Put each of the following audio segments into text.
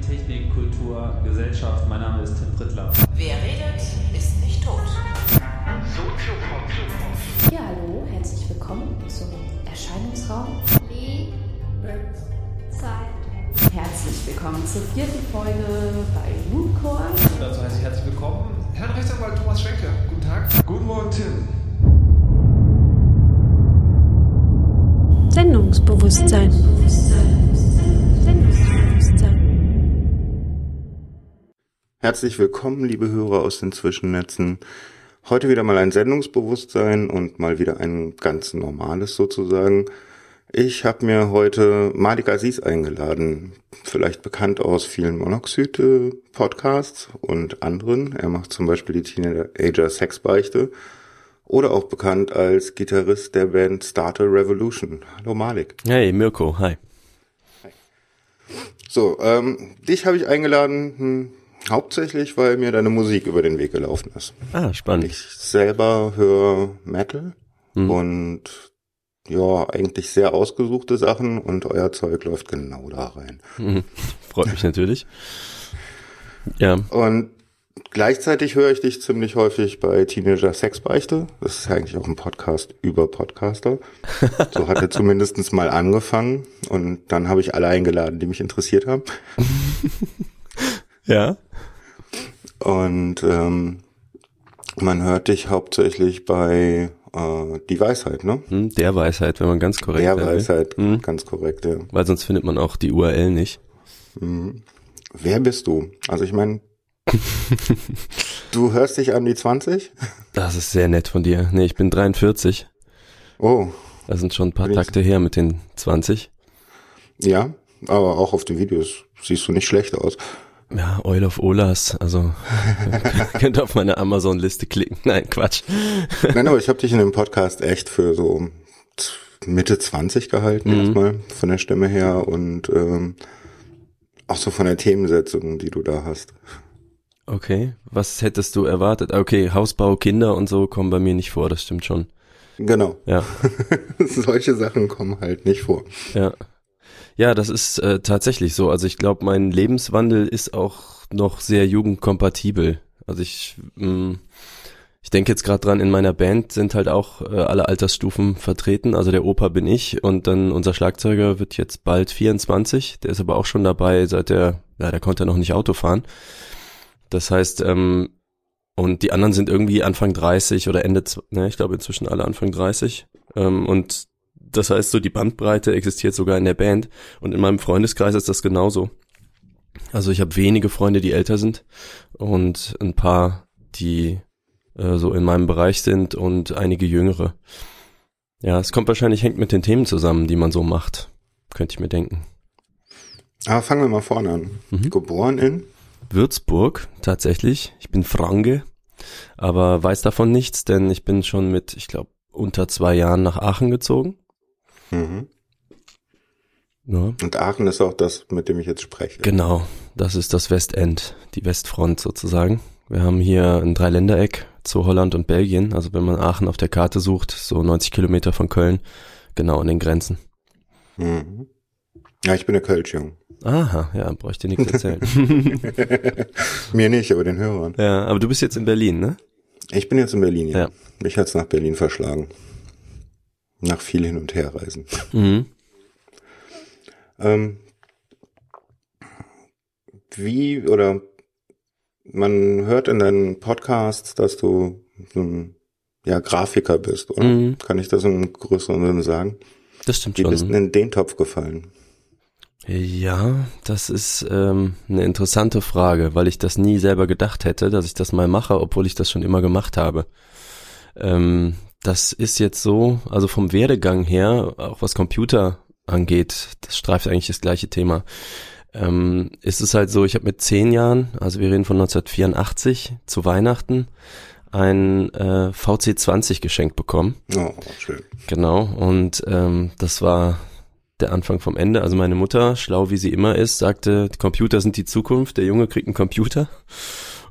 Technik, Kultur, Gesellschaft. Mein Name ist Tim Prittler. Wer redet, ist nicht tot. Ja, hallo, herzlich willkommen zum Erscheinungsraum. Zeit. Herzlich willkommen zur vierten Folge bei Mooncore. Dazu heiße ich herzlich willkommen Herrn Rechtsanwalt Thomas Schenke. Guten Tag. Guten Morgen, Tim. Sendungsbewusstsein. Sendungsbewusstsein. Herzlich willkommen, liebe Hörer aus den Zwischennetzen. Heute wieder mal ein Sendungsbewusstsein und mal wieder ein ganz normales sozusagen. Ich habe mir heute Malik Aziz eingeladen, vielleicht bekannt aus vielen Monoxid-Podcasts und anderen. Er macht zum Beispiel die Teenager Sexbeichte oder auch bekannt als Gitarrist der Band Starter Revolution. Hallo Malik. Hey, Mirko, hi. So, ähm, dich habe ich eingeladen, hm, hauptsächlich, weil mir deine Musik über den Weg gelaufen ist. Ah, spannend. Ich selber höre Metal Mhm. und ja, eigentlich sehr ausgesuchte Sachen und euer Zeug läuft genau da rein. Mhm. Freut mich natürlich. Ja, Und gleichzeitig höre ich dich ziemlich häufig bei Teenager Sexbeichte. Das ist eigentlich auch ein Podcast über Podcaster. So hat er zumindest mal angefangen und dann habe ich alle eingeladen, die mich interessiert haben. ja. Und ähm, man hört dich hauptsächlich bei äh, Die Weisheit, ne? Hm, Der Weisheit, wenn man ganz korrekt Der. Weisheit, Mhm. ganz korrekt, ja. Weil sonst findet man auch die URL nicht. Wer bist du? Also ich meine, du hörst dich an wie 20? Das ist sehr nett von dir. Nee, ich bin 43. Oh, Das sind schon ein paar Takte her mit den 20. ja, aber auch auf den Videos siehst du nicht schlecht aus. Ja, Oil of Olas, also könnt auf meine Amazon-Liste klicken. Nein, Quatsch. Nein, aber ich habe dich in dem Podcast echt für so Mitte 20 gehalten Mhm. erstmal von der Stimme her und ähm, auch so von der Themensetzung, die du da hast. Okay, was hättest du erwartet? Okay, Hausbau, Kinder und so kommen bei mir nicht vor, das stimmt schon. Genau. Ja, Solche Sachen kommen halt nicht vor. ja. Ja, das ist äh, tatsächlich so. Also ich glaube, mein Lebenswandel ist auch noch sehr jugendkompatibel. Also ich, mh, ich denke jetzt gerade dran, in meiner Band sind halt auch äh, alle Altersstufen vertreten. Also der Opa bin ich und dann unser Schlagzeuger wird jetzt bald 24. Der ist aber auch schon dabei, seit der, ja, der konnte noch nicht Auto fahren. Das heißt, ähm, und die anderen sind irgendwie Anfang 30 oder Ende, ne, ich glaube inzwischen alle Anfang 30. Ähm, und das heißt, so die Bandbreite existiert sogar in der Band. Und in meinem Freundeskreis ist das genauso. Also ich habe wenige Freunde, die älter sind und ein paar, die äh, so in meinem Bereich sind und einige jüngere. Ja, es kommt wahrscheinlich, hängt mit den Themen zusammen, die man so macht. Könnte ich mir denken. Aber fangen wir mal vorne an. Mhm. Geboren in? Würzburg, tatsächlich. Ich bin Franke, aber weiß davon nichts, denn ich bin schon mit, ich glaube, unter zwei Jahren nach Aachen gezogen. Mhm. Ja. Und Aachen ist auch das, mit dem ich jetzt spreche. Genau, das ist das Westend, die Westfront sozusagen. Wir haben hier ein Dreiländereck zu Holland und Belgien. Also wenn man Aachen auf der Karte sucht, so 90 Kilometer von Köln, genau an den Grenzen. Mhm. Ja, ich bin der Kölschjung. Aha, ja, bräuchte nichts erzählen. Mir nicht, aber den Hörern. ja, aber du bist jetzt in Berlin, ne? Ich bin jetzt in Berlin, ja. Ja. Mich hat's nach Berlin verschlagen. Nach viel hin und her reisen. Mhm. Ähm, wie oder man hört in deinen Podcasts, dass du so ein ja, Grafiker bist, oder? Mhm. Kann ich das im größeren Sinne sagen? Das stimmt Wie bist du schon. in den Topf gefallen? Ja, das ist ähm, eine interessante Frage, weil ich das nie selber gedacht hätte, dass ich das mal mache, obwohl ich das schon immer gemacht habe. Ähm, das ist jetzt so, also vom Werdegang her, auch was Computer angeht, das streift eigentlich das gleiche Thema. Ähm, ist es halt so, ich habe mit zehn Jahren, also wir reden von 1984, zu Weihnachten ein äh, VC20 geschenkt bekommen. Oh, schön. Genau, und ähm, das war der Anfang vom Ende. Also meine Mutter, schlau wie sie immer ist, sagte, Computer sind die Zukunft, der Junge kriegt einen Computer.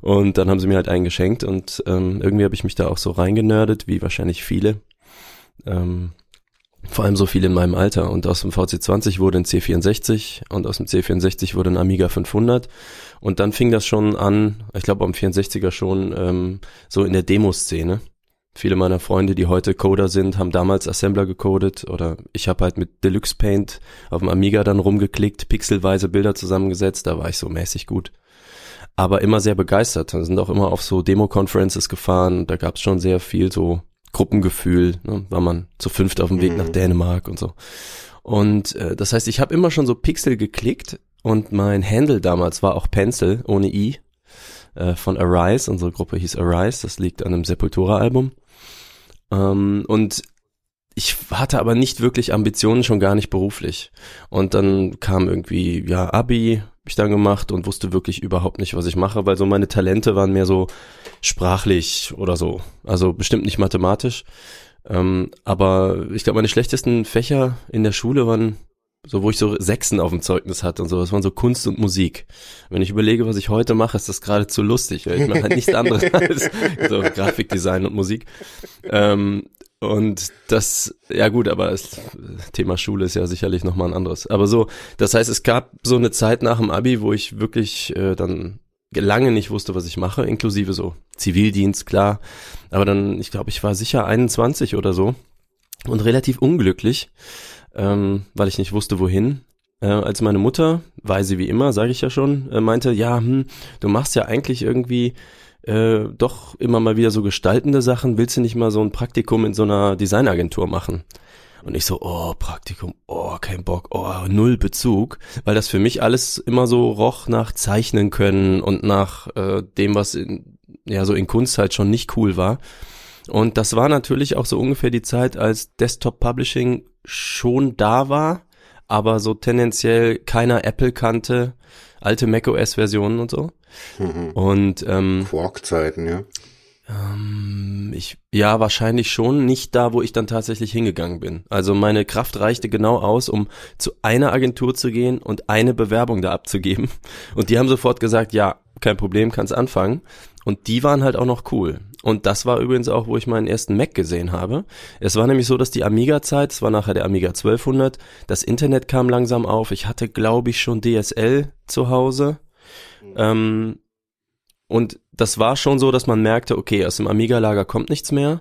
Und dann haben sie mir halt einen geschenkt und ähm, irgendwie habe ich mich da auch so reingenördet, wie wahrscheinlich viele. Ähm, Vor allem so viel in meinem Alter. Und aus dem VC20 wurde ein C64 und aus dem C64 wurde ein Amiga 500. Und dann fing das schon an, ich glaube am 64er schon, ähm, so in der Demoszene. Viele meiner Freunde, die heute Coder sind, haben damals Assembler gecodet oder ich habe halt mit Deluxe Paint auf dem Amiga dann rumgeklickt, pixelweise Bilder zusammengesetzt, da war ich so mäßig gut. Aber immer sehr begeistert. Wir sind auch immer auf so Demo-Conferences gefahren, da gab es schon sehr viel so Gruppengefühl, ne, war man zu fünft auf dem Weg nach Dänemark und so. Und äh, das heißt, ich habe immer schon so Pixel geklickt und mein Handle damals war auch Pencil ohne i äh, von Arise. Unsere Gruppe hieß Arise, das liegt an einem Sepultura-Album. Ähm, und ich hatte aber nicht wirklich Ambitionen, schon gar nicht beruflich. Und dann kam irgendwie, ja, Abi, ich dann gemacht und wusste wirklich überhaupt nicht, was ich mache, weil so meine Talente waren mehr so sprachlich oder so. Also bestimmt nicht mathematisch. Ähm, aber ich glaube, meine schlechtesten Fächer in der Schule waren so, wo ich so Sechsen auf dem Zeugnis hatte und so. Das waren so Kunst und Musik. Wenn ich überlege, was ich heute mache, ist das geradezu lustig. Weil ich mache halt nichts anderes als so Grafikdesign und Musik. Ähm, und das, ja gut, aber das Thema Schule ist ja sicherlich nochmal ein anderes. Aber so, das heißt, es gab so eine Zeit nach dem Abi, wo ich wirklich äh, dann lange nicht wusste, was ich mache, inklusive so Zivildienst, klar. Aber dann, ich glaube, ich war sicher 21 oder so und relativ unglücklich, ähm, weil ich nicht wusste, wohin. Äh, als meine Mutter, weise wie immer, sage ich ja schon, äh, meinte, ja, hm, du machst ja eigentlich irgendwie äh, doch immer mal wieder so gestaltende Sachen. Willst du nicht mal so ein Praktikum in so einer Designagentur machen? Und ich so, oh, Praktikum, oh, kein Bock, oh, null Bezug, weil das für mich alles immer so roch nach Zeichnen können und nach äh, dem, was in, ja so in Kunst halt schon nicht cool war. Und das war natürlich auch so ungefähr die Zeit, als Desktop Publishing schon da war, aber so tendenziell keiner Apple kannte, alte macOS-Versionen und so. Mhm. Und ähm, Quark-Zeiten, ja. ähm, ich ja wahrscheinlich schon nicht da, wo ich dann tatsächlich hingegangen bin. Also meine Kraft reichte genau aus, um zu einer Agentur zu gehen und eine Bewerbung da abzugeben. Und die haben sofort gesagt, ja, kein Problem, kannst anfangen. Und die waren halt auch noch cool. Und das war übrigens auch, wo ich meinen ersten Mac gesehen habe. Es war nämlich so, dass die Amiga-Zeit, es war nachher der Amiga 1200, das Internet kam langsam auf. Ich hatte, glaube ich, schon DSL zu Hause. Ähm, und das war schon so, dass man merkte, okay, aus dem Amiga-Lager kommt nichts mehr.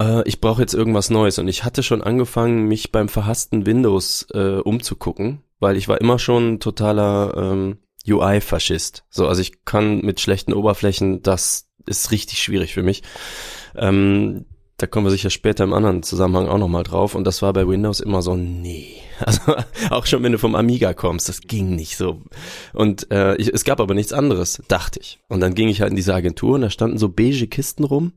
Äh, ich brauche jetzt irgendwas Neues. Und ich hatte schon angefangen, mich beim verhassten Windows äh, umzugucken, weil ich war immer schon totaler ähm, UI-Faschist. So, also ich kann mit schlechten Oberflächen, das ist richtig schwierig für mich. Ähm, da kommen wir sicher später im anderen Zusammenhang auch nochmal drauf. Und das war bei Windows immer so, nee. Also auch schon wenn du vom Amiga kommst, das ging nicht so. Und äh, ich, es gab aber nichts anderes, dachte ich. Und dann ging ich halt in diese Agentur und da standen so beige Kisten rum.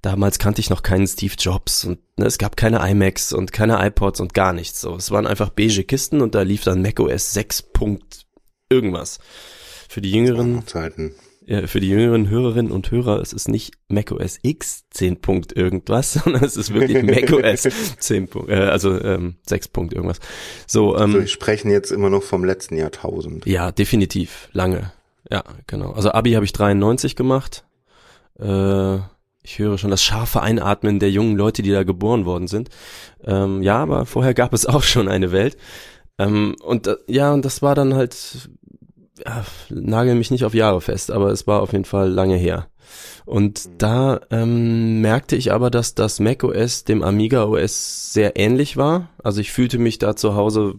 Damals kannte ich noch keinen Steve Jobs und ne, es gab keine iMacs und keine iPods und gar nichts. So, es waren einfach beige Kisten und da lief dann macOS 6. irgendwas. Für die jüngeren Zeiten. Ja, für die jüngeren Hörerinnen und Hörer, es ist nicht macOS X 10 Punkt irgendwas, sondern es ist wirklich macOS 10 Punkt, äh, also ähm, 6 Punkt irgendwas. So, ähm, Also wir sprechen jetzt immer noch vom letzten Jahrtausend. ja, definitiv, lange. Ja, genau. Also Abi habe ich 93 gemacht. Äh, ich höre schon das scharfe Einatmen der jungen Leute, die da geboren worden sind. Ähm, ja, aber vorher gab es auch schon eine Welt. Ähm, und äh, ja, und das war dann halt, nagel mich nicht auf Jahre fest, aber es war auf jeden Fall lange her. Und da ähm, merkte ich aber, dass das Mac OS dem Amiga OS sehr ähnlich war. Also ich fühlte mich da zu Hause,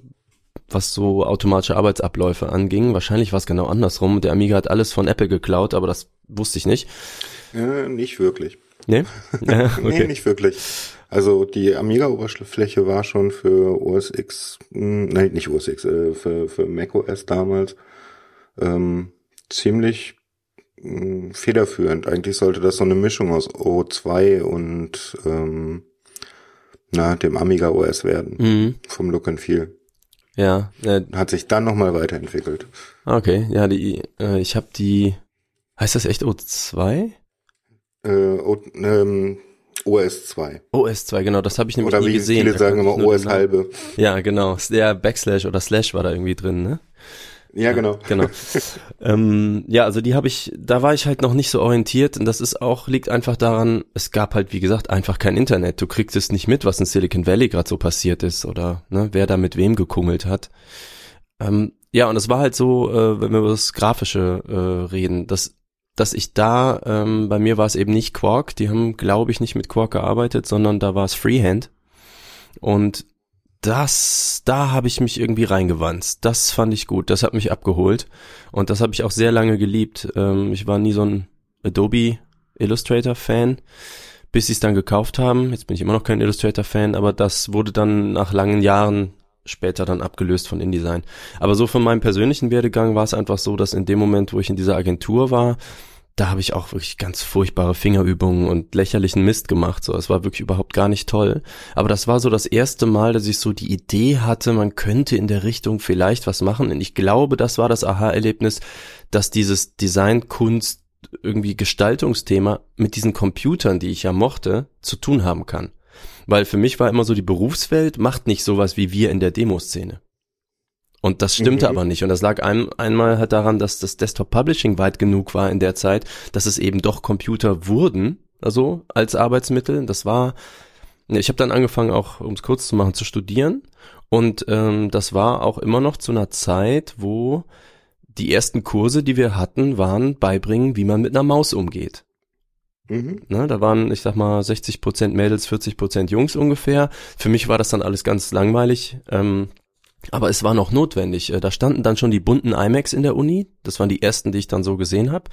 was so automatische Arbeitsabläufe anging. Wahrscheinlich war es genau andersrum. Der Amiga hat alles von Apple geklaut, aber das wusste ich nicht. Ja, nicht wirklich. Nee? Nee, okay. nicht wirklich. Also die Amiga-Oberfläche war schon für OS X, mh, nein, nicht OS X, äh, für, für macOS damals ähm, ziemlich mh, federführend. Eigentlich sollte das so eine Mischung aus O2 und ähm, na, dem Amiga OS werden. Mhm. Vom Look and Feel. Ja, äh, Hat sich dann nochmal weiterentwickelt. okay. Ja, die, äh, ich habe die, heißt das echt O2? Äh, o, ähm, OS 2. OS2, genau, das habe ich nämlich Oder nie wie gesehen. viele Da sagen kannte immer OS halbe. Ja, genau. Der Backslash oder Slash war da irgendwie drin, ne? Ja, genau. Genau. ähm, ja, also die habe ich, da war ich halt noch nicht so orientiert und das ist auch, liegt einfach daran, es gab halt, wie gesagt, einfach kein Internet. Du kriegst es nicht mit, was in Silicon Valley gerade so passiert ist oder ne, wer da mit wem gekungelt hat. Ähm, ja, und es war halt so, äh, wenn wir über das Grafische äh, reden, dass dass ich da, ähm, bei mir war es eben nicht Quark, die haben, glaube ich, nicht mit Quark gearbeitet, sondern da war es Freehand. Und das, da habe ich mich irgendwie reingewanzt. Das fand ich gut, das hat mich abgeholt. Und das habe ich auch sehr lange geliebt. Ähm, ich war nie so ein Adobe Illustrator-Fan, bis sie es dann gekauft haben. Jetzt bin ich immer noch kein Illustrator-Fan, aber das wurde dann nach langen Jahren später dann abgelöst von InDesign. Aber so von meinem persönlichen Werdegang war es einfach so, dass in dem Moment, wo ich in dieser Agentur war, da habe ich auch wirklich ganz furchtbare Fingerübungen und lächerlichen Mist gemacht. So, es war wirklich überhaupt gar nicht toll. Aber das war so das erste Mal, dass ich so die Idee hatte, man könnte in der Richtung vielleicht was machen. Und ich glaube, das war das Aha-Erlebnis, dass dieses Designkunst irgendwie Gestaltungsthema mit diesen Computern, die ich ja mochte, zu tun haben kann. Weil für mich war immer so, die Berufswelt macht nicht sowas wie wir in der Demoszene. Und das stimmte mhm. aber nicht. Und das lag ein, einmal halt daran, dass das Desktop Publishing weit genug war in der Zeit, dass es eben doch Computer wurden, also als Arbeitsmittel. Das war, ich habe dann angefangen, auch um es kurz zu machen, zu studieren. Und ähm, das war auch immer noch zu einer Zeit, wo die ersten Kurse, die wir hatten, waren beibringen, wie man mit einer Maus umgeht. Mhm. Ne, da waren, ich sag mal, 60 Prozent Mädels, 40 Prozent Jungs ungefähr. Für mich war das dann alles ganz langweilig. Ähm, aber es war noch notwendig. Äh, da standen dann schon die bunten iMacs in der Uni. Das waren die ersten, die ich dann so gesehen habe.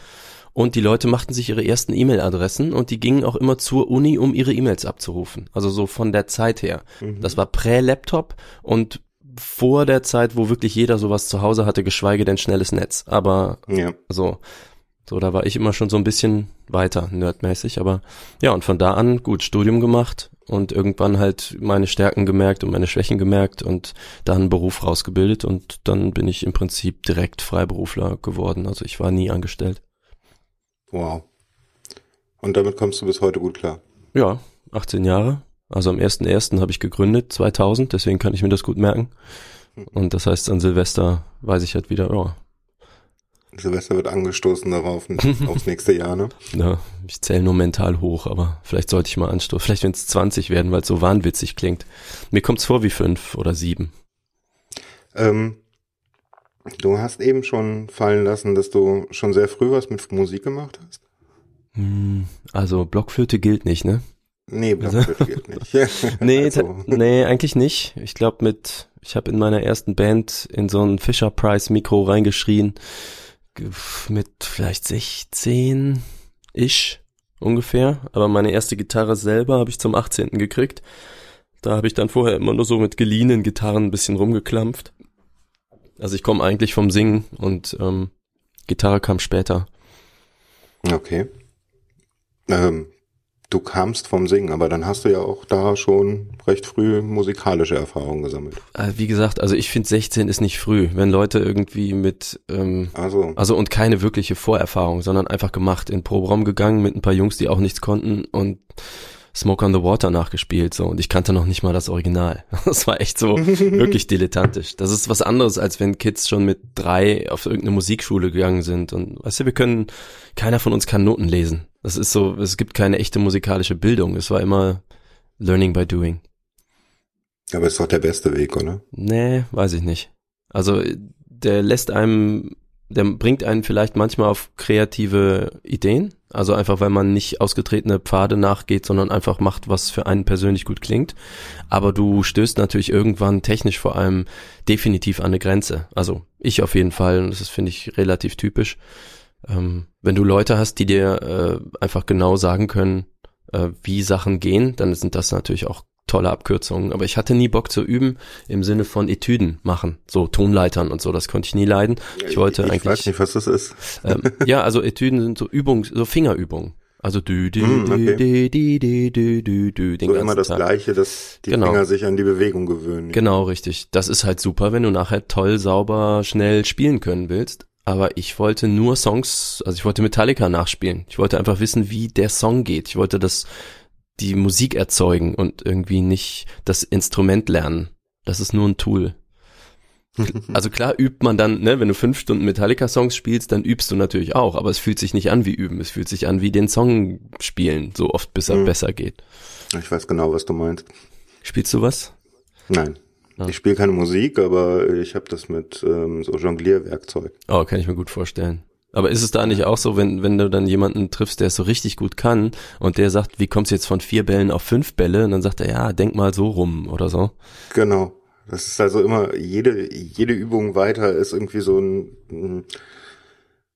Und die Leute machten sich ihre ersten E-Mail-Adressen und die gingen auch immer zur Uni, um ihre E-Mails abzurufen. Also so von der Zeit her. Mhm. Das war prä-Laptop und vor der Zeit, wo wirklich jeder sowas zu Hause hatte, geschweige denn schnelles Netz. Aber ja. so, so, da war ich immer schon so ein bisschen weiter, nerdmäßig. Aber ja, und von da an, gut, Studium gemacht, und irgendwann halt meine Stärken gemerkt und meine Schwächen gemerkt und dann einen Beruf rausgebildet und dann bin ich im Prinzip direkt Freiberufler geworden. Also ich war nie angestellt. Wow. Und damit kommst du bis heute gut klar? Ja, 18 Jahre. Also am 1.1. habe ich gegründet, 2000, deswegen kann ich mir das gut merken. Hm. Und das heißt, an Silvester weiß ich halt wieder, ja, Silvester wird angestoßen darauf, aufs nächste Jahr, ne? Ja, ich zähle nur mental hoch, aber vielleicht sollte ich mal anstoßen. Vielleicht wenn es 20 werden, weil es so wahnwitzig klingt. Mir kommt's vor wie fünf oder sieben. Ähm, du hast eben schon fallen lassen, dass du schon sehr früh was mit Musik gemacht hast. Hm, also Blockflöte gilt nicht, ne? Nee, Blockflöte also, gilt nicht. nee, also. nee, eigentlich nicht. Ich glaube mit, ich habe in meiner ersten Band in so ein Fisher Price Mikro reingeschrien mit vielleicht 16 ish ungefähr. Aber meine erste Gitarre selber habe ich zum 18. gekriegt. Da habe ich dann vorher immer nur so mit geliehenen Gitarren ein bisschen rumgeklampft. Also ich komme eigentlich vom Singen und ähm, Gitarre kam später. Okay. Ähm, du kamst vom Singen, aber dann hast du ja auch da schon recht früh musikalische Erfahrungen gesammelt. Äh, wie gesagt, also ich finde 16 ist nicht früh, wenn Leute irgendwie mit ähm, also. also und keine wirkliche Vorerfahrung, sondern einfach gemacht, in Proberaum gegangen mit ein paar Jungs, die auch nichts konnten und Smoke on the Water nachgespielt so und ich kannte noch nicht mal das Original. Das war echt so wirklich dilettantisch. Das ist was anderes, als wenn Kids schon mit drei auf irgendeine Musikschule gegangen sind und weißt du, wir können, keiner von uns kann Noten lesen. Das ist so, es gibt keine echte musikalische Bildung. Es war immer Learning by Doing. Aber ist doch der beste Weg, oder? Nee, weiß ich nicht. Also der lässt einem der bringt einen vielleicht manchmal auf kreative Ideen. Also einfach, weil man nicht ausgetretene Pfade nachgeht, sondern einfach macht, was für einen persönlich gut klingt. Aber du stößt natürlich irgendwann technisch vor allem definitiv an eine Grenze. Also ich auf jeden Fall, und das finde ich relativ typisch. Ähm, wenn du Leute hast, die dir äh, einfach genau sagen können, äh, wie Sachen gehen, dann sind das natürlich auch tolle Abkürzungen. Aber ich hatte nie Bock zu üben im Sinne von Etüden machen, so Tonleitern und so. Das konnte ich nie leiden. Ich wollte ich, ich eigentlich. Ich weiß nicht, was das ist. Ähm, ja, also Etüden sind so Übungen, so Fingerübungen. Also dü dü mm, okay. dü dü dü dü dü dü den so immer das Tag. gleiche, dass die genau. Finger sich an die Bewegung gewöhnen. Genau, richtig. Das ist halt super, wenn du nachher toll, sauber, schnell spielen können willst. Aber ich wollte nur Songs, also ich wollte Metallica nachspielen. Ich wollte einfach wissen, wie der Song geht. Ich wollte das die Musik erzeugen und irgendwie nicht das Instrument lernen. Das ist nur ein Tool. Also klar übt man dann, ne, wenn du fünf Stunden Metallica-Songs spielst, dann übst du natürlich auch, aber es fühlt sich nicht an wie üben, es fühlt sich an wie den Song spielen, so oft bis er Mhm. besser geht. Ich weiß genau, was du meinst. Spielst du was? Nein. Ah. Ich spiele keine Musik, aber ich habe das mit ähm, so Jonglierwerkzeug. Oh, kann ich mir gut vorstellen. Aber ist es da nicht auch so, wenn, wenn du dann jemanden triffst, der es so richtig gut kann und der sagt, wie kommst du jetzt von vier Bällen auf fünf Bälle? Und dann sagt er, ja, denk mal so rum oder so. Genau. Das ist also immer, jede, jede Übung weiter ist irgendwie so ein, ein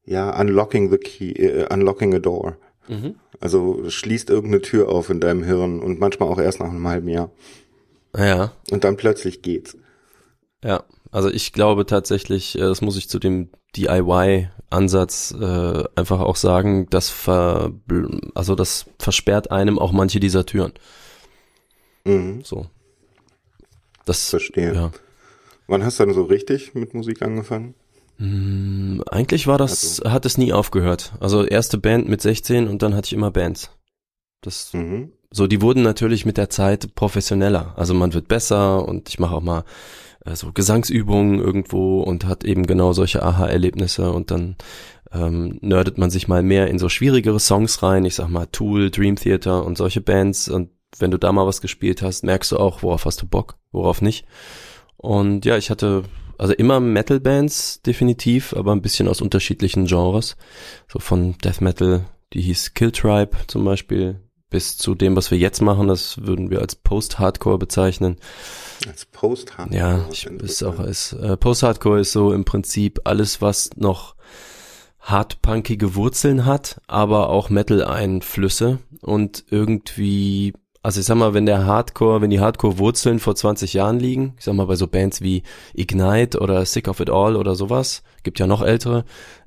ja, unlocking the key, äh, unlocking a door. Mhm. Also schließt irgendeine Tür auf in deinem Hirn und manchmal auch erst nach einem halben Jahr. Ja, Und dann plötzlich geht's. ja. Also ich glaube tatsächlich, äh, das muss ich zu dem DIY-Ansatz äh, einfach auch sagen, das ver, also das versperrt einem auch manche dieser Türen. Mhm, So. Das, verstehe. ja. Wann hast du dann so richtig mit Musik angefangen? Hm, Eigentlich war das, hat es nie aufgehört. Also erste Band mit 16 und dann hatte ich immer Bands. Das, Mhm. So, die wurden natürlich mit der Zeit professioneller. Also man wird besser und ich mache auch mal äh, so Gesangsübungen irgendwo und hat eben genau solche Aha-Erlebnisse und dann ähm, nerdet man sich mal mehr in so schwierigere Songs rein. Ich sag mal Tool, Dream Theater und solche Bands und wenn du da mal was gespielt hast, merkst du auch, worauf hast du Bock, worauf nicht. Und ja, ich hatte also immer Metal-Bands definitiv, aber ein bisschen aus unterschiedlichen Genres. So von Death Metal, die hieß Kill Tribe zum Beispiel, bis zu dem, was wir jetzt machen, das würden wir als Post-Hardcore bezeichnen. Als post Ja, ich, ist auch ist, äh, Post-Hardcore ist so im Prinzip alles, was noch hardpunkige Wurzeln hat, aber auch Metal-Einflüsse und irgendwie, also ich sag mal, wenn der Hardcore, wenn die Hardcore-Wurzeln vor 20 Jahren liegen, ich sag mal bei so Bands wie Ignite oder Sick of It All oder sowas, gibt ja noch ältere,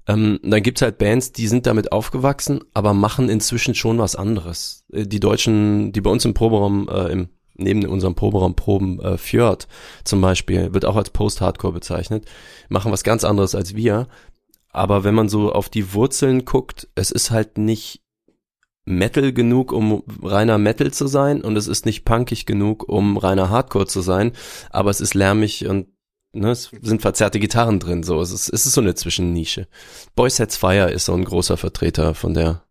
ähm, dann gibt's halt Bands, die sind damit aufgewachsen, aber machen inzwischen schon was anderes. Äh, Die Deutschen, die bei uns im Proberaum, äh, im neben unserem Proberaum Proben äh, Fjord zum Beispiel, wird auch als Post-Hardcore bezeichnet, machen was ganz anderes als wir. Aber wenn man so auf die Wurzeln guckt, es ist halt nicht Metal genug, um reiner Metal zu sein und es ist nicht punkig genug, um reiner Hardcore zu sein, aber es ist lärmig und ne, es sind verzerrte Gitarren drin, so es ist, es ist so eine Zwischennische. Boy Sets Fire ist so ein großer Vertreter von der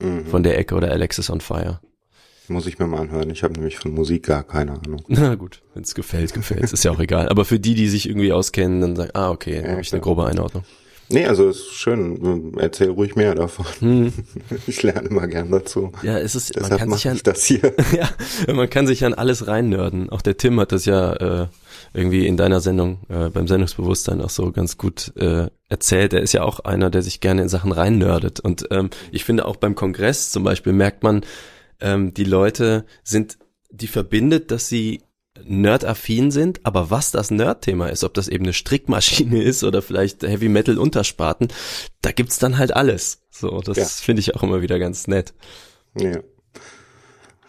Mhm. von der Ecke oder Alexis on Fire. Muss ich mir mal anhören. Ich habe nämlich von Musik gar keine Ahnung. Na gut, wenn es gefällt, gefällt. Ist ja auch egal. Aber für die, die sich irgendwie auskennen, dann sagen, ah, okay, dann Ja, habe ich eine grobe Einordnung. Nee, also ist schön. Erzähl ruhig mehr davon. Hm. Ich lerne immer gern dazu. Ja, es ist, man Deshalb kann sich ich das hier. ja, man kann sich an alles reinnörden. Auch der Tim hat das ja äh, irgendwie in deiner Sendung, äh, beim Sendungsbewusstsein auch so ganz gut äh, erzählt. Er ist ja auch einer, der sich gerne in Sachen reinnördet. Und ähm, ich finde auch beim Kongress zum Beispiel merkt man, ähm, die Leute sind, die verbindet, dass sie nerdaffin sind, aber was das Nerd-Thema ist, ob das eben eine Strickmaschine ist oder vielleicht Heavy Metal Untersparten, da gibt's dann halt alles. So, das Ja. finde ich auch immer wieder ganz nett. Ja.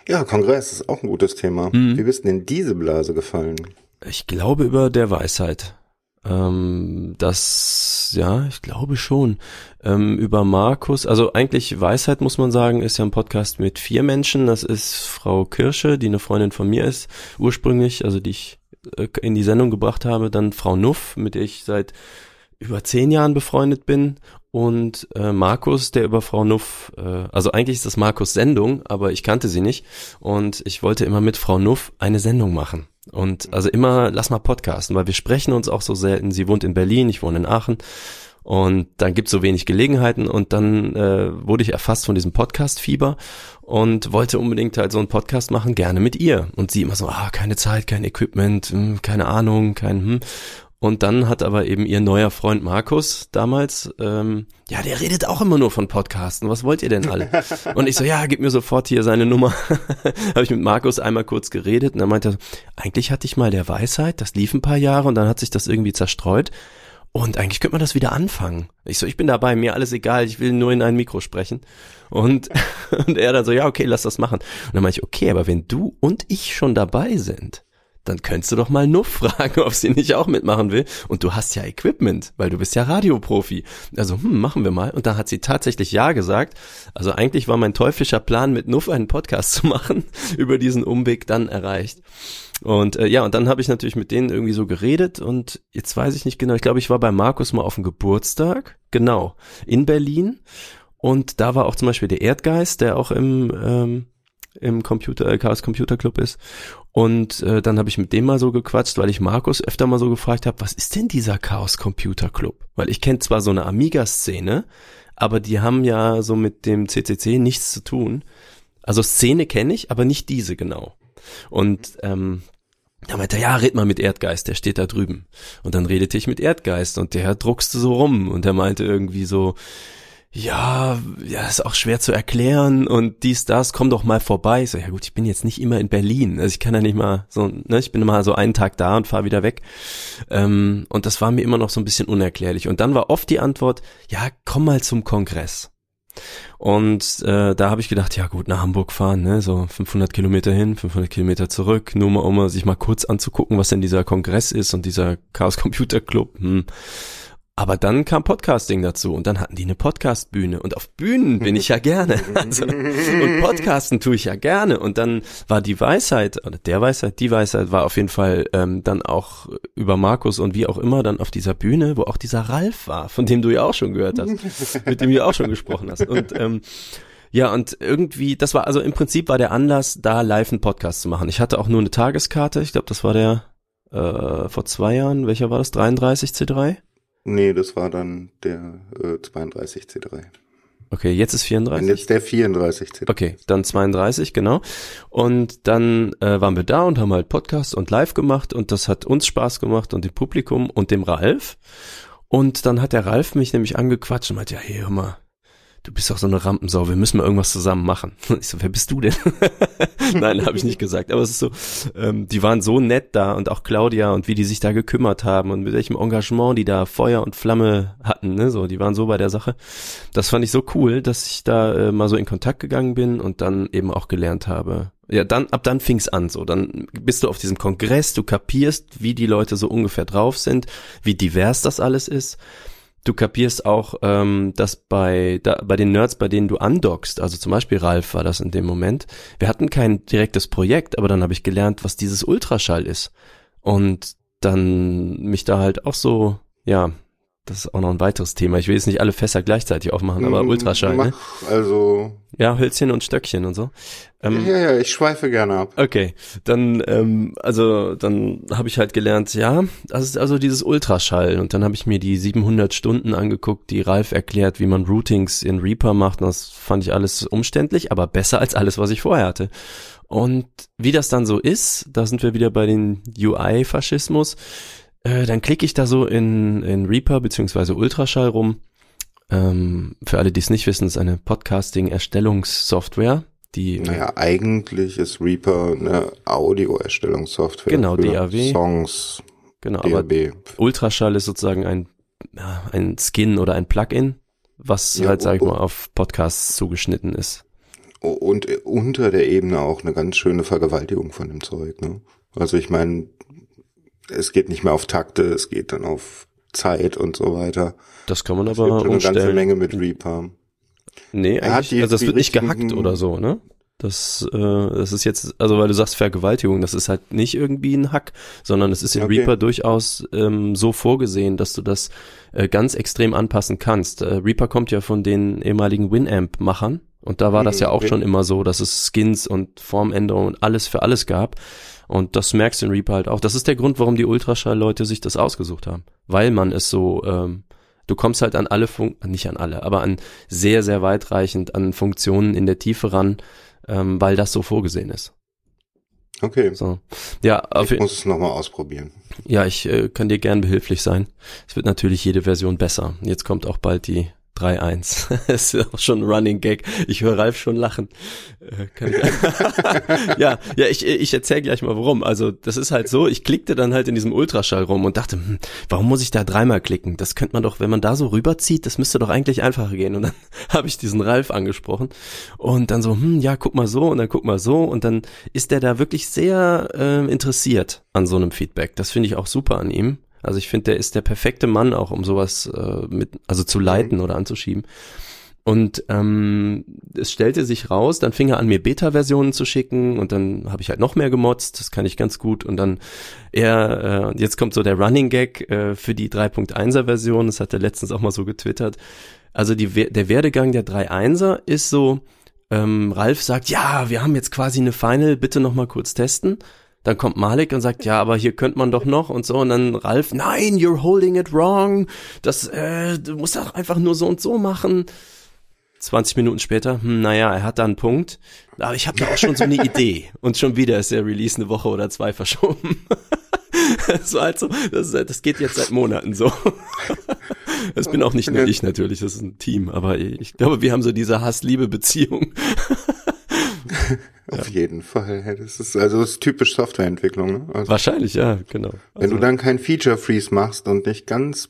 ja, Kongress ist auch ein gutes Thema. Mhm. Wie bist denn in diese Blase gefallen? Ich glaube über der Weisheit. Ähm, das, ja, ich glaube schon. Ähm, über Markus, also eigentlich Weisheit muss man sagen, ist ja ein Podcast mit vier Menschen. Das ist Frau Kirsche, die eine Freundin von mir ist, ursprünglich, also die ich äh, in die Sendung gebracht habe. Dann Frau Nuff, mit der ich seit über zehn Jahren befreundet bin. Und äh, Markus, der über Frau Nuff, äh, also eigentlich ist das Markus Sendung, aber ich kannte sie nicht. Und ich wollte immer mit Frau Nuff eine Sendung machen. Und also immer, lass mal podcasten, weil wir sprechen uns auch so selten. Sie wohnt in Berlin, ich wohne in Aachen. Und dann gibt's so wenig Gelegenheiten und dann äh, wurde ich erfasst von diesem Podcast-Fieber und wollte unbedingt halt so einen Podcast machen, gerne mit ihr. Und sie immer so, ah, keine Zeit, kein Equipment, hm, keine Ahnung, kein hm. Und dann hat aber eben ihr neuer Freund Markus damals, ähm, ja, der redet auch immer nur von Podcasten. Was wollt ihr denn alle? Und ich so, ja, gib mir sofort hier seine Nummer. Habe ich mit Markus einmal kurz geredet und er meinte, eigentlich hatte ich mal der Weisheit, das lief ein paar Jahre und dann hat sich das irgendwie zerstreut. Und eigentlich könnte man das wieder anfangen. Ich so, ich bin dabei, mir alles egal, ich will nur in ein Mikro sprechen. Und, und er dann so, ja, okay, lass das machen. Und dann meinte ich, okay, aber wenn du und ich schon dabei sind, dann könntest du doch mal Nuff fragen, ob sie nicht auch mitmachen will. Und du hast ja Equipment, weil du bist ja Radioprofi. Also, hm, machen wir mal. Und da hat sie tatsächlich Ja gesagt. Also eigentlich war mein teuflischer Plan, mit Nuff einen Podcast zu machen, über diesen Umweg dann erreicht. Und äh, ja, und dann habe ich natürlich mit denen irgendwie so geredet und jetzt weiß ich nicht genau, ich glaube, ich war bei Markus mal auf dem Geburtstag, genau, in Berlin. Und da war auch zum Beispiel der Erdgeist, der auch im, ähm, im Computer, äh, Chaos Computer Club ist. Und äh, dann habe ich mit dem mal so gequatscht, weil ich Markus öfter mal so gefragt habe, was ist denn dieser Chaos Computer Club? Weil ich kenne zwar so eine Amiga-Szene, aber die haben ja so mit dem CCC nichts zu tun. Also Szene kenne ich, aber nicht diese genau. Und ähm, da meinte er, ja, red mal mit Erdgeist, der steht da drüben. Und dann redete ich mit Erdgeist und der druckste so rum und der meinte irgendwie so, ja, ja, ist auch schwer zu erklären und dies, das, komm doch mal vorbei. Ich so, ja gut, ich bin jetzt nicht immer in Berlin. Also ich kann ja nicht mal so, ne, ich bin immer so einen Tag da und fahre wieder weg. Ähm, und das war mir immer noch so ein bisschen unerklärlich. Und dann war oft die Antwort, ja, komm mal zum Kongress. Und äh, da habe ich gedacht, ja gut, nach Hamburg fahren, ne, so 500 Kilometer hin, 500 Kilometer zurück, nur mal um sich mal kurz anzugucken, was denn dieser Kongress ist und dieser Chaos Computer Club. Hm. Aber dann kam Podcasting dazu und dann hatten die eine Podcastbühne und auf Bühnen bin ich ja gerne. Also, und Podcasten tue ich ja gerne. Und dann war die Weisheit, oder der Weisheit, die Weisheit war auf jeden Fall ähm, dann auch über Markus und wie auch immer dann auf dieser Bühne, wo auch dieser Ralf war, von dem du ja auch schon gehört hast, mit dem du auch schon gesprochen hast. Und ähm, ja, und irgendwie, das war also im Prinzip war der Anlass, da live einen Podcast zu machen. Ich hatte auch nur eine Tageskarte, ich glaube, das war der äh, vor zwei Jahren, welcher war das? 33 C3? Nee, das war dann der äh, 32 C3. Okay, jetzt ist 34. Und jetzt der 34 C3. Okay, dann 32, genau. Und dann äh, waren wir da und haben halt Podcast und Live gemacht und das hat uns Spaß gemacht und dem Publikum und dem Ralf. Und dann hat der Ralf mich nämlich angequatscht und meinte, ja, hey, hör mal, du bist doch so eine Rampensau, wir müssen mal irgendwas zusammen machen. Ich so, wer bist du denn? Nein, habe ich nicht gesagt. Aber es ist so, ähm, die waren so nett da und auch Claudia und wie die sich da gekümmert haben und mit welchem Engagement die da Feuer und Flamme hatten, ne? So, die waren so bei der Sache. Das fand ich so cool, dass ich da äh, mal so in Kontakt gegangen bin und dann eben auch gelernt habe. Ja, dann, ab dann fing's an so. Dann bist du auf diesem Kongress, du kapierst, wie die Leute so ungefähr drauf sind, wie divers das alles ist du kapierst auch, ähm, dass bei, da, bei den Nerds, bei denen du andockst, also zum Beispiel Ralf war das in dem Moment, wir hatten kein direktes Projekt, aber dann habe ich gelernt, was dieses Ultraschall ist. Und dann mich da halt auch so, ja, das ist auch noch ein weiteres Thema. Ich will jetzt nicht alle Fässer gleichzeitig aufmachen, aber Mm, Ultraschall, mach, ne? Also, Ja, Hölzchen und Stöckchen und so. Ähm, ja, ja, ich schweife gerne ab. Okay, dann ähm, also dann habe ich halt gelernt, ja, das ist also dieses Ultraschall und dann habe ich mir die 700 Stunden angeguckt, die Ralf erklärt, wie man Routings in Reaper macht und das fand ich alles umständlich, aber besser als alles, was ich vorher hatte. Und wie das dann so ist, da sind wir wieder bei den UI-Faschismus, äh, dann klicke ich da so in, in Reaper beziehungsweise Ultraschall rum. Ähm, für alle, die es nicht wissen, ist eine Podcasting-Erstellungssoftware, die Naja, eigentlich ist Reaper eine Audioerstellungssoftware. Genau, für DAW. Songs, genau, aber DAB. Ultraschall ist sozusagen ein, ein Skin oder ein Plugin, was Ja, halt, sag ich mal, auf Podcasts zugeschnitten ist. Und unter der Ebene auch eine ganz schöne Vergewaltigung von dem Zeug. Ne? Also ich meine, es geht nicht mehr auf Takte, es geht dann auf Zeit und so weiter. Das kann man Es aber gibt schon eine ganze umstellen. Menge mit Reaper. Nee, Er eigentlich, die- also das wird nicht gehackt oder so, ne? Das, äh, das ist jetzt, also weil du sagst Vergewaltigung, das ist halt nicht irgendwie ein Hack, sondern es ist in Okay. Reaper durchaus ähm, so vorgesehen, dass du das äh, ganz extrem anpassen kannst. Äh, Reaper kommt ja von den ehemaligen Winamp-Machern und da war das Mhm, ja auch okay. schon immer so, dass es Skins und Formänderungen und alles für alles gab. Und das merkst du in Reaper halt auch. Das ist der Grund, warum die Ultraschall-Leute sich das ausgesucht haben. Weil man es so, ähm, du kommst halt an alle Fun nicht an alle, aber an sehr, sehr weitreichend an Funktionen in der Tiefe ran, ähm, weil das so vorgesehen ist. Okay, So. Ja, auf, ich muss es nochmal ausprobieren. ja, ich äh, kann dir gern behilflich sein. Es wird natürlich jede Version besser. Jetzt kommt auch bald die 3-1. Das ist auch schon ein Running Gag. Ich höre Ralf schon lachen. Äh, ja, ja, ich, ich erzähle gleich mal warum. Also das ist halt so, ich klickte dann halt in diesem Ultraschall rum und dachte, hm, warum muss ich da dreimal klicken? Das könnte man doch, wenn man da so rüberzieht, das müsste doch eigentlich einfacher gehen. Und dann habe ich diesen Ralf angesprochen und dann so, hm, ja, guck mal so und dann guck mal so und dann ist der da wirklich sehr äh, interessiert an so einem Feedback. Das finde ich auch super an ihm. Also ich finde, der ist der perfekte Mann auch, um sowas äh, mit, also zu leiten oder anzuschieben. Und ähm, es stellte sich raus, dann fing er an, mir Beta-Versionen zu schicken und dann habe ich halt noch mehr gemotzt, das kann ich ganz gut. Und dann er, äh, jetzt kommt so der Running Gag äh, für die 3.1er Version, das hat er letztens auch mal so getwittert. Also die, der Werdegang der 3.1er ist so, ähm, Ralf sagt, ja, wir haben jetzt quasi eine Final, bitte noch mal kurz testen. Dann kommt Malik und sagt, ja, aber hier könnte man doch noch und so. Und dann Ralf, nein, you're holding it wrong. Das, äh, du musst doch einfach nur so und so machen. 20 Minuten später, hm, naja, er hat da einen Punkt. Aber ich habe da auch schon so eine Idee. Und schon wieder ist der Release eine Woche oder zwei verschoben. so also, das, das geht jetzt seit Monaten so. Das bin auch nicht nur ich natürlich, das ist ein Team. Aber ich glaube, wir haben so diese Hass-Liebe-Beziehung. Auf ja. jeden Fall. Das ist also das ist typisch Softwareentwicklung. Ne? Also Wahrscheinlich, ja, genau. Also wenn du dann kein Feature Freeze machst und nicht ganz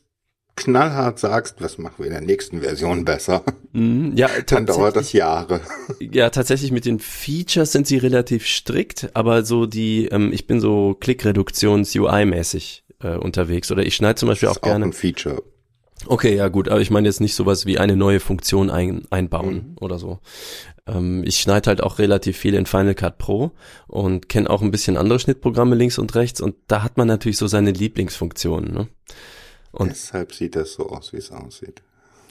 knallhart sagst, was machen wir in der nächsten Version besser, mm, ja, dann dauert das Jahre. Ja, tatsächlich mit den Features sind sie relativ strikt, aber so die, ähm, ich bin so Klickreduktions-UI-mäßig äh, unterwegs oder ich schneide zum Beispiel auch, auch gerne. Ein Feature. Okay, ja gut, aber ich meine jetzt nicht sowas wie eine neue Funktion ein, einbauen mhm. oder so. Ähm, ich schneide halt auch relativ viel in Final Cut Pro und kenne auch ein bisschen andere Schnittprogramme links und rechts und da hat man natürlich so seine Lieblingsfunktionen. Ne? Und Deshalb sieht das so aus, wie es aussieht.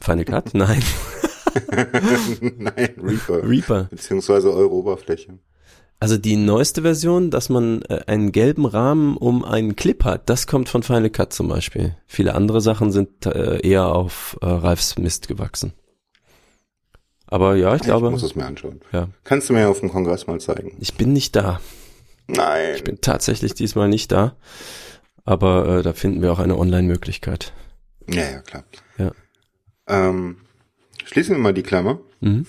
Final Cut? Nein. Nein, Reaper. Reaper. Beziehungsweise eure Oberfläche. Also die neueste Version, dass man äh, einen gelben Rahmen um einen Clip hat, das kommt von Final Cut zum Beispiel. Viele andere Sachen sind äh, eher auf äh, Ralfs Mist gewachsen. Aber ja, ich glaube. Ich muss es mir anschauen. Ja. Kannst du mir auf dem Kongress mal zeigen? Ich bin nicht da. Nein. Ich bin tatsächlich diesmal nicht da. Aber äh, da finden wir auch eine Online-Möglichkeit. Ja, ja, klar. Ja. Ähm, schließen wir mal die Klammer. Mhm.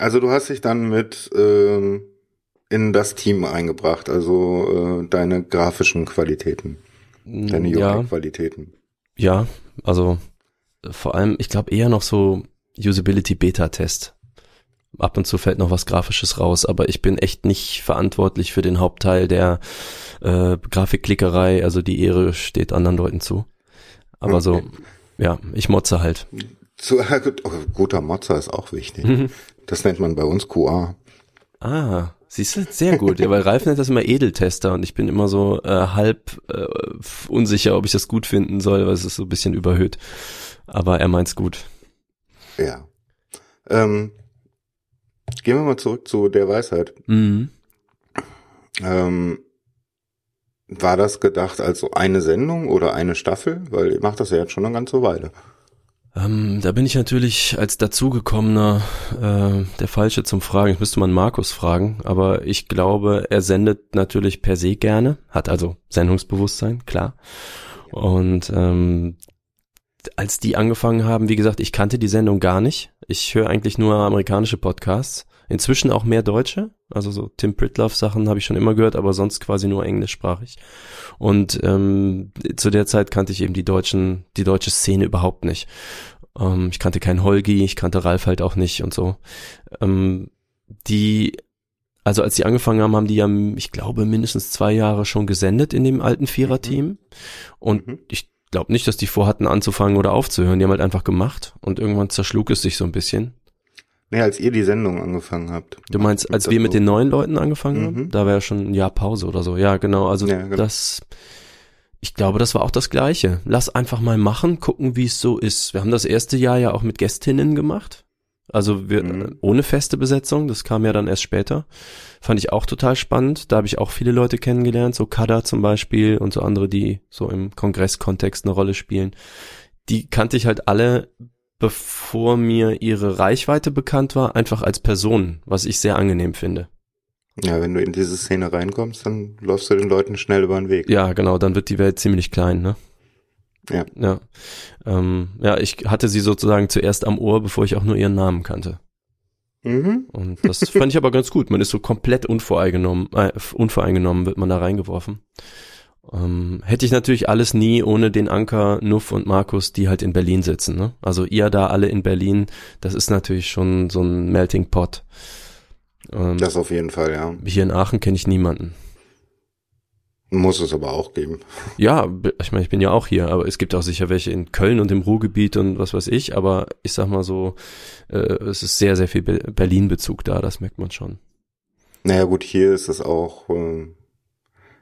Also du hast dich dann mit ähm, in das Team eingebracht, also äh, deine grafischen Qualitäten, deine ja. qualitäten Ja, also vor allem, ich glaube eher noch so Usability Beta Test. Ab und zu fällt noch was Grafisches raus, aber ich bin echt nicht verantwortlich für den Hauptteil der äh, Grafikklickerei, also die Ehre steht anderen Leuten zu. Aber so, ja, ich motze halt. Zu, oh, guter Motzer ist auch wichtig. Mhm. Das nennt man bei uns QA. Ah, siehst du, sehr gut. Ja, weil Ralf nennt das immer Edeltester und ich bin immer so äh, halb äh, unsicher, ob ich das gut finden soll, weil es ist so ein bisschen überhöht. Aber er meint's gut. Ja. Ähm, gehen wir mal zurück zu der Weisheit. Mhm. Ähm, war das gedacht als so eine Sendung oder eine Staffel? Weil ihr macht das ja jetzt schon eine ganze Weile. Ähm, da bin ich natürlich als dazugekommener äh, der Falsche zum Fragen. Ich müsste man Markus fragen, aber ich glaube, er sendet natürlich per se gerne, hat also Sendungsbewusstsein, klar. Und ähm, als die angefangen haben, wie gesagt, ich kannte die Sendung gar nicht. Ich höre eigentlich nur amerikanische Podcasts. Inzwischen auch mehr deutsche. Also so Tim Pritloff Sachen habe ich schon immer gehört, aber sonst quasi nur englischsprachig. Und ähm, zu der Zeit kannte ich eben die deutschen, die deutsche Szene überhaupt nicht. Ähm, ich kannte keinen Holgi, ich kannte Ralf halt auch nicht und so. Ähm, die also als die angefangen haben, haben die ja, ich glaube, mindestens zwei Jahre schon gesendet in dem alten Viererteam. Mhm. Und mhm. ich glaube nicht, dass die vorhatten anzufangen oder aufzuhören. Die haben halt einfach gemacht und irgendwann zerschlug es sich so ein bisschen. Nee, als ihr die Sendung angefangen habt. Du meinst, als wir mit den neuen Leuten angefangen mhm. haben? Da war ja schon ein Jahr Pause oder so. Ja, genau. Also ja, genau. das, ich glaube, das war auch das Gleiche. Lass einfach mal machen, gucken, wie es so ist. Wir haben das erste Jahr ja auch mit Gästinnen gemacht. Also wir, mhm. ohne feste Besetzung, das kam ja dann erst später. Fand ich auch total spannend. Da habe ich auch viele Leute kennengelernt, so Kada zum Beispiel und so andere, die so im Kongresskontext eine Rolle spielen. Die kannte ich halt alle, bevor mir ihre Reichweite bekannt war, einfach als Person, was ich sehr angenehm finde. Ja, wenn du in diese Szene reinkommst, dann läufst du den Leuten schnell über den Weg. Ja, genau, dann wird die Welt ziemlich klein, ne? Ja. Ja. Ähm, ja, ich hatte sie sozusagen zuerst am Ohr, bevor ich auch nur ihren Namen kannte. Mhm. Und das fand ich aber ganz gut. Man ist so komplett unvoreingenommen, äh, unvoreingenommen wird man da reingeworfen. Ähm, hätte ich natürlich alles nie ohne den Anker Nuff und Markus, die halt in Berlin sitzen. Ne? Also ihr da alle in Berlin, das ist natürlich schon so ein Melting Pot. Ähm, Das auf jeden Fall, ja. hier in Aachen kenne ich niemanden. Muss es aber auch geben. Ja, ich meine, ich bin ja auch hier, aber es gibt auch sicher welche in Köln und im Ruhrgebiet und was weiß ich, aber ich sag mal so, äh, es ist sehr, sehr viel Be Berlin-Bezug da, das merkt man schon. Naja gut, hier ist es auch, äh,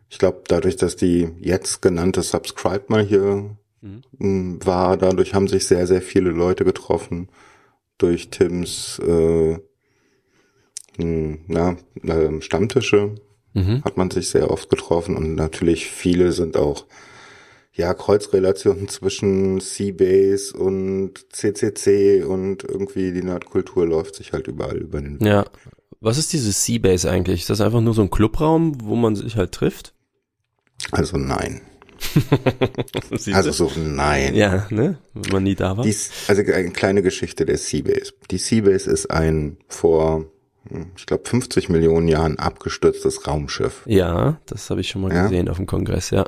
ich glaube, dadurch, dass die jetzt genannte Subscribe mal hier Mhm. m, war, dadurch haben sich sehr, sehr viele Leute getroffen. Durch Tims äh, m, na, ähm, Stammtische Mhm. hat man sich sehr oft getroffen und natürlich viele sind auch ja Kreuzrelationen zwischen Seabase und CCC und irgendwie die Nerdkultur läuft sich halt überall über den Weg. Ja. Was ist dieses Seabase eigentlich? Ist das einfach nur so ein Clubraum, wo man sich halt trifft? Also nein. Also so nein. ja, ne? Wenn man nie da war. Die, also eine kleine Geschichte der Seabase. Die Seabase ist ein vor, ich glaube, 50 Millionen Jahren abgestürztes Raumschiff. Ja, das habe ich schon mal Ja? gesehen auf dem Kongress, ja.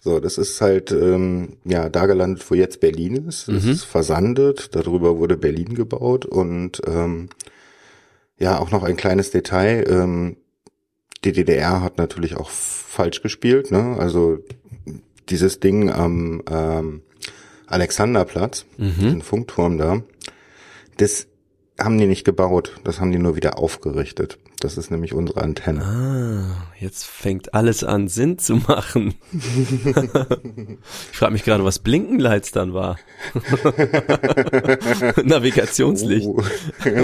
So, das ist halt ähm, ja da gelandet, wo jetzt Berlin ist. Es Mhm. ist versandet. Darüber wurde Berlin gebaut und ähm, ja auch noch ein kleines Detail. Ähm, die DDR hat natürlich auch falsch gespielt. Ne? Also dieses Ding am ähm, Alexanderplatz, Mhm. den Funkturm da, das haben die nicht gebaut. Das haben die nur wieder aufgerichtet. Das ist nämlich unsere Antenne. Ah, jetzt fängt alles an Sinn zu machen. ich frage mich gerade, was Blinkenlights dann war. Navigationslicht. Uh,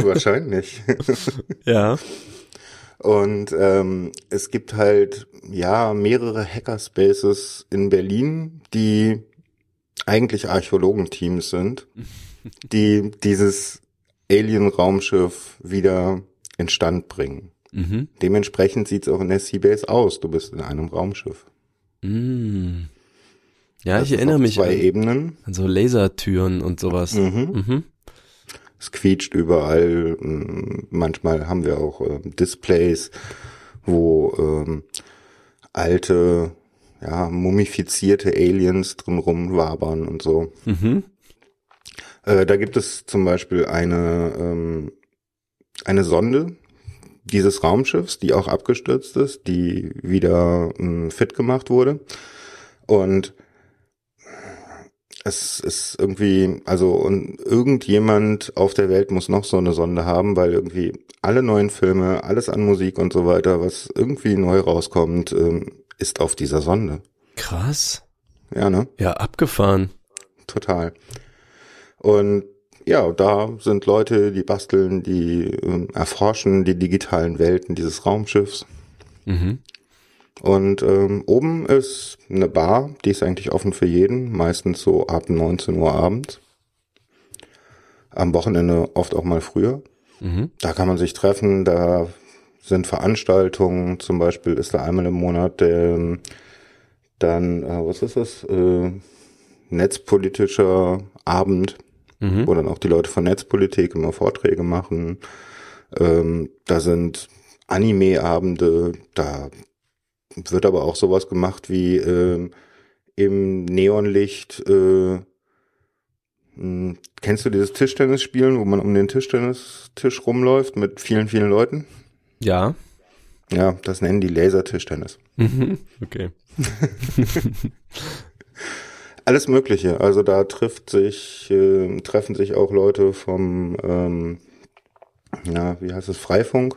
wahrscheinlich. Ja. Und ähm, es gibt halt ja mehrere Hackerspaces in Berlin, die eigentlich Archäologenteams sind, die dieses Alien-Raumschiff wieder instand bringen. Mhm. Dementsprechend sieht's auch in der Seabase aus. Du bist in einem Raumschiff. Mm. Ja, Das ich erinnere mich Zwei an, Ebenen. an so Lasertüren und sowas. Mhm. Mhm. Es quietscht überall. Mm, Manchmal haben wir auch ähm, Displays, wo ähm, alte, ja, mumifizierte Aliens drin rumwabern und so. Mhm. Äh, da gibt es zum Beispiel eine, ähm, eine Sonde dieses Raumschiffs, die auch abgestürzt ist, die wieder ähm, fit gemacht wurde. Und es ist irgendwie, also und irgendjemand auf der Welt muss noch so eine Sonde haben, weil irgendwie alle neuen Filme, alles an Musik und so weiter, was irgendwie neu rauskommt, ähm, ist auf dieser Sonde. Krass. Ja, ne? Ja, abgefahren. Total. Und ja, da sind Leute, die basteln, die ähm, erforschen die digitalen Welten dieses Raumschiffs. Mhm. Und ähm, oben ist eine Bar, die ist eigentlich offen für jeden, meistens so ab 19 Uhr abends. Am Wochenende oft auch mal früher. Mhm. Da kann man sich treffen, da sind Veranstaltungen, zum Beispiel ist da einmal im Monat der, dann, äh, was ist das, äh, netzpolitischer Abend, Mhm. wo dann auch die Leute von Netzpolitik immer Vorträge machen. Ähm, da sind Anime-Abende, da wird aber auch sowas gemacht wie ähm, im Neonlicht. Äh, mh, kennst du dieses Tischtennisspielen, wo man um den Tischtennistisch rumläuft mit vielen, vielen Leuten? Ja. Ja, das nennen die Lasertischtennis. Mhm. Okay. Alles Mögliche. Also da trifft sich, äh, treffen sich auch Leute vom, ähm, ja, wie heißt es, Freifunk,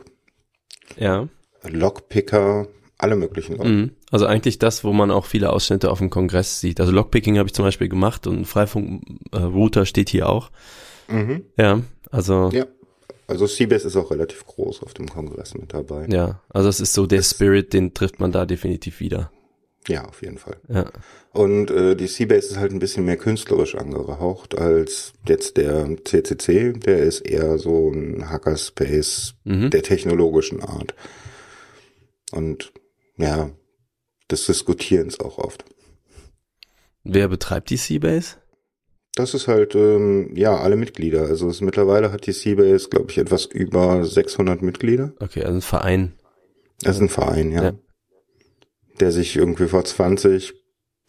Ja. Lockpicker, alle möglichen Leute. Mhm. Also eigentlich das, wo man auch viele Ausschnitte auf dem Kongress sieht. Also Lockpicking habe ich zum Beispiel gemacht und Freifunk-Router steht hier auch. Mhm. Ja, also Ja. Also Seabase ist auch relativ groß auf dem Kongress mit dabei. ja, also es ist so der Spirit, den trifft man da definitiv wieder. Ja, auf jeden Fall. Ja. Und äh, die Seabase ist halt ein bisschen mehr künstlerisch angehaucht als jetzt der CCC. Der ist eher so ein Hackerspace Mhm. der technologischen Art. Und ja, des Diskutierens auch oft. Wer betreibt die Seabase? Das ist halt, ähm, ja, alle Mitglieder. Also es, mittlerweile hat die Seabase, glaube ich, etwas über 600 Mitglieder. Okay, also ein Verein. Das ist ein Verein, ja. Ja. Der sich irgendwie vor 20,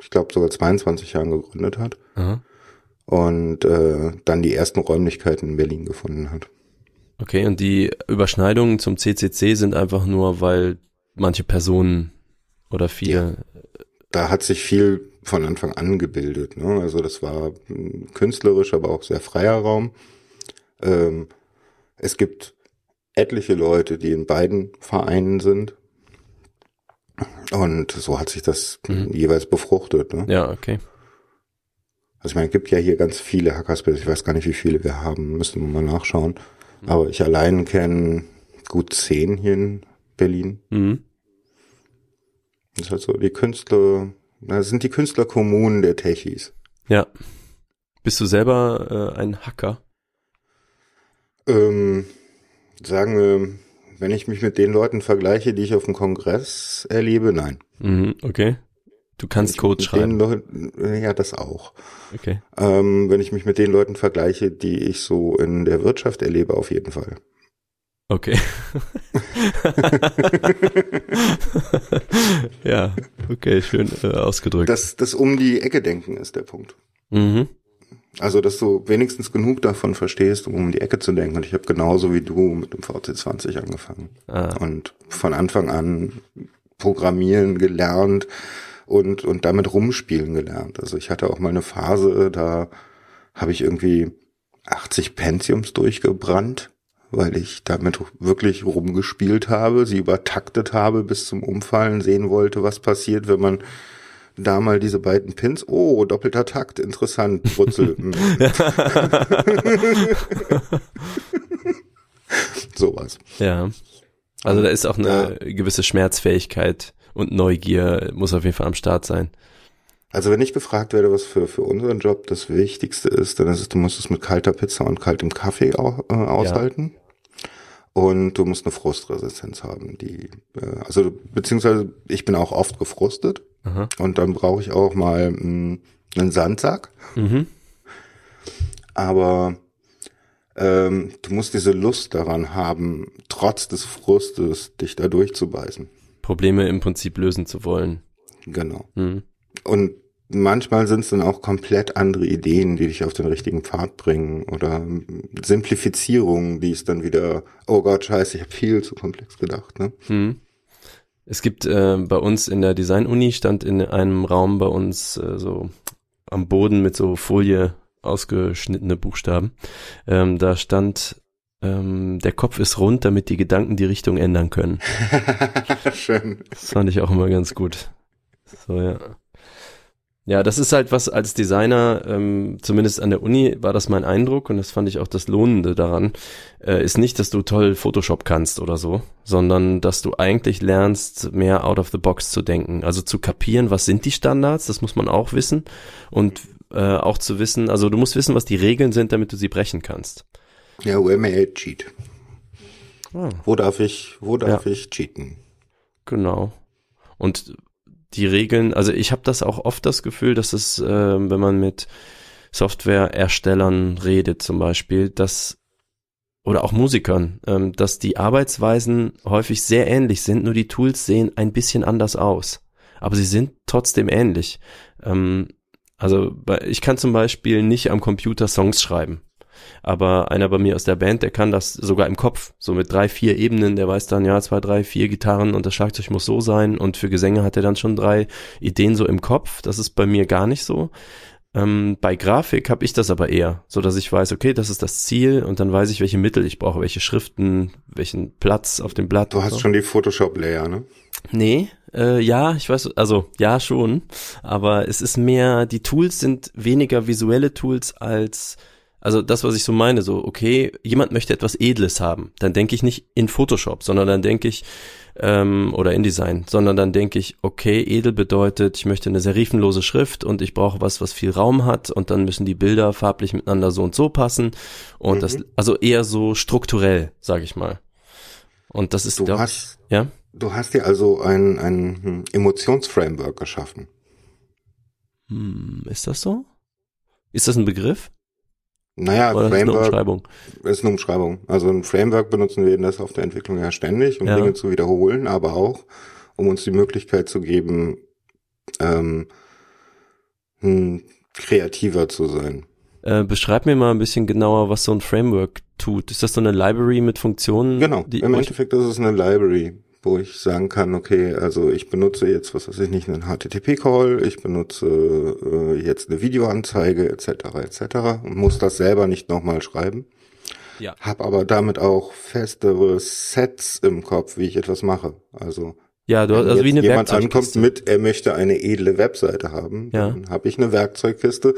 ich glaube sogar 22 Jahren gegründet hat. Aha. Und äh, dann die ersten Räumlichkeiten in Berlin gefunden hat. Okay, und die Überschneidungen zum CCC sind einfach nur, weil manche Personen oder viele. Da hat sich viel von Anfang an gebildet. Ne? Also das war künstlerisch, aber auch sehr freier Raum. Ähm, es gibt etliche Leute, die in beiden Vereinen sind. Und so hat sich das Mhm. jeweils befruchtet. Ne? Ja, okay. Also ich meine, es gibt ja hier ganz viele Hackerspaces. Ich weiß gar nicht, wie viele wir haben. Müssen wir mal nachschauen. Aber ich allein kenne gut zehn hier in Berlin. Mhm. Das ist halt so die Künstler, das sind die Künstlerkommunen der Techies. Ja. Bist du selber äh, ein Hacker? Ähm, sagen wir, wenn ich mich mit den Leuten vergleiche, die ich auf dem Kongress erlebe, nein. Mhm, okay. Du kannst Code schreiben. Leuten, ja, das auch. Okay. Ähm, wenn ich mich mit den Leuten vergleiche, die ich so in der Wirtschaft erlebe, auf jeden Fall. Okay. ja, okay, schön äh, ausgedrückt. Das, das um die Ecke denken ist der Punkt. mhm. Also, dass du wenigstens genug davon verstehst, um um die Ecke zu denken. Und ich habe genauso wie du mit dem VC20 angefangen. ah, Und von Anfang an programmieren gelernt und, und damit rumspielen gelernt. Also ich hatte auch mal eine Phase, da habe ich irgendwie 80 Pentiums durchgebrannt, weil ich damit wirklich rumgespielt habe, sie übertaktet habe bis zum Umfallen, sehen wollte, was passiert, wenn man da mal diese beiden Pins, oh, doppelter Takt, interessant, Brutzel. hm. Sowas. ja. Also da ist auch eine gewisse Schmerzfähigkeit und Neugier muss auf jeden Fall am Start sein. Also wenn ich gefragt werde, was für, für unseren Job das Wichtigste ist, dann ist es, du musst es mit kalter Pizza und kaltem Kaffee au, äh, aushalten. Und du musst eine Frustresistenz haben, die, äh, also beziehungsweise ich bin auch oft gefrustet Aha. und dann brauche ich auch mal mh, einen Sandsack. Mhm. Aber ähm, du musst diese Lust daran haben, trotz des Frustes dich da durchzubeißen. Probleme im Prinzip lösen zu wollen. Genau. Mhm. Und manchmal sind es dann auch komplett andere Ideen, die dich auf den richtigen Pfad bringen oder Simplifizierungen, die es dann wieder, oh Gott, scheiße, ich habe viel zu komplex gedacht. Ne? Mhm. Es gibt äh, bei uns in der Design-Uni stand in einem Raum bei uns äh, so am Boden mit so Folie ausgeschnittene Buchstaben. Ähm, da stand, ähm, der Kopf ist rund, damit die Gedanken die Richtung ändern können. Schön. Das fand ich auch immer ganz gut. So, ja. Ja, das ist halt was als Designer, ähm, zumindest an der Uni war das mein Eindruck und das fand ich auch das Lohnende daran, äh, ist nicht, dass du toll Photoshop kannst oder so, sondern dass du eigentlich lernst, mehr out of the box zu denken. Also zu kapieren, was sind die Standards, das muss man auch wissen und äh, auch zu wissen, also du musst wissen, was die Regeln sind, damit du sie brechen kannst. Ja, where may I cheat? Ah. Wo darf ich, wo darf Ja. ich cheaten? Genau. Und die Regeln, also ich habe das auch oft das Gefühl, dass es, äh, wenn man mit Softwareerstellern redet zum Beispiel, dass oder auch Musikern, ähm, dass die Arbeitsweisen häufig sehr ähnlich sind, nur die Tools sehen ein bisschen anders aus. Aber sie sind trotzdem ähnlich. Ähm, also ich kann zum Beispiel nicht am Computer Songs schreiben. Aber einer bei mir aus der Band, der kann das sogar im Kopf, so mit drei, vier Ebenen, der weiß dann, ja, zwei, drei, vier Gitarren und das Schlagzeug muss so sein und für Gesänge hat er dann schon drei Ideen so im Kopf. Das ist bei mir gar nicht so. Ähm, bei Grafik habe ich das aber eher, so dass ich weiß, okay, das ist das Ziel und dann weiß ich, welche Mittel ich brauche, welche Schriften, welchen Platz auf dem Blatt. Du hast so. schon die Photoshop-Layer, ne? Nee, äh, ja, ich weiß, also ja schon, aber es ist mehr, die Tools sind weniger visuelle Tools als, also das, was ich so meine, so, okay, jemand möchte etwas Edles haben, dann denke ich nicht in Photoshop, sondern dann denke ich, ähm, oder InDesign, sondern dann denke ich, okay, edel bedeutet, ich möchte eine serifenlose Schrift und ich brauche was, was viel Raum hat und dann müssen die Bilder farblich miteinander so und so passen und das, also eher so strukturell, sage ich mal. Und das ist, Du glaub, hast, ja, du hast dir also ein, ein Emotionsframework geschaffen. Hm, ist das so? Ist das ein Begriff? Naja, Oder ist das eine Framework Umschreibung? ist eine Umschreibung. Also ein Framework benutzen wir in der Softwareentwicklung ja ständig, um Ja. Dinge zu wiederholen, aber auch, um uns die Möglichkeit zu geben, ähm, hm, kreativer zu sein. Äh, beschreib mir mal ein bisschen genauer, was so ein Framework tut. Ist das so eine Library mit Funktionen? Genau, Die, im Endeffekt ist es eine Library, wo ich sagen kann, okay, also ich benutze jetzt, was weiß ich nicht, einen HTTP-Call, ich benutze äh, jetzt eine Videoanzeige etc. etc. und muss das selber nicht nochmal schreiben. Ja. Hab aber damit auch festere Sets im Kopf, wie ich etwas mache. Also ja, du hast Wenn also wie eine jemand ankommt mit, er möchte eine edle Webseite haben, Ja. dann habe ich eine Werkzeugkiste,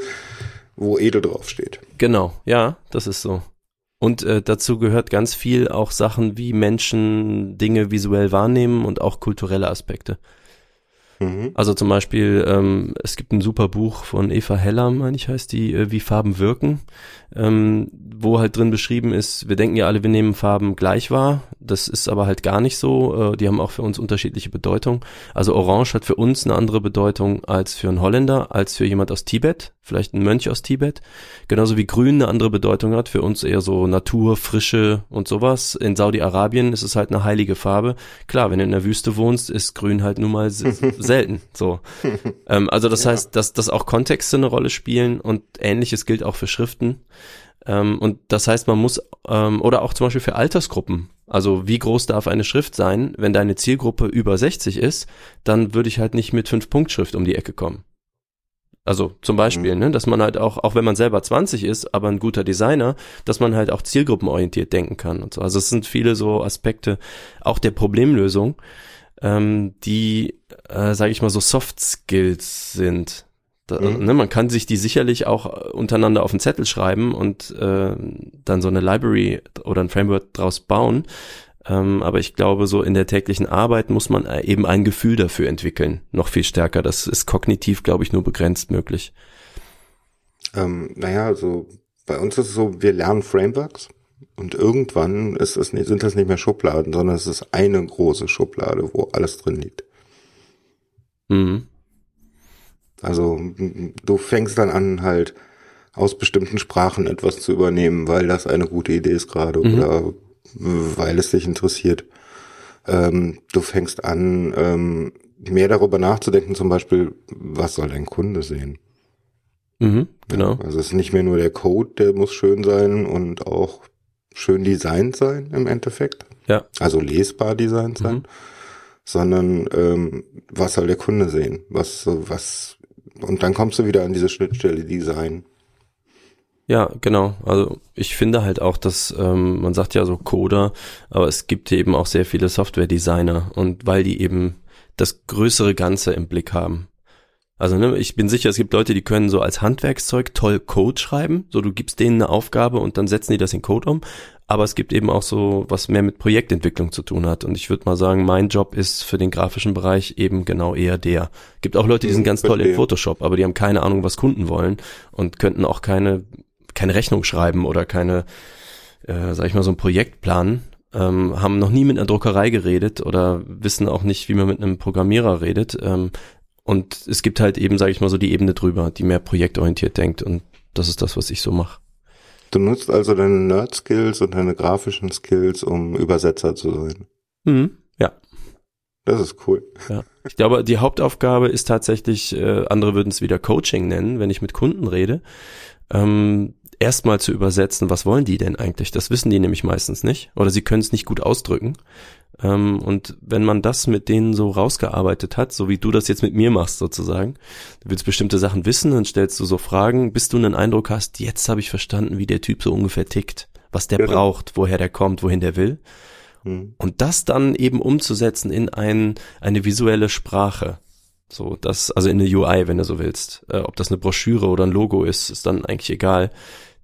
wo edel draufsteht. Genau, ja, das ist so. Und äh, dazu gehört ganz viel auch Sachen, wie Menschen Dinge visuell wahrnehmen und auch kulturelle Aspekte. Mhm. Also zum Beispiel, ähm, es gibt ein super Buch von Eva Heller, meine ich heißt die, äh, wie Farben wirken, ähm, wo halt drin beschrieben ist, wir denken ja alle, wir nehmen Farben gleich wahr. Das ist aber halt gar nicht so. Äh, die haben auch für uns unterschiedliche Bedeutung. Also Orange hat für uns eine andere Bedeutung als für einen Holländer, als für jemand aus Tibet, vielleicht ein Mönch aus Tibet. Genauso wie Grün eine andere Bedeutung hat, für uns eher so Natur, Frische und sowas. In Saudi-Arabien ist es halt eine heilige Farbe. Klar, wenn du in der Wüste wohnst, ist Grün halt nun mal se- selten. So. ähm, also das heißt, dass, dass auch Kontexte eine Rolle spielen und ähnliches gilt auch für Schriften. Ähm, und das heißt, man muss, ähm, oder auch zum Beispiel für Altersgruppen. Also wie groß darf eine Schrift sein? Wenn deine Zielgruppe über 60 ist, dann würde ich halt nicht mit 5-Punkt-Schrift um die Ecke kommen. Also zum Beispiel, Mhm. ne, dass man halt auch, auch wenn man selber 20 ist, aber ein guter Designer, dass man halt auch zielgruppenorientiert denken kann und so. Also es sind viele so Aspekte auch der Problemlösung, ähm, die, äh, sage ich mal, so Soft Skills sind. Da, Mhm. ne, man kann sich die sicherlich auch äh, untereinander auf den Zettel schreiben und äh, dann so eine Library oder ein Framework draus bauen. Ähm, aber ich glaube, so in der täglichen Arbeit muss man äh, eben ein Gefühl dafür entwickeln, noch viel stärker. Das ist kognitiv, glaube ich, nur begrenzt möglich. Ähm, naja, also bei uns ist es so, wir lernen Frameworks und irgendwann ist es sind das nicht mehr Schubladen, sondern es ist eine große Schublade, wo alles drin liegt. Mhm. Also du fängst dann an, halt aus bestimmten Sprachen etwas zu übernehmen, weil das eine gute Idee ist gerade Mhm. oder weil es dich interessiert. Ähm, du fängst an, ähm, mehr darüber nachzudenken, zum Beispiel, was soll dein Kunde sehen? Mhm, genau. Ja, also es ist nicht mehr nur der Code, der muss schön sein und auch schön designt sein im Endeffekt. Ja. Also lesbar designt sein, Mhm. sondern ähm, was soll der Kunde sehen? Was, was und dann kommst du wieder an diese Schnittstelle Design. Ja, genau. Also ich finde halt auch, dass ähm, man sagt ja so Coder, aber es gibt eben auch sehr viele Software-Designer und weil die eben das größere Ganze im Blick haben. Also ne, ich bin sicher, es gibt Leute, die können so als Handwerkszeug toll Code schreiben. So du gibst denen eine Aufgabe und dann setzen die das in Code um. Aber es gibt eben auch so, was mehr mit Projektentwicklung zu tun hat. Und ich würde mal sagen, mein Job ist für den grafischen Bereich eben genau eher der. Gibt auch Leute, die sind Mhm, ganz toll in. Photoshop, aber die haben keine Ahnung, was Kunden wollen und könnten auch keine keine Rechnung schreiben oder keine, äh, sag ich mal, so ein Projekt planen, ähm, haben noch nie mit einer Druckerei geredet oder wissen auch nicht, wie man mit einem Programmierer redet. Und es gibt halt eben, sage ich mal, so die Ebene drüber, die mehr projektorientiert denkt. Und das ist das, was ich so mache. Du nutzt also deine Nerd-Skills und deine grafischen Skills, um Übersetzer zu sein. Mhm. Ja, Das ist cool. ja. Ich glaube, die Hauptaufgabe ist tatsächlich, äh, andere würden es wieder Coaching nennen, wenn ich mit Kunden rede. Ähm, erstmal zu übersetzen, was wollen die denn eigentlich? Das wissen die nämlich meistens nicht oder sie können es nicht gut ausdrücken. Ähm, und wenn man das mit denen so rausgearbeitet hat, so wie du das jetzt mit mir machst sozusagen, du willst bestimmte Sachen wissen, dann stellst du so Fragen, bis du einen Eindruck hast, jetzt habe ich verstanden, wie der Typ so ungefähr tickt, was der Genau. braucht, woher der kommt, wohin der will. Hm. Und das dann eben umzusetzen in ein, eine visuelle Sprache. So, das, also in eine UI, wenn du so willst. Äh, ob das eine Broschüre oder ein Logo ist, ist dann eigentlich egal.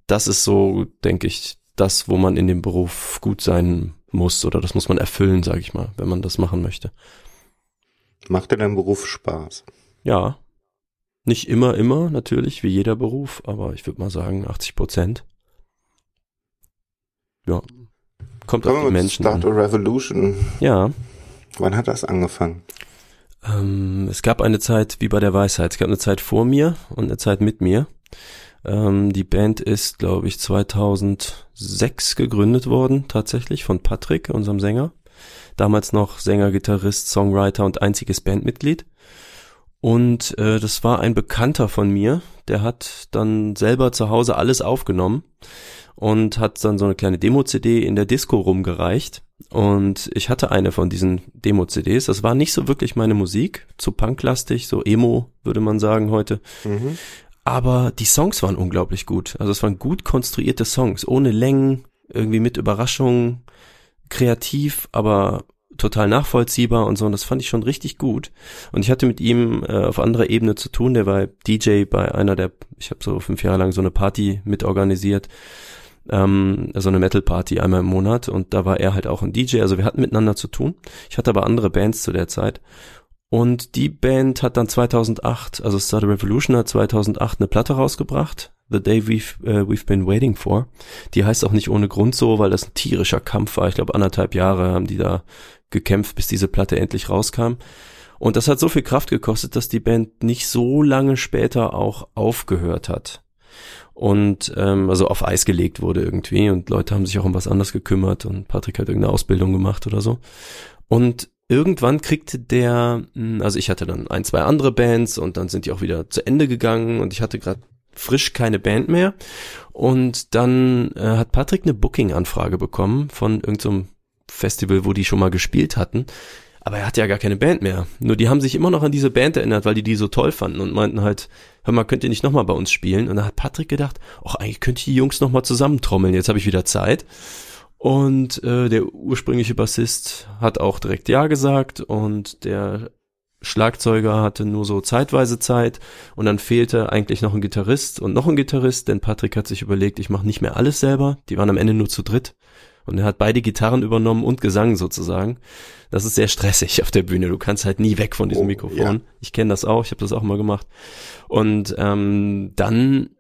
Das ist so, denke ich, das, wo man in dem Beruf gut sein muss oder das muss man erfüllen, sage ich mal, wenn man das machen möchte. Macht dir dein Beruf Spaß? Ja. Nicht immer, immer, natürlich, wie jeder Beruf, aber ich würde mal sagen 80 Prozent. Ja. Kommt auf Kommen die wir mit Menschen Start a an. Revolution. Ja. Wann hat das angefangen? Ähm, es gab eine Zeit wie bei der Weisheit. Es gab eine Zeit vor mir und eine Zeit mit mir. Ähm, die Band ist, glaube ich, 2006 gegründet worden, tatsächlich, von Patrick, unserem Sänger. Damals noch Sänger, Gitarrist, Songwriter und einziges Bandmitglied. Und äh, das war ein Bekannter von mir, der hat dann selber zu Hause alles aufgenommen und hat dann so eine kleine Demo-CD in der Disco rumgereicht. Und ich hatte eine von diesen Demo-CDs. Das war nicht so wirklich meine Musik, zu punklastig, so Emo, würde man sagen heute. Mhm. Aber die Songs waren unglaublich gut. Also es waren gut konstruierte Songs, ohne Längen, irgendwie mit Überraschungen, kreativ, aber total nachvollziehbar und so. Und das fand ich schon richtig gut. Und ich hatte mit ihm äh, auf anderer Ebene zu tun. Der war DJ bei einer der, ich habe so fünf Jahre lang so eine Party mitorganisiert, ähm, so eine Metal-Party einmal im Monat. Und da war er halt auch ein DJ. Also wir hatten miteinander zu tun. Ich hatte aber andere Bands zu der Zeit. Und die Band hat dann 2008, also Start Revolution hat 2008 eine Platte rausgebracht, The Day We've, uh, We've Been Waiting For. Die heißt auch nicht ohne Grund so, weil das ein tierischer Kampf war. Ich glaube, anderthalb Jahre haben die da gekämpft, bis diese Platte endlich rauskam. Und das hat so viel Kraft gekostet, dass die Band nicht so lange später auch aufgehört hat. Und ähm, also auf Eis gelegt wurde irgendwie und Leute haben sich auch um was anderes gekümmert und Patrick hat irgendeine Ausbildung gemacht oder so. Und irgendwann kriegte der, hm, also ich hatte dann ein, zwei andere Bands und dann sind die auch wieder zu Ende gegangen und ich hatte gerade frisch keine Band mehr. Und dann äh, hat Patrick eine Booking-Anfrage bekommen von irgendeinem Festival, wo die schon mal gespielt hatten. Aber er hatte ja gar keine Band mehr. Nur die haben sich immer noch an diese Band erinnert, weil die die so toll fanden und meinten halt, hör mal, könnt ihr nicht nochmal bei uns spielen? Und da hat Patrick gedacht, ach, eigentlich könnte ich die Jungs nochmal zusammentrommeln, jetzt habe ich wieder Zeit. Und äh, der ursprüngliche Bassist hat auch direkt Ja gesagt und der Schlagzeuger hatte nur so zeitweise Zeit und dann fehlte eigentlich noch ein Gitarrist und noch ein Gitarrist, denn Patrick hat sich überlegt, ich mache nicht mehr alles selber. Die waren am Ende nur zu dritt und er hat beide Gitarren übernommen und Gesang sozusagen. Das ist sehr stressig auf der Bühne. Du kannst halt nie weg von diesem Oh, Mikrofon. ja. Ich kenne das auch, ich habe das auch mal gemacht. Und ähm, dann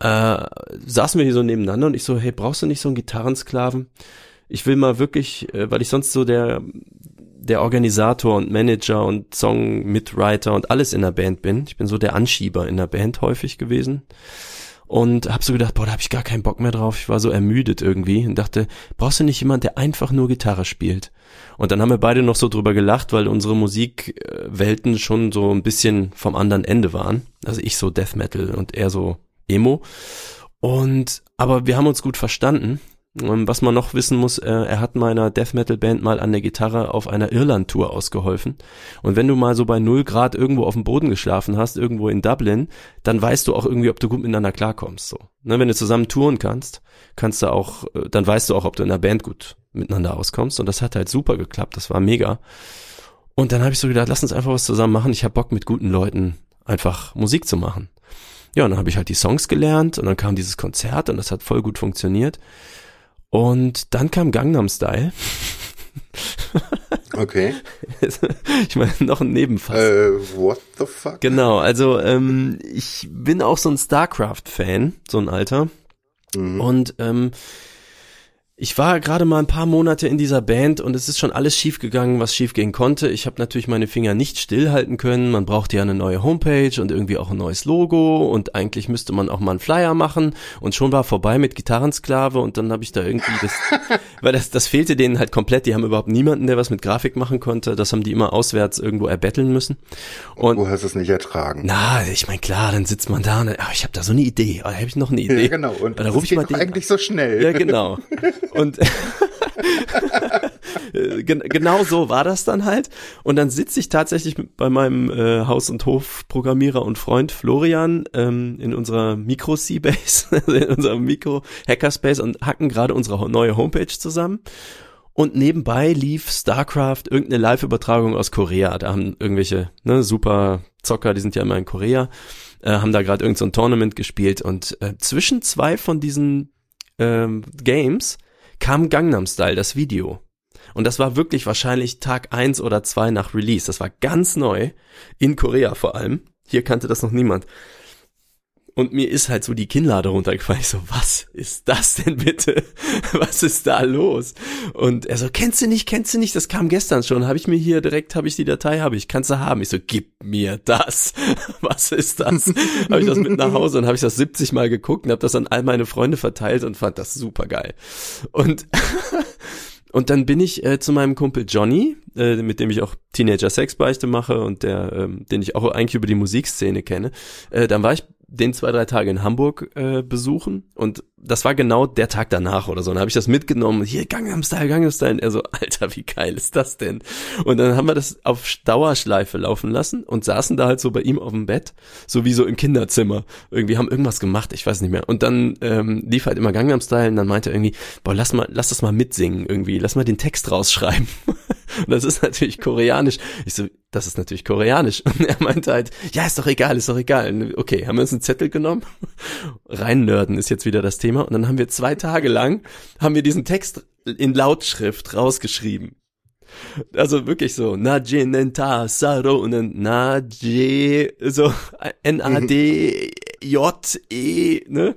äh, saßen wir hier so nebeneinander und ich so, hey, brauchst du nicht so einen Gitarrensklaven? Ich will mal wirklich, äh, weil ich sonst so der der Organisator und Manager und Song-Mitwriter und alles in der Band bin. Ich bin so der Anschieber in der Band häufig gewesen. Und hab so gedacht, boah, da hab ich gar keinen Bock mehr drauf. Ich war so ermüdet irgendwie und dachte, brauchst du nicht jemand, der einfach nur Gitarre spielt? Und dann haben wir beide noch so drüber gelacht, weil unsere Musikwelten schon so ein bisschen vom anderen Ende waren. Also ich so Death Metal und er so Emo. Und, aber wir haben uns gut verstanden. Was man noch wissen muss, äh, er hat meiner Death Metal Band mal an der Gitarre auf einer Irland-Tour ausgeholfen. Und wenn du mal so bei null Grad irgendwo auf dem Boden geschlafen hast, irgendwo in Dublin, dann weißt du auch irgendwie, ob du gut miteinander klarkommst. So, ne, wenn du zusammen touren kannst, kannst du auch, äh, dann weißt du auch, ob du in der Band gut miteinander auskommst. Und das hat halt super geklappt. Das war mega. Und dann habe ich so gedacht, lass uns einfach was zusammen machen. Ich habe Bock mit guten Leuten einfach Musik zu machen. Ja, und dann habe ich halt die Songs gelernt und dann kam dieses Konzert und das hat voll gut funktioniert. Und dann kam Gangnam Style. Okay. ich meine, noch ein Nebenfass. Äh, what the fuck? Genau, also ähm, ich bin auch so ein StarCraft-Fan, so ein alter. Mhm. Und ähm, ich war gerade mal ein paar Monate in dieser Band und es ist schon alles schiefgegangen, was schiefgehen konnte. Ich habe natürlich meine Finger nicht stillhalten können. Man brauchte ja eine neue Homepage und irgendwie auch ein neues Logo und eigentlich müsste man auch mal einen Flyer machen und schon war vorbei mit Gitarrensklave und dann habe ich da irgendwie das, weil das, das fehlte denen halt komplett. Die haben überhaupt niemanden, der was mit Grafik machen konnte. Das haben die immer auswärts irgendwo erbetteln müssen. Und Du hast es nicht ertragen. na, ich meine, klar, dann sitzt man da und ah, ich habe da so eine Idee. Ah, habe ich noch eine Idee? ja, genau. Und dann das rufe ich mal den eigentlich so schnell. ja, genau. Und Gen genau so war das dann halt. Und dann sitze ich tatsächlich bei meinem äh, Haus- und Hofprogrammierer und Freund Florian ähm, in unserer Micro-C-Base, also in unserem Micro-Hackerspace und hacken gerade unsere neue Homepage zusammen. Und nebenbei lief StarCraft irgendeine Live-Übertragung aus Korea. Da haben irgendwelche ne, super Zocker, die sind ja immer in Korea, äh, haben da gerade irgendein so Tournament gespielt. Und äh, zwischen zwei von diesen ähm, Games kam Gangnam Style, das Video. Und das war wirklich wahrscheinlich Tag eins oder zwei nach Release. Das war ganz neu, in Korea vor allem. Hier kannte das noch niemand. Und mir ist halt so die Kinnlade runtergefallen. Ich so, was ist das denn bitte? Was ist da los? Und er so, kennst du nicht, kennst du nicht? Das kam gestern schon. Habe ich mir hier direkt, habe ich die Datei, habe ich, kannst du haben. Ich so, gib mir das. Was ist das? habe ich das mit nach Hause und habe ich das 70 Mal geguckt und habe das an all meine Freunde verteilt und fand das super geil. Und Und dann bin ich äh, zu meinem Kumpel Johnny, äh, mit dem ich auch Teenager Sexbeichte mache und der, ähm, den ich auch eigentlich über die Musikszene kenne. Äh, dann war ich den zwei, drei Tage in Hamburg äh, besuchen und das war genau der Tag danach oder so. Dann habe ich das mitgenommen, hier Gangnam Style, Gangnam Style. Und er so, Alter, wie geil ist das denn? Und dann haben wir das auf Dauerschleife laufen lassen und saßen da halt so bei ihm auf dem Bett, so wie so im Kinderzimmer. Irgendwie haben irgendwas gemacht, ich weiß nicht mehr. Und dann ähm, lief halt immer Gangnam Style und dann meinte er irgendwie, boah, lass mal, lass das mal mitsingen irgendwie, lass mal den Text rausschreiben. und das ist natürlich koreanisch. Ich so, das ist natürlich koreanisch. Und er meinte halt, ja, ist doch egal, ist doch egal. Okay, haben wir uns einen Zettel genommen. Rein nörden ist jetzt wieder das Thema. Und dann haben wir zwei Tage lang, haben wir diesen Text in Lautschrift rausgeschrieben. Also wirklich so, Naje Nenta Saro und dann Naje, so N-A-D-J-E, ne?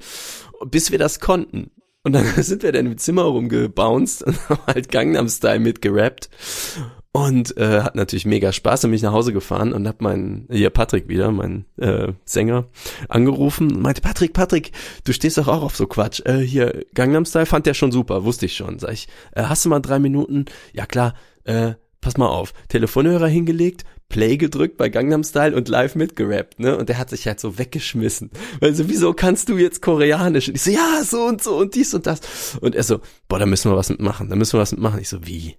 Bis wir das konnten. Und dann sind wir dann im Zimmer rumgebounced und haben halt Gangnam Style mitgerappt und äh, hat natürlich mega Spaß und mich nach Hause gefahren und hab meinen hier Patrick wieder, mein äh, Sänger, angerufen und meinte Patrick, Patrick, du stehst doch auch auf so Quatsch. Äh, hier Gangnam Style fand der schon super, wusste ich schon. Sag ich, äh, hast du mal drei Minuten? Ja klar. Äh, pass mal auf, Telefonhörer hingelegt, Play gedrückt bei Gangnam Style und live mitgerappt, ne? Und der hat sich halt so weggeschmissen. Weil so, wieso kannst du jetzt Koreanisch? Und ich so, ja, so und so und dies und das. Und er so, boah, da müssen wir was mitmachen, da müssen wir was mitmachen. Ich so, wie?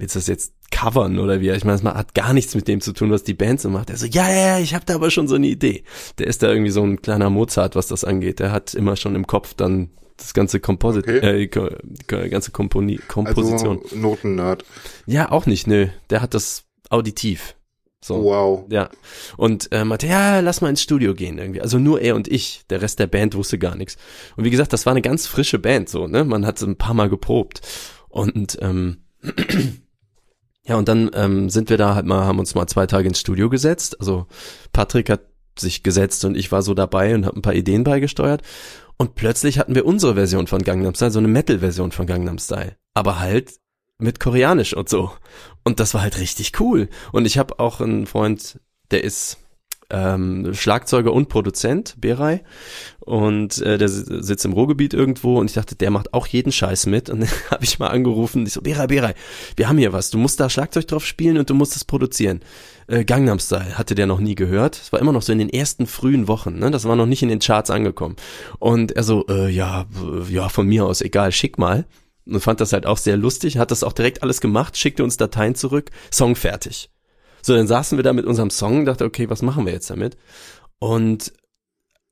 willst du das jetzt covern oder wie? Ich meine, das hat gar nichts mit dem zu tun, was die Band so macht. Er so, ja, ja, ja, ich habe da aber schon so eine Idee. Der ist da irgendwie so ein kleiner Mozart, was das angeht. Der hat immer schon im Kopf dann das ganze Komposit, okay. äh, ganze Komponi Komposition. Also Notennerd. Ja, auch nicht, nö. Der hat das auditiv. So. Wow. Ja. Und äh, meinte, ja, lass mal ins Studio gehen irgendwie. Also nur er und ich. Der Rest der Band wusste gar nichts. Und wie gesagt, das war eine ganz frische Band, so, ne? Man hat ein paar Mal geprobt. Und ähm, ja, und dann ähm, sind wir da halt mal, haben uns mal zwei Tage ins Studio gesetzt. Also Patrick hat sich gesetzt und ich war so dabei und habe ein paar Ideen beigesteuert. Und plötzlich hatten wir unsere Version von Gangnam Style, so eine Metal-Version von Gangnam Style. Aber halt mit Koreanisch und so. Und das war halt richtig cool. Und ich habe auch einen Freund, der ist ähm, Schlagzeuger und Produzent, Beray. Und äh, der sitzt im Ruhrgebiet irgendwo und ich dachte, der macht auch jeden Scheiß mit. Und dann habe ich mal angerufen, ich so, Beray, Beray, wir haben hier was. Du musst da Schlagzeug drauf spielen und du musst es produzieren. Äh, Gangnam Style hatte der noch nie gehört. Es war immer noch so in den ersten frühen Wochen, ne? Das war noch nicht in den Charts angekommen. Und er so, äh, ja, ja, von mir aus, egal, schick mal und fand das halt auch sehr lustig, hat das auch direkt alles gemacht, schickte uns Dateien zurück, Song fertig. So, dann saßen wir da mit unserem Song, dachte, okay, was machen wir jetzt damit? Und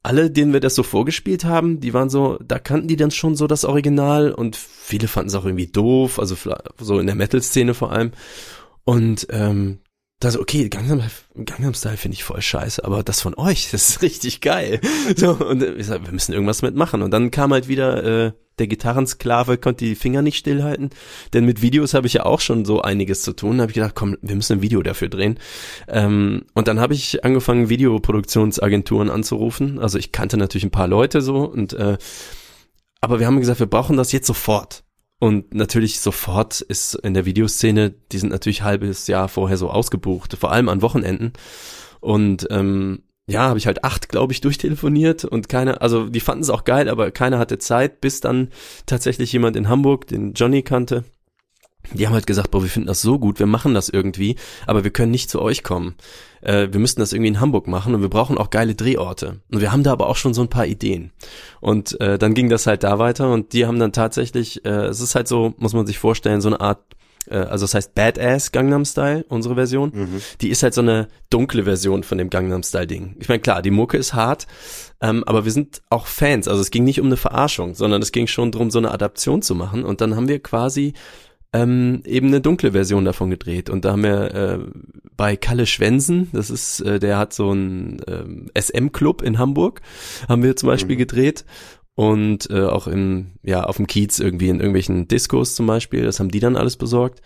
alle, denen wir das so vorgespielt haben, die waren so, da kannten die dann schon so das Original und viele fanden es auch irgendwie doof, also so in der Metal-Szene vor allem. Und ähm, da so, okay, Gangnam, Gangnam Style finde ich voll scheiße, aber das von euch, das ist richtig geil. So, und ich sag, wir müssen irgendwas mitmachen. Und dann kam halt wieder äh, der Gitarrensklave, konnte die Finger nicht stillhalten. Denn mit Videos habe ich ja auch schon so einiges zu tun. Da habe ich gedacht, komm, wir müssen ein Video dafür drehen. Ähm, und dann habe ich angefangen, Videoproduktionsagenturen anzurufen. Also ich kannte natürlich ein paar Leute so und äh, aber wir haben gesagt, wir brauchen das jetzt sofort. Und natürlich sofort ist in der Videoszene, die sind natürlich halbes Jahr vorher so ausgebucht, vor allem an Wochenenden. Und ähm, ja, habe ich halt acht, glaube ich, durchtelefoniert und keiner, also die fanden es auch geil, aber keiner hatte Zeit, bis dann tatsächlich jemand in Hamburg, den Johnny kannte, die haben halt gesagt, boah, wir finden das so gut, wir machen das irgendwie, aber wir können nicht zu euch kommen. Äh, wir müssten das irgendwie in Hamburg machen und wir brauchen auch geile Drehorte. Und wir haben da aber auch schon so ein paar Ideen. Und äh, dann ging das halt da weiter und die haben dann tatsächlich, äh, es ist halt so, muss man sich vorstellen, so eine Art äh, also das heißt Badass Gangnam Style, unsere Version. Mhm. Die ist halt so eine dunkle Version von dem Gangnam Style Ding. Ich meine, klar, die Mucke ist hart, ähm, aber wir sind auch Fans. Also es ging nicht um eine Verarschung, sondern es ging schon darum, so eine Adaption zu machen. Und dann haben wir quasi ähm, eben eine dunkle Version davon gedreht. Und da haben wir äh, bei Kalle Schwensen, das ist, äh, der hat so einen ähm, SM-Club in Hamburg, haben wir zum Beispiel mhm. gedreht. Und äh, auch im, ja, auf dem Kiez irgendwie in irgendwelchen Discos zum Beispiel, das haben die dann alles besorgt.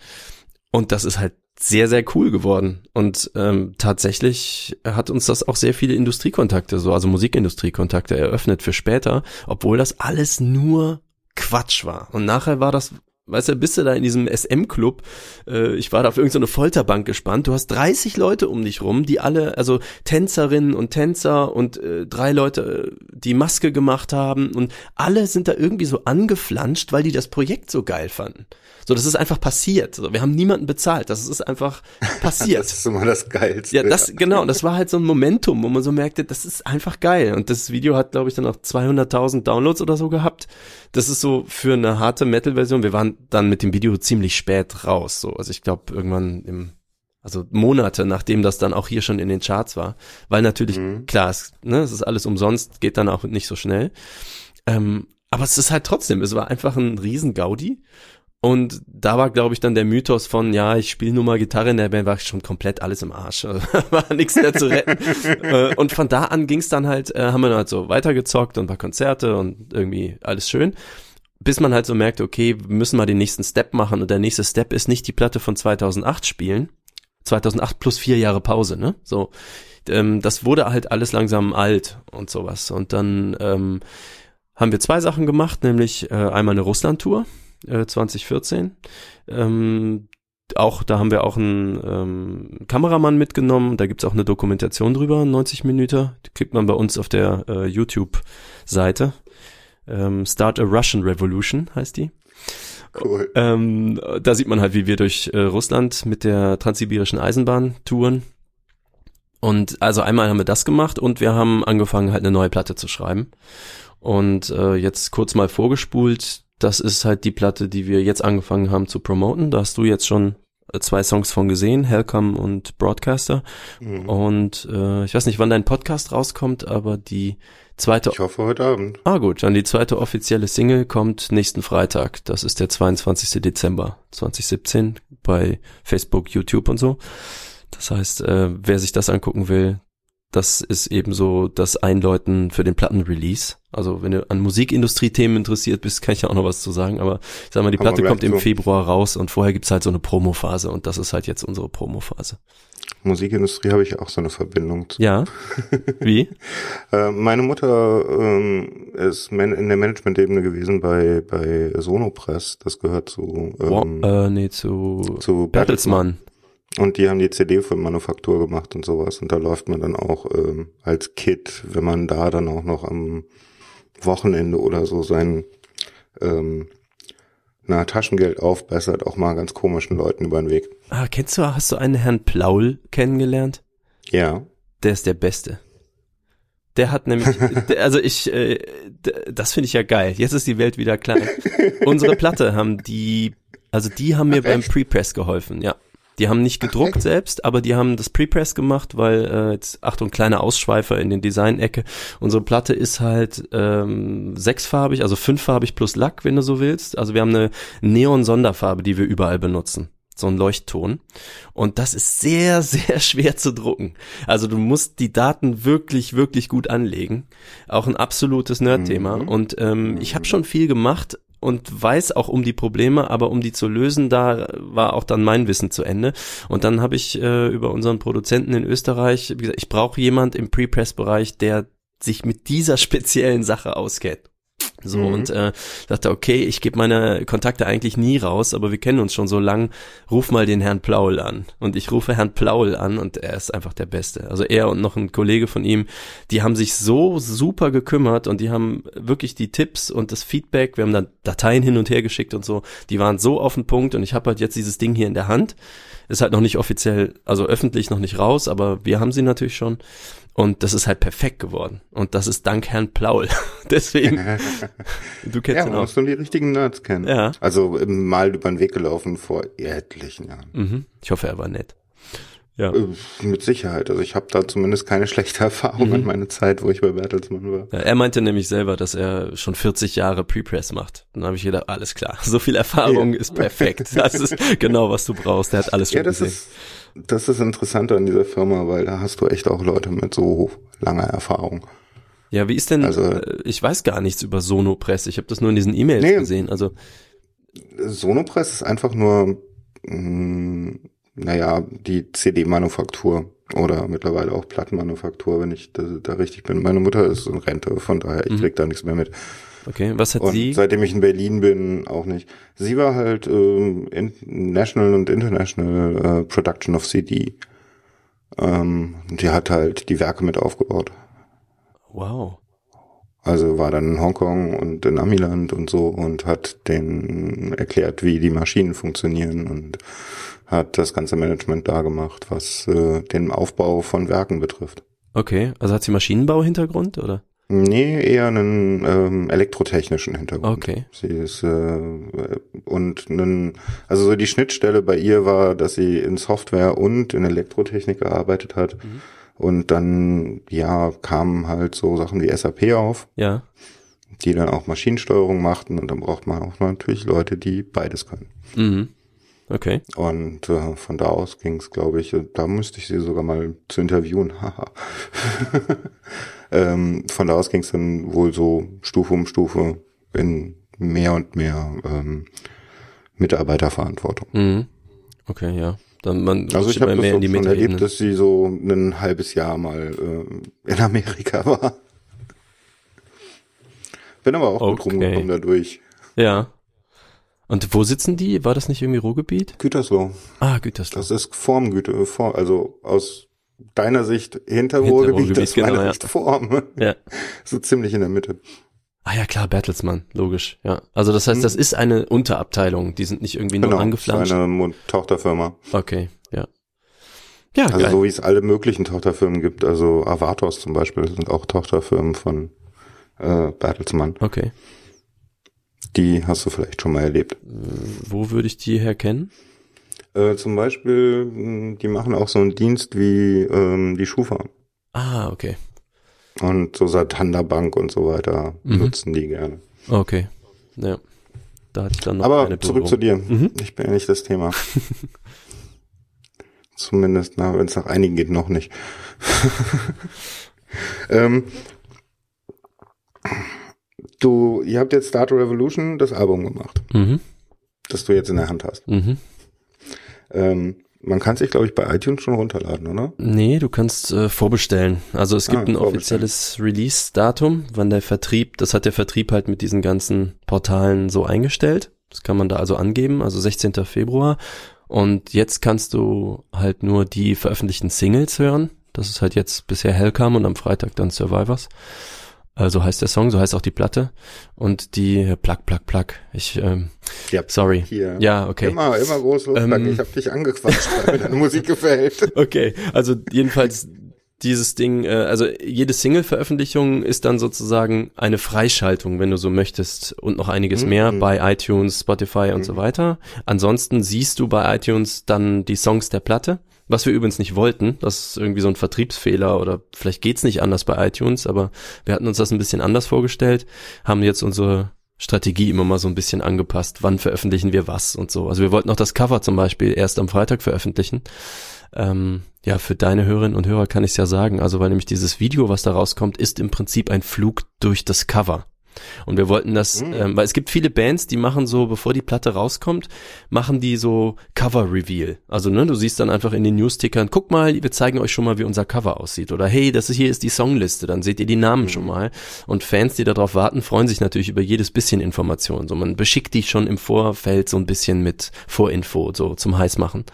Und das ist halt sehr, sehr cool geworden. Und ähm, tatsächlich hat uns das auch sehr viele Industriekontakte, so also Musikindustriekontakte eröffnet für später, obwohl das alles nur Quatsch war. Und nachher war das Weißt du, bist du da in diesem SM-Club, äh, ich war da auf irgendeine Folterbank gespannt, du hast 30 Leute um dich rum, die alle, also Tänzerinnen und Tänzer und äh, drei Leute, äh, die Maske gemacht haben. Und alle sind da irgendwie so angeflanscht, weil die das Projekt so geil fanden. So, das ist einfach passiert. So, wir haben niemanden bezahlt. Das ist einfach passiert. das ist immer das Geilste. Ja, das, genau. Das war halt so ein Momentum, wo man so merkte, das ist einfach geil. Und das Video hat, glaube ich, dann auch 200.000 Downloads oder so gehabt. Das ist so für eine harte Metal-Version. Wir waren dann mit dem Video ziemlich spät raus. So, also ich glaube, irgendwann im also Monate, nachdem das dann auch hier schon in den Charts war. Weil natürlich, mhm. klar, es, ne, es ist alles umsonst, geht dann auch nicht so schnell. Ähm, aber es ist halt trotzdem, es war einfach ein riesen Gaudi. Und da war, glaube ich, dann der Mythos von, ja, ich spiele nur mal Gitarre in der Band, war schon komplett alles im Arsch. war nichts mehr zu retten. Äh, und von da an ging's dann halt, äh, haben wir dann halt so weitergezockt und ein paar Konzerte und irgendwie alles schön. Bis man halt so merkt, okay, wir müssen mal den nächsten Step machen. Und der nächste Step ist nicht die Platte von 2008 spielen. 2008 plus vier Jahre Pause, ne? So, ähm, das wurde halt alles langsam alt und sowas. Und dann ähm, haben wir zwei Sachen gemacht, nämlich äh, einmal eine Russland-Tour 2014. Äh, ähm, auch da haben wir auch einen ähm, Kameramann mitgenommen. Da gibt's auch eine Dokumentation drüber, 90 Minuten. Die kriegt man bei uns auf der äh, YouTube-Seite. Ähm, Start a Russian Revolution heißt die. Cool. Ähm, da sieht man halt, wie wir durch äh, Russland mit der transsibirischen Eisenbahn touren. Und also einmal haben wir das gemacht und wir haben angefangen, halt eine neue Platte zu schreiben. Und äh, jetzt kurz mal vorgespult, das ist halt die Platte, die wir jetzt angefangen haben zu promoten. Da hast du jetzt schon äh, zwei Songs von gesehen, Hellcome und Broadcaster. Mhm. Und äh, ich weiß nicht, wann dein Podcast rauskommt, aber die zweite. Ich hoffe heute Abend. Ah gut, dann die zweite offizielle Single kommt nächsten Freitag. Das ist der 22. Dezember 2017 bei Facebook, YouTube und so. Das heißt, äh, wer sich das angucken will, das ist eben so das Einläuten für den Plattenrelease. Also wenn du an Musikindustrie-Themen interessiert bist, kann ich ja auch noch was zu sagen. Aber ich sag mal, die Platte kommt im Februar raus und vorher gibt's halt so eine Promophase und das ist halt jetzt unsere Promophase. Musikindustrie habe ich auch so eine Verbindung zu. Ja. Wie? äh, meine Mutter ähm, ist in der Management-Ebene gewesen bei bei Sonopress. Das gehört zu ähm, wow, äh, nee zu, zu Bertelsmann. Und die haben die CD für Manufaktur gemacht und sowas. Und da läuft man dann auch ähm, als Kit, wenn man da dann auch noch am Wochenende oder so sein ähm, na, Taschengeld aufbessert, auch mal ganz komischen Leuten über den Weg. Ah, kennst du, hast du einen Herrn Plaul kennengelernt? Ja. Der ist der Beste. Der hat nämlich, also ich, äh, das finde ich ja geil. Jetzt ist die Welt wieder klein. Unsere Platte haben die, also die haben mir Ach, beim Prepress geholfen, ja. Die haben nicht gedruckt Ach, selbst, aber die haben das Prepress gemacht, weil äh, jetzt Achtung kleine Ausschweifer in den Design-Ecke. Unsere Platte ist halt ähm, sechsfarbig, also fünffarbig plus Lack, wenn du so willst. Also wir haben eine Neon-Sonderfarbe, die wir überall benutzen so ein Leuchtton. Und das ist sehr, sehr schwer zu drucken. Also du musst die Daten wirklich, wirklich gut anlegen. Auch ein absolutes Nerd-Thema. Mhm. Und ähm, ich habe schon viel gemacht, und weiß auch um die Probleme, aber um die zu lösen, da war auch dann mein Wissen zu Ende. Und dann habe ich äh, über unseren Produzenten in Österreich gesagt, ich brauche jemand im Pre-Press-Bereich, der sich mit dieser speziellen Sache auskennt. So mhm. und äh, dachte, okay, ich gebe meine Kontakte eigentlich nie raus, aber wir kennen uns schon so lang. Ruf mal den Herrn Plaul an. Und ich rufe Herrn Plaul an und er ist einfach der Beste. Also er und noch ein Kollege von ihm, die haben sich so super gekümmert und die haben wirklich die Tipps und das Feedback. Wir haben dann Dateien hin und her geschickt und so. Die waren so auf den Punkt und ich habe halt jetzt dieses Ding hier in der Hand. Ist halt noch nicht offiziell, also öffentlich noch nicht raus, aber wir haben sie natürlich schon. Und das ist halt perfekt geworden. Und das ist dank Herrn Plaul. Deswegen, du kennst ja, ihn auch. Ja, musst du die richtigen Nerds kennen. Ja. Also mal über den Weg gelaufen vor etlichen Jahren. Mhm. Ich hoffe, er war nett. Ja. Äh, mit Sicherheit. Also ich habe da zumindest keine schlechte Erfahrung mhm. in meiner Zeit, wo ich bei Bertelsmann war. Ja, er meinte nämlich selber, dass er schon 40 Jahre Prepress macht. Dann habe ich gedacht, alles klar, so viel Erfahrung ja. ist perfekt. Das ist genau, was du brauchst. Der hat alles schon ja, das gesehen. Ist, das ist interessant an dieser Firma, weil da hast du echt auch Leute mit so langer Erfahrung. Ja, wie ist denn, also, äh, ich weiß gar nichts über Sonopress. Ich habe das nur in diesen E-Mails nee, gesehen. Also Sonopress ist einfach nur mh, mm, naja, die CD-Manufaktur oder mittlerweile auch Plattenmanufaktur, wenn ich da, da richtig bin. Meine Mutter ist in Rente, von daher, ich Mhm. krieg da nichts mehr mit. Okay, was hat Und sie? seitdem ich in Berlin bin, auch nicht. Sie war halt ähm, in National und International äh, Production of CD. Ähm, die hat halt die Werke mit aufgebaut. Wow. Also war dann in Hongkong und in Amiland und so und hat denen erklärt, wie die Maschinen funktionieren und hat das ganze Management da gemacht, was äh, den Aufbau von Werken betrifft. Okay, also hat sie Maschinenbau-Hintergrund oder? Nee, eher einen ähm, elektrotechnischen Hintergrund. Okay. Sie ist äh, und einen, also so die Schnittstelle bei ihr war, dass sie in Software und in Elektrotechnik gearbeitet hat. Und dann, ja, kamen halt so Sachen wie SAP auf, Ja. die dann auch Maschinensteuerung machten. Und dann braucht man auch natürlich Leute, die beides können. Mhm. Okay. Und äh, von da aus ging es, glaube ich, äh, da müsste ich sie sogar mal zu interviewen. Haha. ähm, von da aus ging es dann wohl so Stufe um Stufe in mehr und mehr ähm, Mitarbeiterverantwortung. Mhm. Okay, ja. Dann man Also ich habe das mehr so in die schon erlebt, dass sie so ein halbes Jahr mal äh, in Amerika war. Bin aber auch gut Okay. rumgekommen dadurch. Ja. Und wo sitzen die? War das nicht irgendwie Ruhrgebiet? Gütersloh. Ah, Gütersloh. Das ist vorm Güte, also aus deiner Sicht hinter Hinter Ruhrgebiet, Ruhrgebiet, das ist meine genau, ja. Sicht vorm. Ja. So ziemlich in der Mitte. Ah ja, klar, Bertelsmann, logisch, ja. Also das heißt, das ist eine Unterabteilung, die sind nicht irgendwie nur Mhm. Genau, das angeflanscht. ist eine Tochterfirma. Okay, ja. Ja, Also geil. so wie es alle möglichen Tochterfirmen gibt. Also Avatos zum Beispiel sind auch Tochterfirmen von äh, Bertelsmann. okay. Die hast du vielleicht schon mal erlebt. Wo würde ich die herkennen? Äh, zum Beispiel, mh, die machen auch so einen Dienst wie ähm, die Schufa. Ah, okay. Und so Santander Bank und so weiter Mhm. nutzen die gerne. Okay. Ja. Da hatte ich dann noch Aber eine zurück zu dir. Mhm. Ich bin ja nicht das Thema. Zumindest, na, wenn es nach einigen geht, noch nicht. ähm, du, ihr habt jetzt Start Revolution das Album gemacht, Mhm. das du jetzt in der Hand hast. Mhm. Ähm, man kann sich, glaube ich, bei iTunes schon runterladen, oder? Nee, du kannst äh, vorbestellen. Also es gibt Ah, ein offizielles Release-Datum, wann der Vertrieb, das hat der Vertrieb halt mit diesen ganzen Portalen so eingestellt. Das kann man da also angeben, also 16. Februar. Und jetzt kannst du halt nur die veröffentlichten Singles hören. Das ist halt jetzt bisher Hellcam und am Freitag dann Survivors. Also heißt der Song, so heißt auch die Platte. Und die Plug, Plug, Plug. Ich, ähm, Ja, sorry. hier. Ja, okay. Immer, immer groß lospacken. Ähm. ich habe dich angequatscht, weil mir deine Musik gefällt. Okay, also jedenfalls dieses Ding, äh, also jede Single-Veröffentlichung ist dann sozusagen eine Freischaltung, wenn du so möchtest, und noch einiges Mhm. mehr bei iTunes, Spotify und so weiter. Ansonsten siehst du bei iTunes dann die Songs der Platte, was wir übrigens nicht wollten. Das ist irgendwie so ein Vertriebsfehler oder vielleicht geht's nicht anders bei iTunes, aber wir hatten uns das ein bisschen anders vorgestellt, haben jetzt unsere Strategie immer mal so ein bisschen angepasst. Wann veröffentlichen wir was und so. Also wir wollten auch das Cover zum Beispiel erst am Freitag veröffentlichen. Ähm, ja, für deine Hörerinnen und Hörer kann ich es ja sagen. Also, weil nämlich dieses Video, was da rauskommt, ist im Prinzip ein Flug durch das Cover. Und wir wollten das, Mhm. ähm, weil es gibt viele Bands, die machen so, bevor die Platte rauskommt, machen die so Cover-Reveal. Also, ne, du siehst dann einfach in den Newstickern, guck mal, wir zeigen euch schon mal, wie unser Cover aussieht. Oder hey, das ist, hier ist die Songliste, dann seht ihr die Namen schon mal. Und Fans, die darauf warten, freuen sich natürlich über jedes bisschen Information. So, man beschickt die schon im Vorfeld so ein bisschen mit Vorinfo, so zum Heißmachen.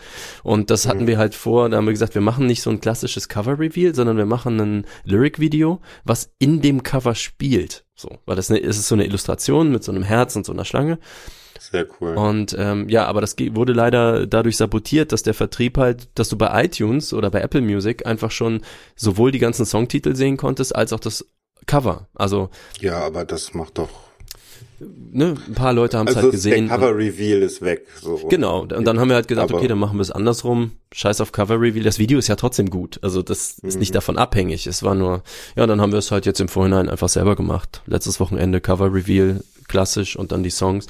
Und das hatten wir halt vor, da haben wir gesagt, wir machen nicht so ein klassisches Cover-Reveal, sondern wir machen ein Lyric-Video, was in dem Cover spielt. So, weil das es ist so eine Illustration mit so einem Herz und so einer Schlange. Sehr cool. Und ähm, ja, aber das wurde leider dadurch sabotiert, dass der Vertrieb halt, dass du bei iTunes oder bei Apple Music einfach schon sowohl die ganzen Songtitel sehen konntest, als auch das Cover. Also, ja, aber das macht doch. Ne, ein paar Leute haben es Also halt gesehen. der Cover Reveal ist weg. So. Genau, und dann haben wir halt Aber- okay, dann machen wir es andersrum. Scheiß auf Cover Reveal. Das Video ist ja trotzdem gut. Also das ist Mhm. nicht davon abhängig. Es war nur, ja, dann haben wir es halt jetzt im Vorhinein einfach selber gemacht. Letztes Wochenende Cover Reveal, klassisch und dann die Songs.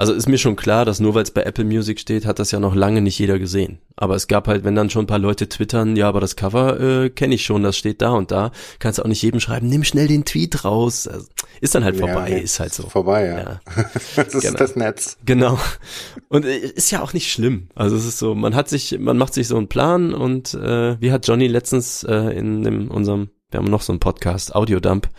Also ist mir schon klar, dass nur weil es bei Apple Music steht, hat das ja noch lange nicht jeder gesehen. Aber es gab halt, wenn dann schon ein paar Leute twittern, ja, aber das Cover äh, kenne ich schon, das steht da und da, kannst du auch nicht jedem schreiben, nimm schnell den Tweet raus. Also, ist dann halt vorbei, Ja, ist halt so. Vorbei, ja. Ja. das ist Genau. das Netz. Genau. Und äh, ist ja auch nicht schlimm. Also es ist so, man hat sich, man macht sich so einen Plan und äh, wie hat Johnny letztens äh, in dem, unserem, wir haben noch so einen Podcast, Audiodump,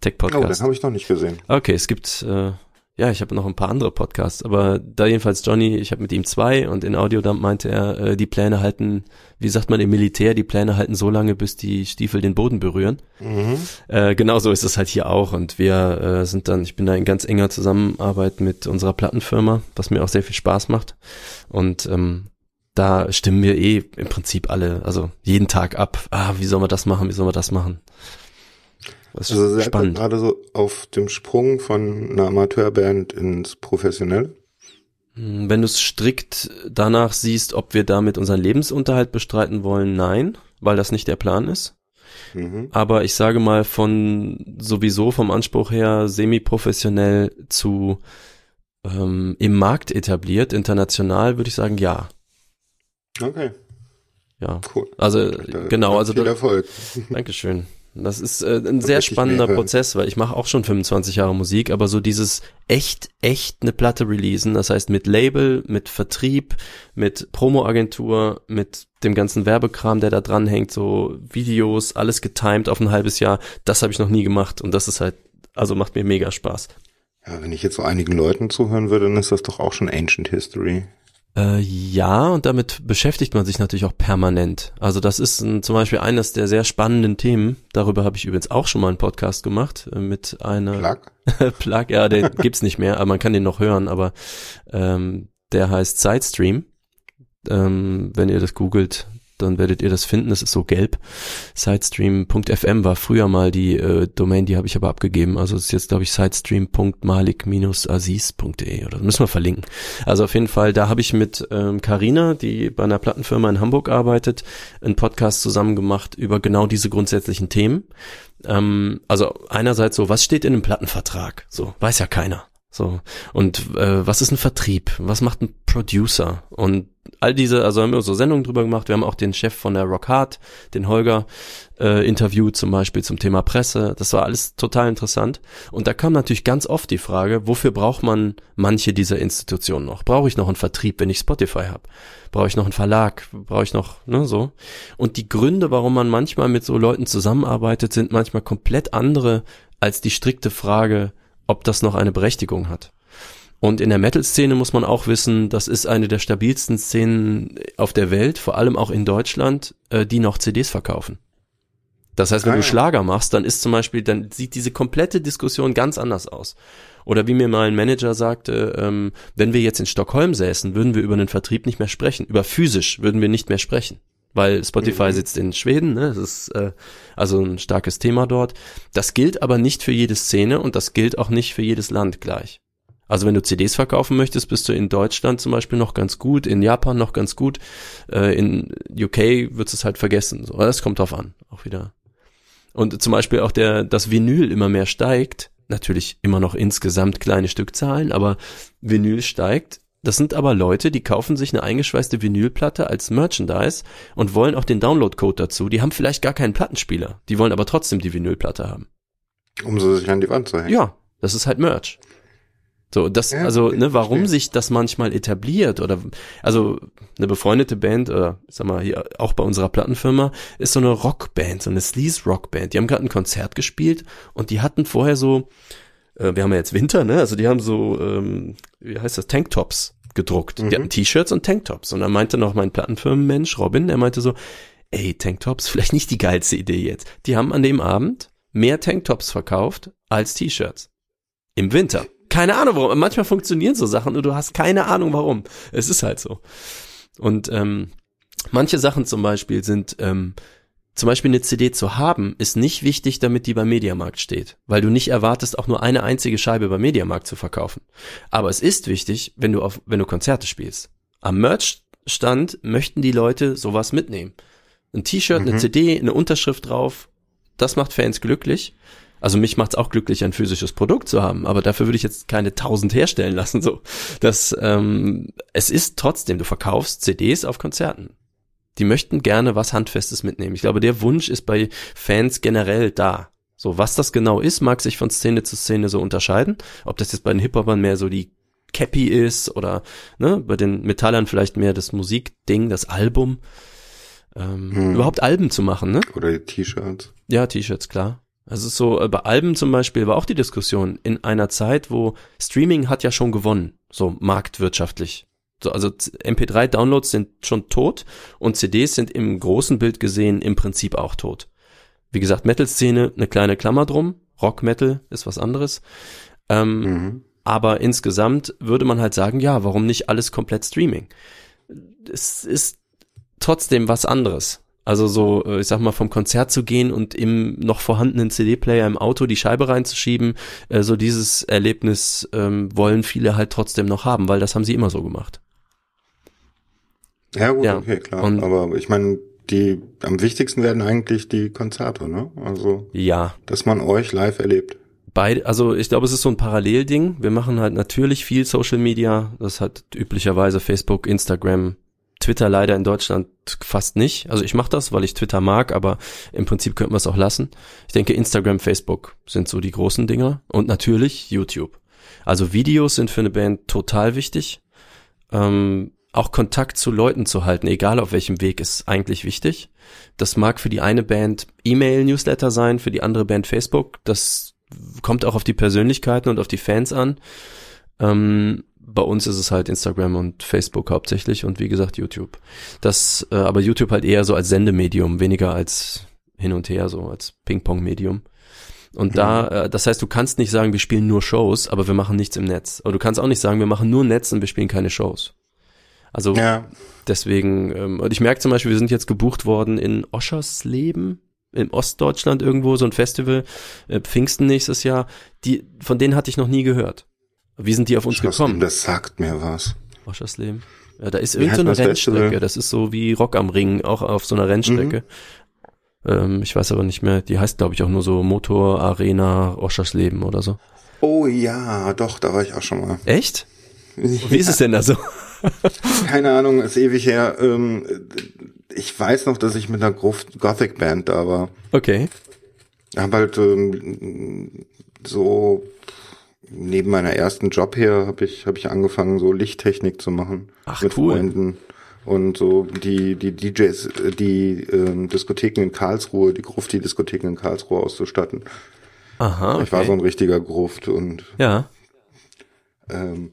Tech Oh, den habe ich noch nicht gesehen. Okay, es gibt, äh, ja, ich habe noch ein paar andere Podcasts, aber da jedenfalls Johnny, ich habe mit ihm zwei und in Audiodump meinte er, äh, die Pläne halten, wie sagt man im Militär, die Pläne halten so lange, bis die Stiefel den Boden berühren. Mhm. Äh, genauso ist es halt hier auch und wir äh, sind dann, ich bin da in ganz enger Zusammenarbeit mit unserer Plattenfirma, was mir auch sehr viel Spaß macht und ähm, da stimmen wir eh im Prinzip alle, also jeden Tag ab, ah, wie sollen wir das machen, wie sollen wir das machen. Das ist Also ihr spannend. gerade so auf dem Sprung von einer Amateurband ins Professionelle? Hm, Wenn du es strikt danach siehst, ob wir damit unseren Lebensunterhalt bestreiten wollen, nein, weil das nicht der Plan ist. Mhm. Aber ich sage mal von sowieso vom Anspruch her semi-professionell zu ähm, im Markt etabliert, international, würde ich sagen, ja. Okay, Ja. cool. Also Da- genau, also viel da, Erfolg. Dankeschön. Das ist äh, ein sehr spannender. Prozess, weil ich mache auch schon 25 Jahre Musik, aber so dieses echt, echt eine Platte releasen, das heißt mit Label, mit Vertrieb, mit Promoagentur, mit dem ganzen Werbekram, der da dran hängt, so Videos, alles getimed auf ein halbes Jahr, das habe ich noch nie gemacht und das ist halt, also macht mir mega Spaß. Ja, wenn ich jetzt so einigen Leuten zuhören würde, dann ist das doch auch schon Ancient History. Äh, ja, und damit beschäftigt man sich natürlich auch permanent. Also das ist ein, zum Beispiel eines der sehr spannenden Themen. Darüber habe ich übrigens auch schon mal einen Podcast gemacht äh, mit einer Plug? Plug. Ja, den gibt's nicht mehr, aber man kann den noch hören. Aber ähm, der heißt Sidestream. Ähm, wenn ihr das googelt, dann werdet ihr das finden. Das ist so gelb. Sidestream.fm war früher mal die äh, Domain, die habe ich aber abgegeben. Also ist jetzt, glaube ich, sidestream.malik-aziz.de oder müssen wir verlinken. Also auf jeden Fall, da habe ich mit ähm, Carina, die bei einer Plattenfirma in Hamburg arbeitet, einen Podcast zusammen gemacht über genau diese grundsätzlichen Themen. Ähm, also einerseits so, was steht in einem Plattenvertrag? So, weiß ja keiner. So, und äh, was ist ein Vertrieb? Was macht ein Producer? Und all diese, also haben wir so Sendungen drüber gemacht. Wir haben auch den Chef von der Rock Hard, den Holger, äh, interviewt zum Beispiel zum Thema Presse. Das war alles total interessant. Und da kam natürlich ganz oft die Frage, wofür braucht man manche dieser Institutionen noch? Brauche ich noch einen Vertrieb, wenn ich Spotify habe? Brauche ich noch einen Verlag? Brauche ich noch, ne, so? Und die Gründe, warum man manchmal mit so Leuten zusammenarbeitet, sind manchmal komplett andere als die strikte Frage, ob das noch eine Berechtigung hat. Und in der Metal-Szene muss man auch wissen, das ist eine der stabilsten Szenen auf der Welt, vor allem auch in Deutschland, äh, die noch CDs verkaufen. Das heißt, wenn Ah, du. Schlager machst, dann ist zum Beispiel, dann sieht diese komplette Diskussion ganz anders aus. Oder wie mir mal ein Manager sagte, ähm, wenn wir jetzt in Stockholm säßen, würden wir über den Vertrieb nicht mehr sprechen. Über physisch würden wir nicht mehr sprechen. Weil Spotify Mhm. sitzt in Schweden, ne? das ist äh, also ein starkes Thema dort. Das gilt aber nicht für jede Szene und das gilt auch nicht für jedes Land gleich. Also wenn du CDs verkaufen möchtest, bist du in Deutschland zum Beispiel noch ganz gut, in Japan noch ganz gut, äh, in UK wird es halt vergessen. So, das kommt drauf an, auch wieder. Und zum Beispiel auch der, das Vinyl immer mehr steigt, natürlich immer noch insgesamt kleine Stückzahlen, aber Vinyl steigt. Das sind aber Leute, die kaufen sich eine eingeschweißte Vinylplatte als Merchandise und wollen auch den Downloadcode dazu. Die haben vielleicht gar keinen Plattenspieler, die wollen aber trotzdem die Vinylplatte haben. Um sie sich an die Wand zu hängen. Ja, das ist halt Merch. So, das, Ja, also, ne, warum verstehe. sich das manchmal etabliert oder, also, eine befreundete Band, oder, ich sag mal, hier auch bei unserer Plattenfirma, ist so eine Rockband, so eine Sleaze-Rockband. Die haben gerade ein Konzert gespielt und die hatten vorher so, äh, wir haben ja jetzt Winter, ne, also die haben so, ähm, wie heißt das, Tanktops gedruckt. Die Mhm. hatten T-Shirts und Tanktops. Und dann meinte noch mein Plattenfirmenmensch, Robin, der meinte so, ey, Tanktops, vielleicht nicht die geilste Idee jetzt. Die haben an dem Abend mehr Tanktops verkauft als T-Shirts. Im Winter. Keine Ahnung warum. Manchmal funktionieren so Sachen und du hast keine Ahnung warum. Es ist halt so. Und ähm, manche Sachen zum Beispiel sind, ähm, zum Beispiel eine CD zu haben, ist nicht wichtig, damit die beim Mediamarkt steht, weil du nicht erwartest, auch nur eine einzige Scheibe beim Mediamarkt zu verkaufen. Aber es ist wichtig, wenn du auf, wenn du Konzerte spielst. Am Merchstand möchten die Leute sowas mitnehmen. Ein T-Shirt, eine Mhm. CD, eine Unterschrift drauf, das macht Fans glücklich. Also mich macht's auch glücklich, ein physisches Produkt zu haben, aber dafür würde ich jetzt keine tausend herstellen lassen. So, das ähm, es ist trotzdem, du verkaufst CDs auf Konzerten. Die möchten gerne was Handfestes mitnehmen. Ich glaube, der Wunsch ist bei Fans generell da. So, was das genau ist, mag sich von Szene zu Szene so unterscheiden. Ob das jetzt bei den Hip-Hopern mehr so die Cappy ist oder ne, bei den Metallern vielleicht mehr das Musikding, das Album. Ähm, Hm. Überhaupt Alben zu machen, ne? Oder T-Shirts. Ja, T-Shirts, klar. Also so, äh, bei Alben zum Beispiel war auch die Diskussion in einer Zeit, wo Streaming hat ja schon gewonnen, so marktwirtschaftlich. So, also MP3-Downloads sind schon tot und CDs sind im großen Bild gesehen im Prinzip auch tot. Wie gesagt, Metal-Szene, eine kleine Klammer drum. Rock-Metal ist was anderes. Ähm, Mhm. aber insgesamt würde man halt sagen, ja, warum nicht alles komplett Streaming? Es ist trotzdem was anderes. Also so, äh, ich sag mal, vom Konzert zu gehen und im noch vorhandenen CD-Player im Auto die Scheibe reinzuschieben, äh, so dieses Erlebnis ähm, wollen viele halt trotzdem noch haben, weil das haben sie immer so gemacht. Ja, gut, Ja, okay, klar. und- Aber ich meine, die am wichtigsten werden eigentlich die Konzerte, ne? Also, Ja, dass man euch live erlebt. beide, also ich glaube, es ist so ein Parallelding. Wir machen halt natürlich viel Social Media, das hat üblicherweise Facebook, Instagram, Twitter leider in Deutschland fast nicht. Also ich mache das, weil ich Twitter mag, aber im Prinzip könnten wir es auch lassen. Ich denke, Instagram, Facebook sind so die großen Dinger und natürlich YouTube. Also Videos sind für eine Band total wichtig. Ähm, auch Kontakt zu Leuten zu halten, egal auf welchem Weg, ist eigentlich wichtig. Das mag für die eine Band E-Mail-Newsletter sein, für die andere Band Facebook. Das kommt auch auf die Persönlichkeiten und auf die Fans an. Ähm, bei uns ist es halt Instagram und Facebook hauptsächlich und wie gesagt YouTube. Das, äh, aber YouTube halt eher so als Sendemedium, weniger als hin und her, so als Ping-Pong-Medium. Und da, äh, das heißt, du kannst nicht sagen, wir spielen nur Shows, aber wir machen nichts im Netz. Aber du kannst auch nicht sagen, wir machen nur Netz und wir spielen keine Shows. Also Ja. deswegen, ähm, und ich merke zum Beispiel, wir sind jetzt gebucht worden in Oschersleben, in Ostdeutschland irgendwo, so ein Festival, äh, Pfingsten nächstes Jahr. Die, von denen hatte ich noch nie gehört. Wie sind die auf uns Trotzdem, gekommen? Das sagt mir was. Oschersleben. Ja, da ist irgendeine Festival? Rennstrecke. Das ist so wie Rock am Ring, auch auf so einer Rennstrecke. Ähm, ich weiß aber nicht mehr, die heißt glaube ich auch nur so Motor Arena Oschersleben oder so. Oh ja, doch, da war ich auch schon mal. Echt? Wie ist es denn da so? Keine Ahnung, ist ewig her. Ähm, ich weiß noch, dass ich mit einer Grof- Gothic-Band da war. Okay. Hab halt ähm, so neben meiner ersten Job her habe ich habe ich angefangen so Lichttechnik zu machen Ach, mit cool. Freunden und so die die DJs die ähm, Diskotheken in Karlsruhe die Grufti Diskotheken in Karlsruhe auszustatten. Aha, okay. Ich war so ein richtiger Gruft und ja. ähm,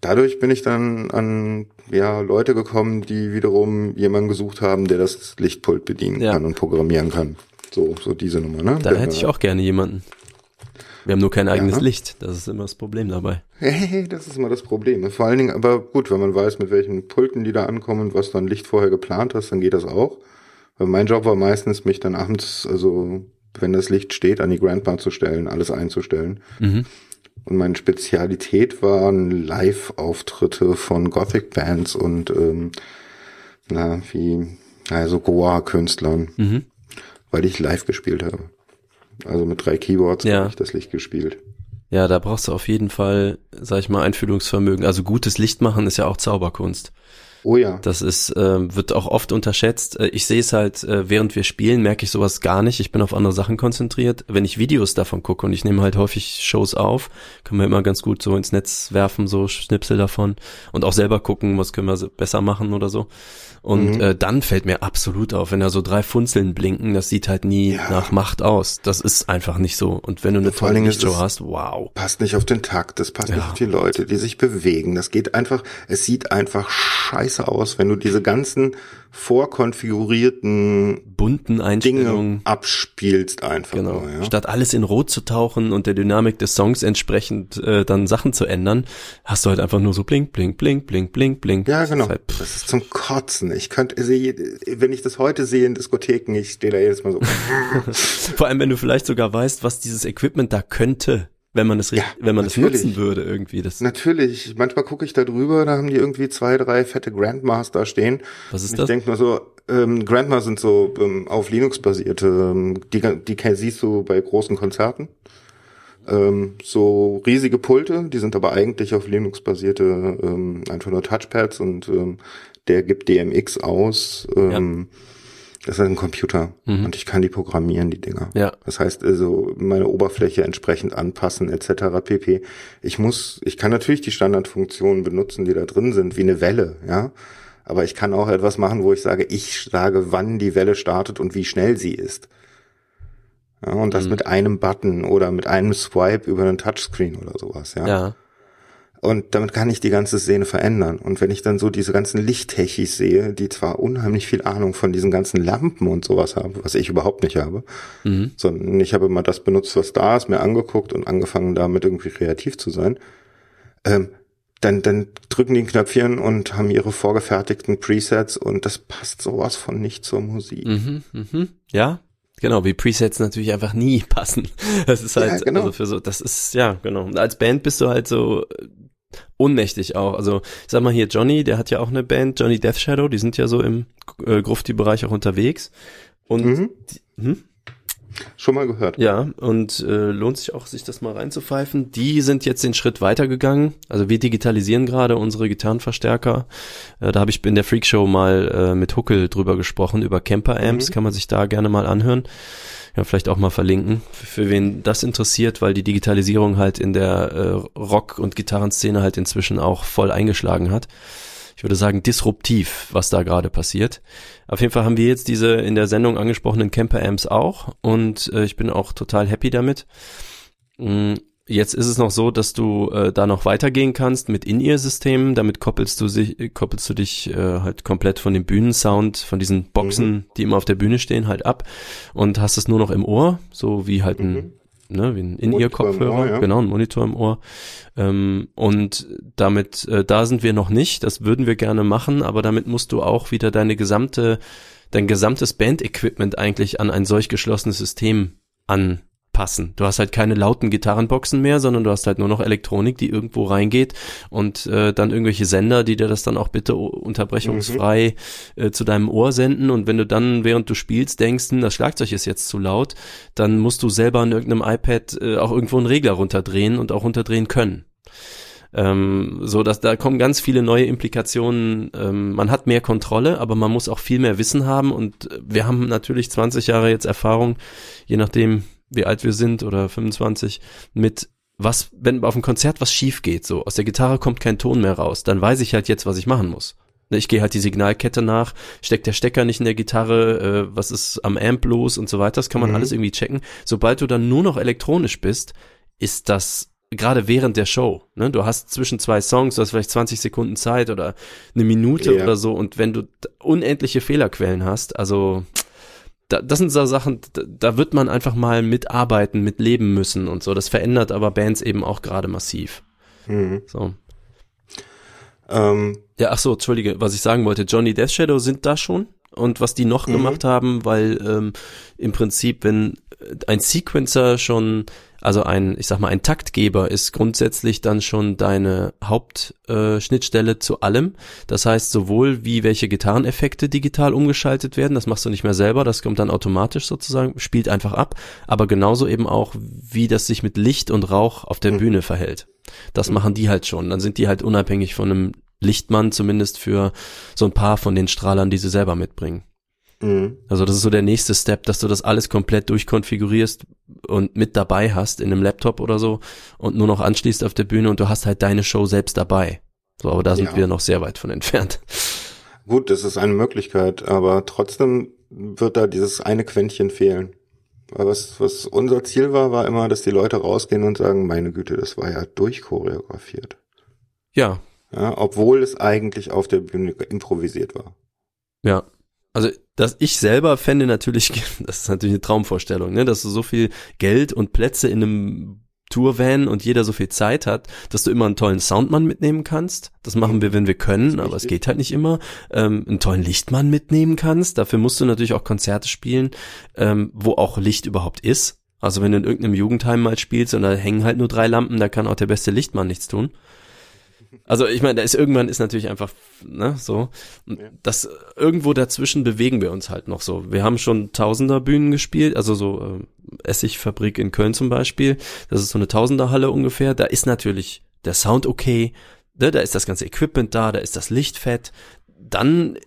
dadurch bin ich dann an ja Leute gekommen, die wiederum jemanden gesucht haben, der das Lichtpult bedienen Ja. kann und programmieren kann. So so diese Nummer, ne? Da hätte ich auch gerne jemanden. Wir haben nur kein eigenes Ja. Licht. Das ist immer das Problem dabei. Hey, das ist immer das Problem. Vor allen Dingen, aber gut, wenn man weiß, mit welchen Pulten die da ankommen und was dann Licht vorher geplant hast, dann geht das auch. Weil mein Job war meistens, mich dann abends, also wenn das Licht steht, an die Grandma zu stellen, alles einzustellen. Mhm. Und meine Spezialität waren Live-Auftritte von Gothic-Bands und ähm, na, wie, also Goa-Künstlern, Mhm. weil ich live gespielt habe. Also mit drei Keyboards Ja. habe ich das Licht gespielt. Ja, da brauchst du auf jeden Fall, sag ich mal, Einfühlungsvermögen. Also gutes Licht machen ist ja auch Zauberkunst. Oh ja. Das ist, äh, wird auch oft unterschätzt. Äh, Ich sehe es halt, äh, während wir spielen, merke ich sowas gar nicht. Ich bin auf andere Sachen konzentriert. Wenn ich Videos davon gucke und ich nehme halt häufig Shows auf, können wir immer ganz gut so ins Netz werfen, so Schnipsel davon und auch selber gucken, was können wir besser machen oder so. Und Mhm. äh, dann fällt mir absolut auf, wenn da so drei Funzeln blinken, das sieht halt nie Ja. nach Macht aus. Das ist einfach nicht so. Und wenn du eine tolle es- hast, wow. passt nicht auf den Takt, das passt nicht Ja. auf die Leute, die sich bewegen. Das geht einfach, es sieht einfach scheiße aus, wenn du diese ganzen vorkonfigurierten Bunten Dinge Einstellungen. abspielst einfach. Genau. nur, ja? Statt alles in Rot zu tauchen und der Dynamik des Songs entsprechend äh, dann Sachen zu ändern, hast du halt einfach nur so blink, blink, blink, blink, blink, blink. ja, Das genau. ist halt, pff, Das ist zum Kotzen. Ich könnte, wenn ich das heute sehe in Diskotheken, ich stehe da jedes Mal so. Vor allem, wenn du vielleicht sogar weißt, was dieses Equipment da könnte. Wenn man es, Ja, wenn man es natürlich. nutzen würde irgendwie. Das, Natürlich, manchmal gucke ich da drüber, da haben die irgendwie zwei, drei fette Grandmaster stehen. was ist ich das? denke nur so, ähm, Grandma sind so ähm, auf Linux basierte, ähm, die, die siehst du bei großen Konzerten. Ähm, so riesige Pulte, die sind aber eigentlich auf Linux basierte, ähm, einfach nur Touchpads und ähm, der gibt DMX aus. Ähm, Das ist ein Computer Mhm. und ich kann die programmieren, die Dinger. Ja. Das heißt also meine Oberfläche entsprechend anpassen etc. pp. Ich muss, ich kann natürlich die Standardfunktionen benutzen, die da drin sind, wie eine Welle, ja. Aber ich kann auch etwas machen, wo ich sage, ich sage, wann die Welle startet und wie schnell sie ist. Ja, und das Mhm. mit einem Button oder mit einem Swipe über einen Touchscreen oder sowas, ja. Ja. Und damit kann ich die ganze Szene verändern. Und wenn ich dann so diese ganzen Lichttechis sehe, die zwar unheimlich viel Ahnung von diesen ganzen Lampen und sowas haben, was ich überhaupt nicht habe, Mhm. sondern ich habe immer das benutzt, was da ist, mir angeguckt und angefangen damit irgendwie kreativ zu sein, ähm, dann, dann drücken die ein Knöpfchen und haben ihre vorgefertigten Presets und das passt sowas von nicht zur Musik. Mhm, mhm. Ja, genau, wie Presets natürlich einfach nie passen. Das ist halt, Ja, genau. also für so, das ist, ja, genau. Als Band bist du halt so ohnmächtig auch. Also, ich sag mal hier, Johnny, der hat ja auch eine Band, Johnny Death Shadow, die sind ja so im äh, Grufti-Bereich auch unterwegs. Und, Mhm. die, hm? Schon mal gehört. Ja, und äh, lohnt sich auch, sich das mal reinzupfeifen. Die sind jetzt den Schritt weitergegangen. Also wir digitalisieren gerade unsere Gitarrenverstärker. Äh, da habe ich in der Freakshow mal äh, mit Huckel drüber gesprochen, über Camper-Amps. Mhm. Kann man sich da gerne mal anhören. Ja, vielleicht auch mal verlinken, für, für wen das interessiert, weil die Digitalisierung halt in der äh, Rock- und Gitarrenszene halt inzwischen auch voll eingeschlagen hat ich würde sagen, disruptiv, was da gerade passiert. Auf jeden Fall haben wir jetzt diese in der Sendung angesprochenen Camper-Amps auch und äh, ich bin auch total happy damit. Jetzt ist es noch so, dass du äh, da noch weitergehen kannst mit In-Ear-Systemen. Damit koppelst du, sich, koppelst du dich äh, halt komplett von dem Bühnensound, von diesen Boxen, die immer auf der Bühne stehen, halt ab und hast es nur noch im Ohr, so wie halt ein, Mhm. ne, wie ein In-Ear-Kopfhörer, ja. genau, ein Monitor im Ohr. Ähm, und damit, äh, da sind wir noch nicht, das würden wir gerne machen, aber damit musst du auch wieder deine gesamte, dein gesamtes Band-Equipment eigentlich an ein solch geschlossenes System anpassen. Du hast halt keine lauten Gitarrenboxen mehr, sondern du hast halt nur noch Elektronik, die irgendwo reingeht und äh, dann irgendwelche Sender, die dir das dann auch bitte unterbrechungsfrei äh, zu deinem Ohr senden und wenn du dann, während du spielst, denkst, hm, das Schlagzeug ist jetzt zu laut, dann musst du selber an irgendeinem iPad äh, auch irgendwo einen Regler runterdrehen und auch runterdrehen können. Ähm, so dass da kommen ganz viele neue Implikationen. Ähm, man hat mehr Kontrolle, aber man muss auch viel mehr Wissen haben und äh, wir haben natürlich 20 Jahre jetzt Erfahrung, je nachdem wie alt wir sind oder 25, mit was, wenn auf dem Konzert was schief geht, so aus der Gitarre kommt kein Ton mehr raus, dann weiß ich halt jetzt, was ich machen muss. Ne, Ich gehe halt die Signalkette nach, steckt der Stecker nicht in der Gitarre, äh, was ist am Amp los und so weiter, das kann man Mhm. alles irgendwie checken. Sobald du dann nur noch elektronisch bist, ist das gerade während der Show, ne, du hast zwischen zwei Songs, du hast vielleicht 20 Sekunden Zeit oder eine Minute Ja. oder so und wenn du unendliche Fehlerquellen hast, also da, das sind so Sachen, da, da wird man einfach mal mitarbeiten, mitleben müssen und so. Das verändert aber Bands eben auch gerade massiv. Mhm. So. Ähm, Ja, ach so, entschuldige, was ich sagen wollte, Johnny Death Shadow sind da schon und was die noch Mhm. gemacht haben, weil ähm, im Prinzip, wenn ein Sequencer schon, also ein, ich sag mal, ein Taktgeber ist grundsätzlich dann schon deine Hauptschnittstelle äh, zu allem. Das heißt, sowohl wie welche Gitarreneffekte digital umgeschaltet werden, das machst du nicht mehr selber, das kommt dann automatisch sozusagen, spielt einfach ab, aber genauso eben auch, wie das sich mit Licht und Rauch auf der Mhm. Bühne verhält. Das machen die halt schon. Dann sind die halt unabhängig von einem Lichtmann, zumindest für so ein paar von den Strahlern, die sie selber mitbringen. Mhm. Also das ist so der nächste Step, dass du das alles komplett durchkonfigurierst und mit dabei hast in einem Laptop oder so und nur noch anschließt auf der Bühne und du hast halt deine Show selbst dabei. So, aber da sind Ja. wir noch sehr weit von entfernt. Gut, das ist eine Möglichkeit, aber trotzdem wird da dieses eine Quäntchen fehlen. Weil was, was unser Ziel war, war immer, dass die Leute rausgehen und sagen, meine Güte, das war ja durchchoreografiert. Ja, Ja, obwohl es eigentlich auf der Bühne improvisiert war. Ja. Also, dass ich selber fände natürlich, das ist natürlich eine Traumvorstellung, ne, dass du so viel Geld und Plätze in einem Tourvan und jeder so viel Zeit hat, dass du immer einen tollen Soundmann mitnehmen kannst. Das machen wir, wenn wir können, aber es geht halt nicht immer. Ähm, einen tollen Lichtmann mitnehmen kannst. Dafür musst du natürlich auch Konzerte spielen, ähm, wo auch Licht überhaupt ist. Also wenn du in irgendeinem Jugendheim mal spielst und da hängen halt nur drei Lampen, da kann auch der beste Lichtmann nichts tun. Also ich meine, da ist irgendwann ist natürlich einfach, ne, so. Und Das irgendwo dazwischen bewegen wir uns halt noch so. Wir haben schon Tausender Bühnen gespielt, also so äh, Essigfabrik in Köln zum Beispiel. Das ist so eine Tausenderhalle ungefähr. Da ist natürlich der Sound okay, ne, da ist das ganze Equipment da, da ist das Licht fett. Dann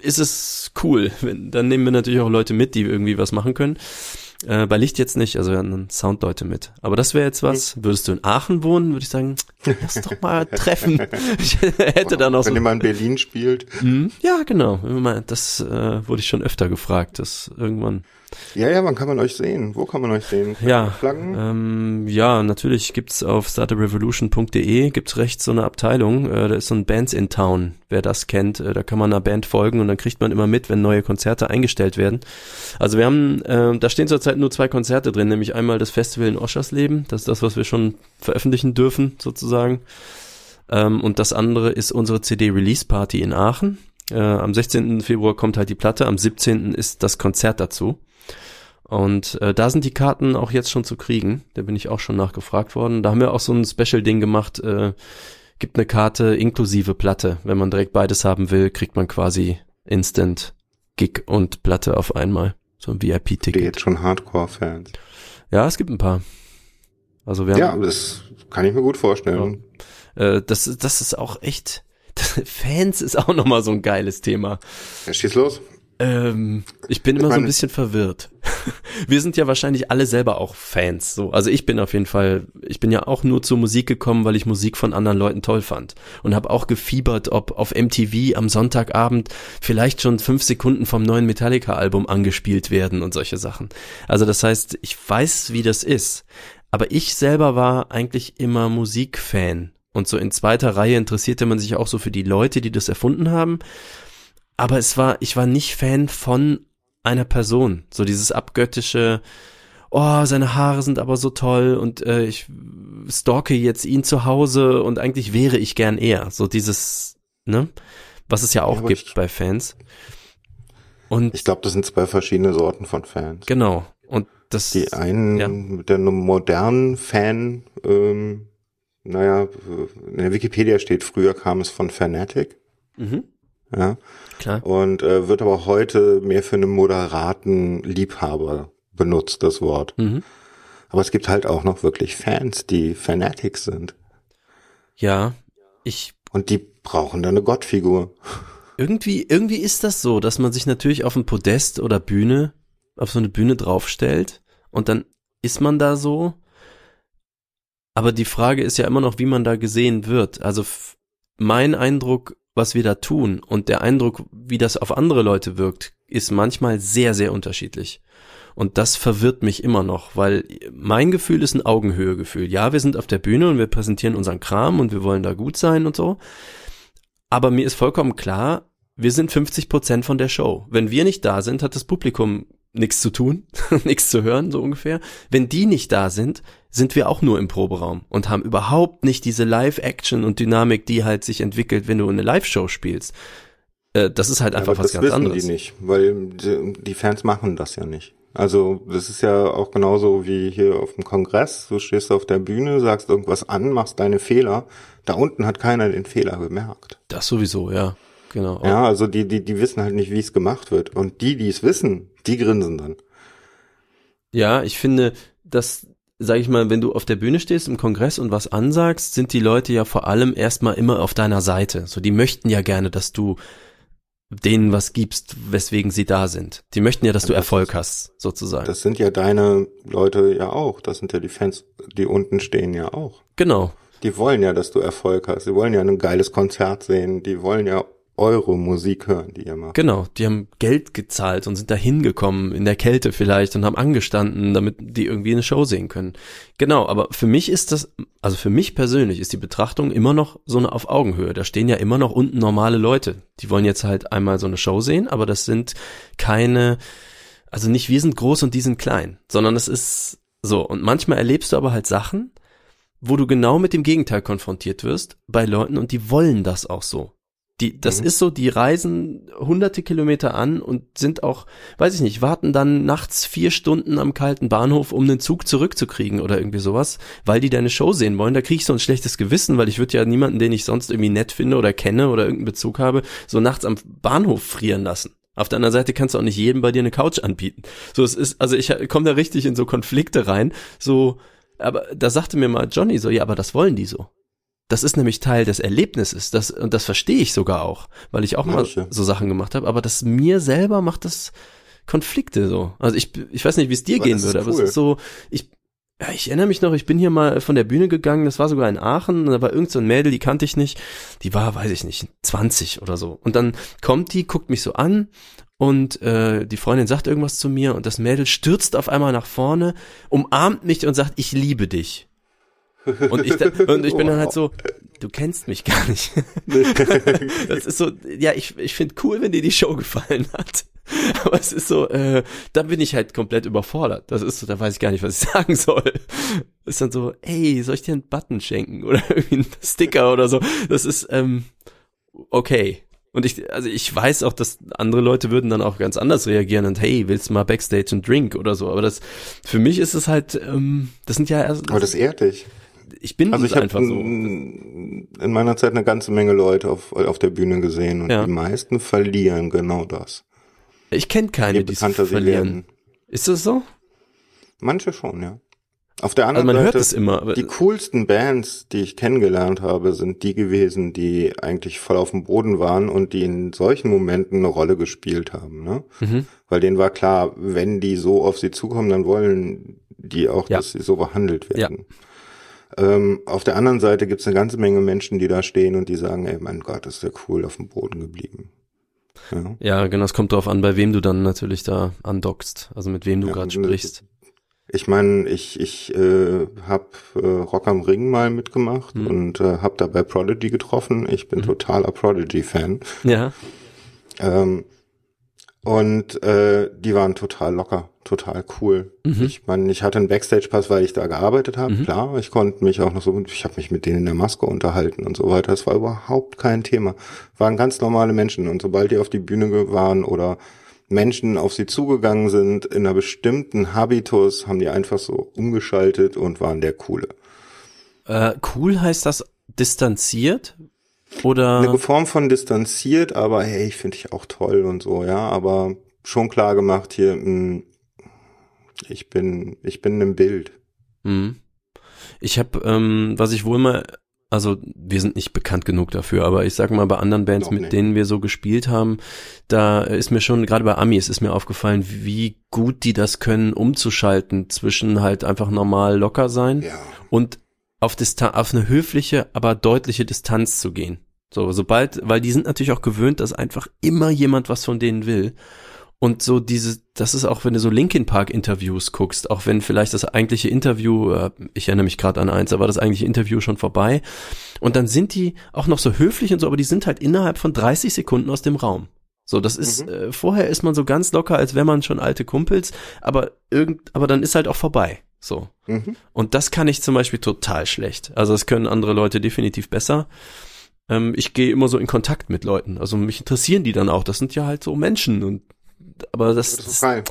ist es cool. Dann nehmen wir natürlich auch Leute mit, die irgendwie was machen können. Äh, bei Licht jetzt nicht, also wir hatten dann Soundleute mit. Aber das wäre jetzt was. Würdest du in Aachen wohnen, würde ich sagen, lass doch mal treffen. Ich hätte da noch so. Wenn ihr mal in Berlin spielt. Hm, Ja, genau. Das äh, wurde ich schon öfter gefragt, dass irgendwann. Ja, ja, wann kann man euch sehen? Wo kann man euch sehen? Ja, Flaggen? ähm, ja, natürlich gibt's auf startuprevolution.de gibt's rechts so eine Abteilung, äh, da ist so ein Bands in Town, wer das kennt, äh, da kann man einer Band folgen und dann kriegt man immer mit, wenn neue Konzerte eingestellt werden. Also wir haben, äh, da stehen zurzeit nur zwei Konzerte drin, nämlich einmal das Festival in Oschersleben, das ist das, was wir schon veröffentlichen dürfen, sozusagen. Ähm, und das andere ist unsere CD-Release-Party in Aachen. Äh, am 16. Februar kommt halt die Platte, am 17. ist das Konzert dazu. Und äh, da sind die Karten auch jetzt schon zu kriegen. Da bin ich auch schon nachgefragt worden. Da haben wir auch so ein Special-Ding gemacht. Äh, gibt eine Karte inklusive Platte. Wenn man direkt beides haben will, kriegt man quasi Instant Gig und Platte auf einmal. So ein VIP-Ticket. jetzt schon Hardcore-Fans. Ja, es gibt ein paar. Also wir Ja, haben, das kann ich mir gut vorstellen. äh, das, ist- das ist auch echt. Fans ist auch nochmal so ein geiles Thema. Ja, schieß los. Ähm, ich bin immer so ein meine- bisschen verwirrt. Wir sind ja wahrscheinlich alle selber auch Fans. So, also ich bin auf jeden Fall, ich bin ja auch nur zur Musik gekommen, weil ich Musik von anderen Leuten toll fand und habe auch gefiebert, ob auf MTV am Sonntagabend vielleicht schon fünf Sekunden vom neuen Metallica-Album angespielt werden und solche Sachen. Also das heißt, ich weiß, wie das ist. Aber ich selber war eigentlich immer Musikfan. Und so in zweiter Reihe interessierte man sich auch so für die Leute, die das erfunden haben aber es war, ich war nicht Fan von einer Person. So dieses abgöttische, oh, seine Haare sind aber so toll und äh, ich stalke jetzt ihn zu Hause und eigentlich wäre ich gern er. So dieses, ne? Was es ja auch aber gibt ich- bei Fans. Und Ich glaube, das sind zwei verschiedene Sorten von Fans. genau. Und das, Die einen Ja. mit der modernen Fan, ähm, naja, in der Wikipedia steht, früher kam es von Fanatic, mhm, ja, klar. und äh, wird aber heute mehr für einen moderaten Liebhaber benutzt, das Wort. Mhm. Aber es gibt halt auch noch wirklich Fans, die Fanatics sind. Ja, ich Und die brauchen dann eine Gottfigur. irgendwie, irgendwie ist das so, dass man sich natürlich auf ein Podest oder Bühne, auf so eine Bühne draufstellt und dann ist man da so. Aber die Frage ist ja immer noch, wie man da gesehen wird. Also mein Eindruck, was wir da tun und der Eindruck, wie das auf andere Leute wirkt, ist manchmal sehr, sehr unterschiedlich. Und das verwirrt mich immer noch, weil mein Gefühl ist ein Augenhöhegefühl. Ja, wir sind auf der Bühne und wir präsentieren unseren Kram und wir wollen da gut sein und so. Aber mir ist vollkommen klar, wir sind 50 Prozent von der Show. Wenn wir nicht da sind, hat das Publikum nichts zu tun, nichts zu hören, so ungefähr. Wenn die nicht da sind, sind wir auch nur im Proberaum und haben überhaupt nicht diese Live-Action und Dynamik, die halt sich entwickelt, wenn du eine Live-Show spielst. Äh, das ist halt einfach Aber was das ganz wissen anderes. die nicht, weil die, die Fans machen das ja nicht. Also das ist ja auch genauso wie hier auf dem Kongress. Du stehst auf der Bühne, sagst irgendwas an, machst deine Fehler. Da unten hat keiner den Fehler bemerkt. Das sowieso, ja. Genau. Ja, also die, die, die wissen halt nicht, wie es gemacht wird. Und die, die es wissen, die grinsen dann. Ja, ich finde, dass, sag ich mal, wenn du auf der Bühne stehst im Kongress und was ansagst, sind die Leute ja vor allem erstmal immer auf deiner Seite. So, die möchten ja gerne, dass du denen was gibst, weswegen sie da sind. Die möchten ja, dass du das Erfolg ist- hast, sozusagen. Das sind ja deine Leute ja auch. Das sind ja die Fans, die unten stehen ja auch. genau. Die wollen ja, dass du Erfolg hast. Die wollen ja ein geiles Konzert sehen. Die wollen ja eure Musik hören, die ihr macht. Genau, die haben Geld gezahlt und sind da hingekommen, in der Kälte vielleicht, und haben angestanden, damit die irgendwie eine Show sehen können. Genau, aber für mich ist das, also für mich persönlich ist die Betrachtung immer noch so eine auf Augenhöhe. Da stehen ja immer noch unten normale Leute. Die wollen jetzt halt einmal so eine Show sehen, aber das sind keine, also nicht wir sind groß und die sind klein, sondern es ist so. Und manchmal erlebst du aber halt Sachen, wo du genau mit dem Gegenteil konfrontiert wirst bei Leuten und die wollen das auch so. Die, das Mhm. ist so, die reisen hunderte Kilometer an und sind auch, weiß ich nicht, warten dann nachts vier Stunden am kalten Bahnhof, um den Zug zurückzukriegen oder irgendwie sowas, weil die deine Show sehen wollen. Da kriege ich so ein schlechtes Gewissen, weil ich würde ja niemanden, den ich sonst irgendwie nett finde oder kenne oder irgendeinen Bezug habe, so nachts am Bahnhof frieren lassen. Auf der anderen Seite kannst du auch nicht jedem bei dir eine Couch anbieten. So, es ist, also ich komme da richtig in so Konflikte rein, so, aber da sagte mir mal Johnny so, ja, aber das wollen die so. Das ist nämlich Teil des Erlebnisses. Das, und das verstehe ich sogar auch, weil ich auch Manche. mal so Sachen gemacht habe. Aber das mir selber macht das Konflikte so. Also ich, ich weiß nicht, wie es dir Aber gehen würde, aber cool. es ist so, ich, ja, ich erinnere mich noch, ich bin hier mal von der Bühne gegangen, das war sogar in Aachen, und da war irgend so ein Mädel, die kannte ich nicht, die war, weiß ich nicht, 20 oder so. Und dann kommt die, guckt mich so an und äh, die Freundin sagt irgendwas zu mir und das Mädel stürzt auf einmal nach vorne, umarmt mich und sagt, ich liebe dich. Und ich, da, und ich bin dann halt so, du kennst mich gar nicht. das ist so, ja, ich, ich finde cool, wenn dir die Show gefallen hat. Aber es ist so, äh, da bin ich halt komplett überfordert. Das ist so, da weiß ich gar nicht, was ich sagen soll. Ist dann so, ey, soll ich dir einen Button schenken oder irgendwie einen Sticker oder so? Das ist, ähm, okay. Und ich, also ich weiß auch, dass andere Leute würden dann auch ganz anders reagieren und hey, willst du mal Backstage einen Drink oder so. Aber das, für mich ist es halt, ähm, das sind ja erst, Aber das ehrt dich. Ich bin Also ich habe einfach so. in meiner Zeit eine ganze Menge Leute auf, auf der Bühne gesehen und Ja. die meisten verlieren genau das. Ich kenne keine, die verlieren. werden. Ist das so? Manche schon, ja. Auf der Also anderen man hört Seite, es immer. Die coolsten Bands, die ich kennengelernt habe, sind die gewesen, die eigentlich voll auf dem Boden waren und die in solchen Momenten eine Rolle gespielt haben. Ne? mhm. Weil denen war klar, wenn die so auf sie zukommen, dann wollen die auch, Ja. dass sie so behandelt werden. Ähm, auf der anderen Seite gibt es eine ganze Menge Menschen, die da stehen und die sagen, ey, mein Gott, ist der cool auf dem Boden geblieben. Ja. Ja, genau, es kommt darauf an, bei wem du dann natürlich da andockst, also mit wem du Ja, gerade und- sprichst. Ich meine, ich, ich äh, habe äh, Rock am Ring mal mitgemacht Mhm. und äh, habe dabei Prodigy getroffen. Ich bin totaler Prodigy-Fan. Ja, Ähm, und äh, die waren total locker, total cool. Mhm. Ich meine, ich hatte einen Backstage-Pass, weil ich da gearbeitet habe. Mhm. Klar, ich konnte mich auch noch so, ich habe mich mit denen in der Maske unterhalten und so weiter. Das war überhaupt kein Thema. Waren ganz normale Menschen. Und sobald die auf die Bühne waren oder Menschen auf sie zugegangen sind in einer bestimmten Habitus, haben die einfach so umgeschaltet und waren der Coole. äh, cool heißt das distanziert oder Eine Form von distanziert, aber hey, ich finde dich auch toll und so, ja, aber schon klar gemacht hier, mh, ich bin, ich bin im Bild. Mhm. Ich habe, ähm, was ich wohl mal, also wir sind nicht bekannt genug dafür, aber ich sag mal, bei anderen Bands, Noch mit nicht. denen wir so gespielt haben, da ist mir schon, gerade bei Amis ist mir aufgefallen, wie gut die das können, umzuschalten zwischen halt einfach normal locker sein Ja. und auf Distan auf eine höfliche, aber deutliche Distanz zu gehen. So, sobald, weil die sind natürlich auch gewöhnt, dass einfach immer jemand was von denen will. Und so diese, das ist auch, wenn du so Linkin Park Interviews guckst, auch wenn vielleicht das eigentliche Interview, äh, ich erinnere mich gerade an eins, da war das eigentliche Interview schon vorbei. Und dann sind die auch noch so höflich und so, aber die sind halt innerhalb von 30 Sekunden aus dem Raum. So, das ist, Mhm. äh, vorher ist man so ganz locker, als wäre man schon alte Kumpels, aber irgend, aber dann ist halt auch vorbei. So. Mhm. Und das kann ich zum Beispiel total schlecht. Also das können andere Leute definitiv besser. Ähm, ich gehe immer so in Kontakt mit Leuten. Also mich interessieren die dann auch. Das sind ja halt so Menschen und aber das, Das ist frei.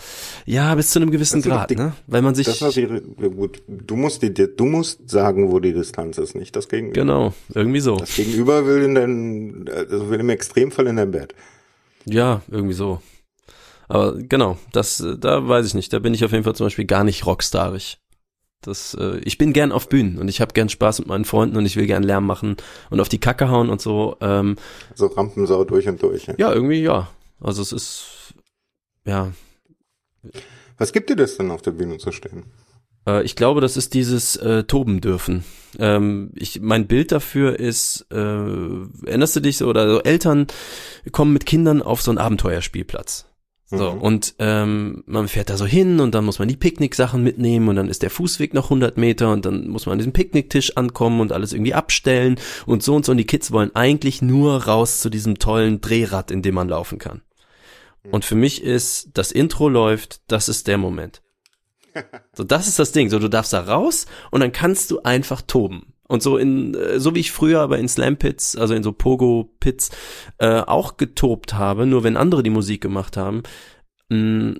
ja bis zu einem gewissen Grad, die- ne? Weil man sich Das, was ihre, gut, du musst die, du musst sagen, wo die Distanz ist, nicht das Gegenüber. genau irgendwie so. Das Gegenüber will in dein, also will im Extremfall in dein Bett. Ja, irgendwie so. Aber genau, das, äh, da weiß ich nicht. Da bin ich auf jeden Fall zum Beispiel gar nicht rockstarig. Das, äh, ich bin gern auf Bühnen und ich habe gern Spaß mit meinen Freunden und ich will gern Lärm machen und auf die Kacke hauen und so. Ähm, So Rampensau durch und durch. Ja. ja, irgendwie ja. Also es ist, ja, Was gibt dir das denn auf der Bühne zu stehen? Äh, ich glaube, das ist dieses äh, Toben dürfen. Ähm, ich, mein Bild dafür ist, äh, erinnerst du dich so, oder so Eltern kommen mit Kindern auf so einen Abenteuerspielplatz. So, Mhm. und ähm, man fährt da so hin und dann muss man die Picknicksachen mitnehmen und dann ist der Fußweg noch 100 Meter und dann muss man an diesem Picknicktisch ankommen und alles irgendwie abstellen und so und so und die Kids wollen eigentlich nur raus zu diesem tollen Drehrad, in dem man laufen kann. Und für mich ist, das Intro läuft, das ist der Moment. So, das ist das Ding. So, du darfst da raus und dann kannst du einfach toben. Und so in, äh, so wie ich früher aber in Slam-Pits, also in so Pogo-Pits, äh, auch getobt habe, nur wenn andere die Musik gemacht haben, mh,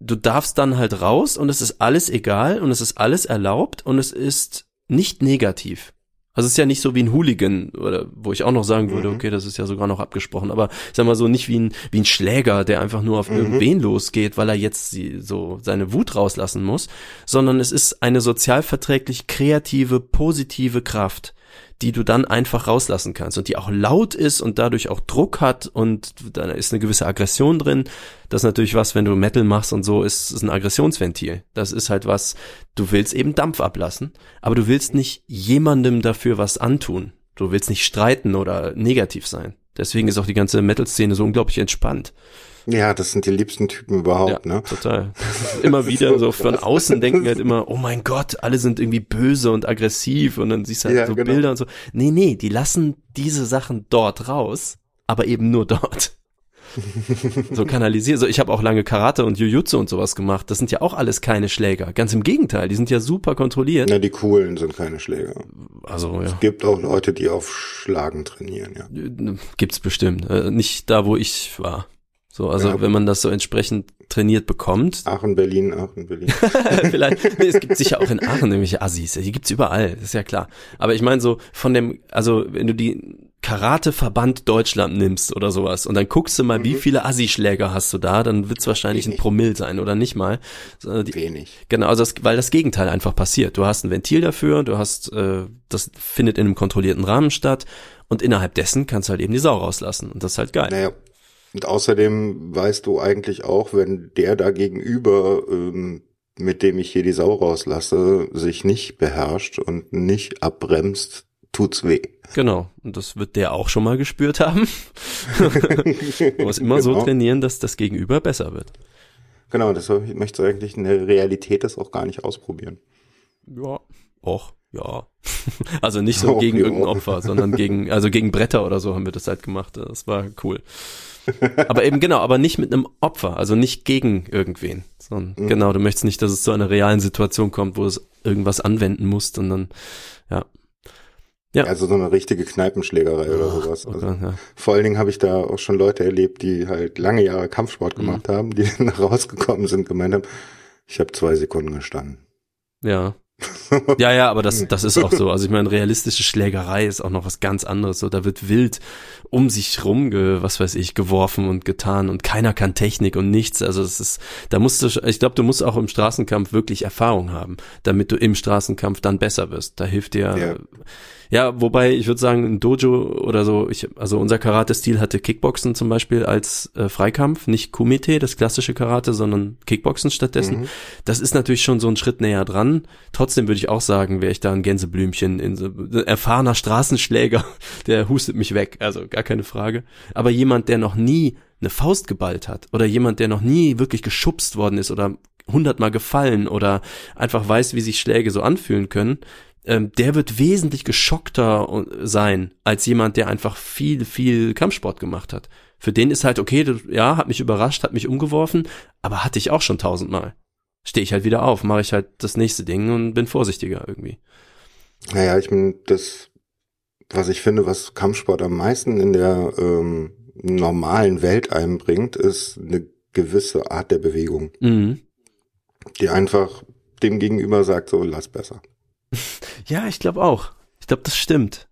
du darfst dann halt raus und es ist alles egal und es ist alles erlaubt und es ist nicht negativ. Also es ist ja nicht so wie ein Hooligan, oder wo ich auch noch sagen würde, Mhm. okay, das ist ja sogar noch abgesprochen, aber ich sag mal so nicht wie ein, wie ein Schläger, der einfach nur auf Mhm. irgendwen losgeht, weil er jetzt die, so seine Wut rauslassen muss, sondern es ist eine sozialverträglich kreative, positive Kraft, die du dann einfach rauslassen kannst und die auch laut ist und dadurch auch Druck hat und da ist eine gewisse Aggression drin. Das ist natürlich was, wenn du Metal machst und so, ist, ist ein Aggressionsventil. Das ist halt was, du willst eben Dampf ablassen, aber du willst nicht jemandem dafür was antun. Du willst nicht streiten oder negativ sein. Deswegen ist auch die ganze Metal-Szene so unglaublich entspannt. Ja, das sind die liebsten Typen überhaupt, ja, ne? total. Immer wieder so von außen denken wir halt immer, oh mein Gott, alle sind irgendwie böse und aggressiv und dann siehst du halt Ja, so genau. Bilder und so. Nee, nee, die lassen diese Sachen dort raus, aber eben nur dort. so kanalisiert. So, ich habe auch lange Karate und Jujutsu und sowas gemacht. Das sind ja auch alles keine Schläger. Ganz im Gegenteil, die sind ja super kontrolliert. Na, die coolen sind keine Schläger. Also ja. Es gibt auch Leute, die auf Schlagen trainieren, ja. Gibt's bestimmt. Äh, nicht da, wo ich war. So, also Ja. wenn man das so entsprechend trainiert bekommt, Aachen, Berlin, Aachen, Berlin. Vielleicht, nee, es gibt sicher auch in Aachen nämliche Assis, die gibt's überall, ist ja klar. Aber ich meine so von dem, also wenn du die Karateverband Deutschland nimmst oder sowas und dann guckst du mal, wie viele Assi-Schläger hast du da, dann wird's wahrscheinlich ein Wenig. Promille sein oder nicht mal. Die, Wenig. Genau, also das, weil das Gegenteil einfach passiert. Du hast ein Ventil dafür, du hast, äh, das findet in einem kontrollierten Rahmen statt und innerhalb dessen kannst du halt eben die Sau rauslassen und das ist halt geil. Naja. Und außerdem weißt du eigentlich auch, wenn der da gegenüber, ähm, mit dem ich hier die Sau rauslasse, sich nicht beherrscht und nicht abbremst, tut's weh. Genau, und das wird der auch schon mal gespürt haben. Du musst immer so Genau. trainieren, dass das Gegenüber besser wird. Genau, deshalb möchte ich eigentlich in der Realität das auch gar nicht ausprobieren. Ja. Och, ja. Also nicht so Och, gegen ja. irgendein Opfer, sondern gegen, also gegen Bretter oder so haben wir das halt gemacht. Das war cool. Aber eben genau, aber nicht mit einem Opfer, also nicht gegen irgendwen. Sondern Mhm. genau, du möchtest nicht, dass es zu einer realen Situation kommt, wo es irgendwas anwenden musst und dann, ja. Ja. Also so eine richtige Kneipenschlägerei oder Oh, sowas. oh Also Gott, ja. vor allen Dingen habe ich da auch schon Leute erlebt, die halt lange Jahre Kampfsport Mhm. gemacht haben, die dann rausgekommen sind, gemeint haben, ich habe zwei Sekunden gestanden. Ja. Ja, ja, aber das, das ist auch so. Also ich meine, realistische Schlägerei ist auch noch was ganz anderes. So, da wird wild um sich rum, ge, was weiß ich, geworfen und getan und keiner kann Technik und nichts. Also es ist, da musst du, ich glaube, du musst auch im Straßenkampf wirklich Erfahrung haben, damit du im Straßenkampf dann besser wirst. Da hilft dir, Ja. Ja, wobei ich würde sagen, ein Dojo oder so, ich, also unser Karate-Stil hatte Kickboxen zum Beispiel als äh, Freikampf, nicht Kumite, das klassische Karate, sondern Kickboxen stattdessen. Mhm. Das ist natürlich schon so ein Schritt näher dran. Trotzdem würde ich auch sagen, wäre ich da ein Gänseblümchen, in so, ein erfahrener Straßenschläger, der hustet mich weg, also gar keine Frage. Aber jemand, der noch nie eine Faust geballt hat oder jemand, der noch nie wirklich geschubst worden ist oder hundertmal gefallen oder einfach weiß, wie sich Schläge so anfühlen können, ähm, der wird wesentlich geschockter und- sein als jemand, der einfach viel, viel Kampfsport gemacht hat. Für den ist halt, okay, das, ja, hat mich überrascht, hat mich umgeworfen, aber hatte ich auch schon tausendmal. Stehe ich halt wieder auf, mache ich halt das nächste Ding und bin vorsichtiger irgendwie. Naja, ich meine, das, was ich finde, was Kampfsport am meisten in der ähm, normalen Welt einbringt, ist eine gewisse Art der Bewegung, Mhm. die einfach dem Gegenüber sagt, so lass besser. Ja, ich glaube auch. Ich glaube, das stimmt.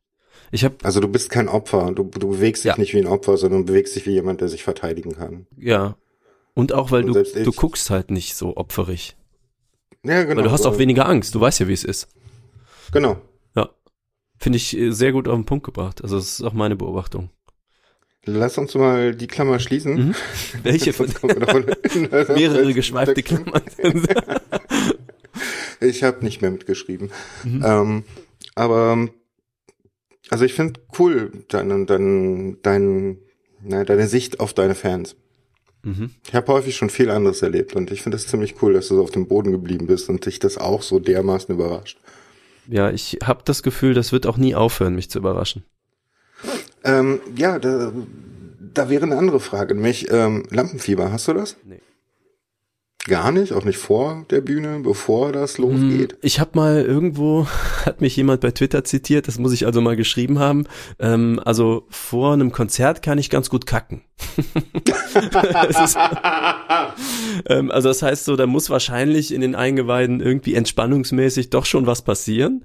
Ich habe Also du bist kein Opfer, du, du bewegst dich Ja. nicht wie ein Opfer, sondern bewegst dich wie jemand, der sich verteidigen kann. ja und auch weil Und du ich- du guckst halt nicht so opferig, Ja, genau. weil du hast auch weniger Angst. Du weißt ja, wie es ist. Genau. Ja, finde ich äh, sehr gut auf den Punkt gebracht. Also das ist auch meine Beobachtung. Lass uns mal die Klammer schließen. Mhm. Welche mehrere geschweifte Klammern? Ich habe nicht mehr mitgeschrieben. Mhm. Ähm, aber also ich finde cool deine, deine, dein, na, deine Sicht auf deine Fans. mhm. Ich habe häufig schon viel anderes erlebt und ich finde es ziemlich cool, dass du so auf dem Boden geblieben bist und dich das auch so dermaßen überrascht. Ja, ich habe das Gefühl, das wird auch nie aufhören, mich zu überraschen. Ähm, ja, da, da wäre eine andere Frage, nämlich ähm, Lampenfieber. Hast du das? Nee. Gar nicht, auch nicht vor der Bühne, bevor das losgeht. Hm, Ich habe mal irgendwo, hat mich jemand bei Twitter zitiert, das muss ich also mal geschrieben haben. Ähm, also vor einem Konzert kann ich ganz gut kacken. Ist, ähm, also das heißt so, da muss wahrscheinlich in den Eingeweiden irgendwie entspannungsmäßig doch schon was passieren.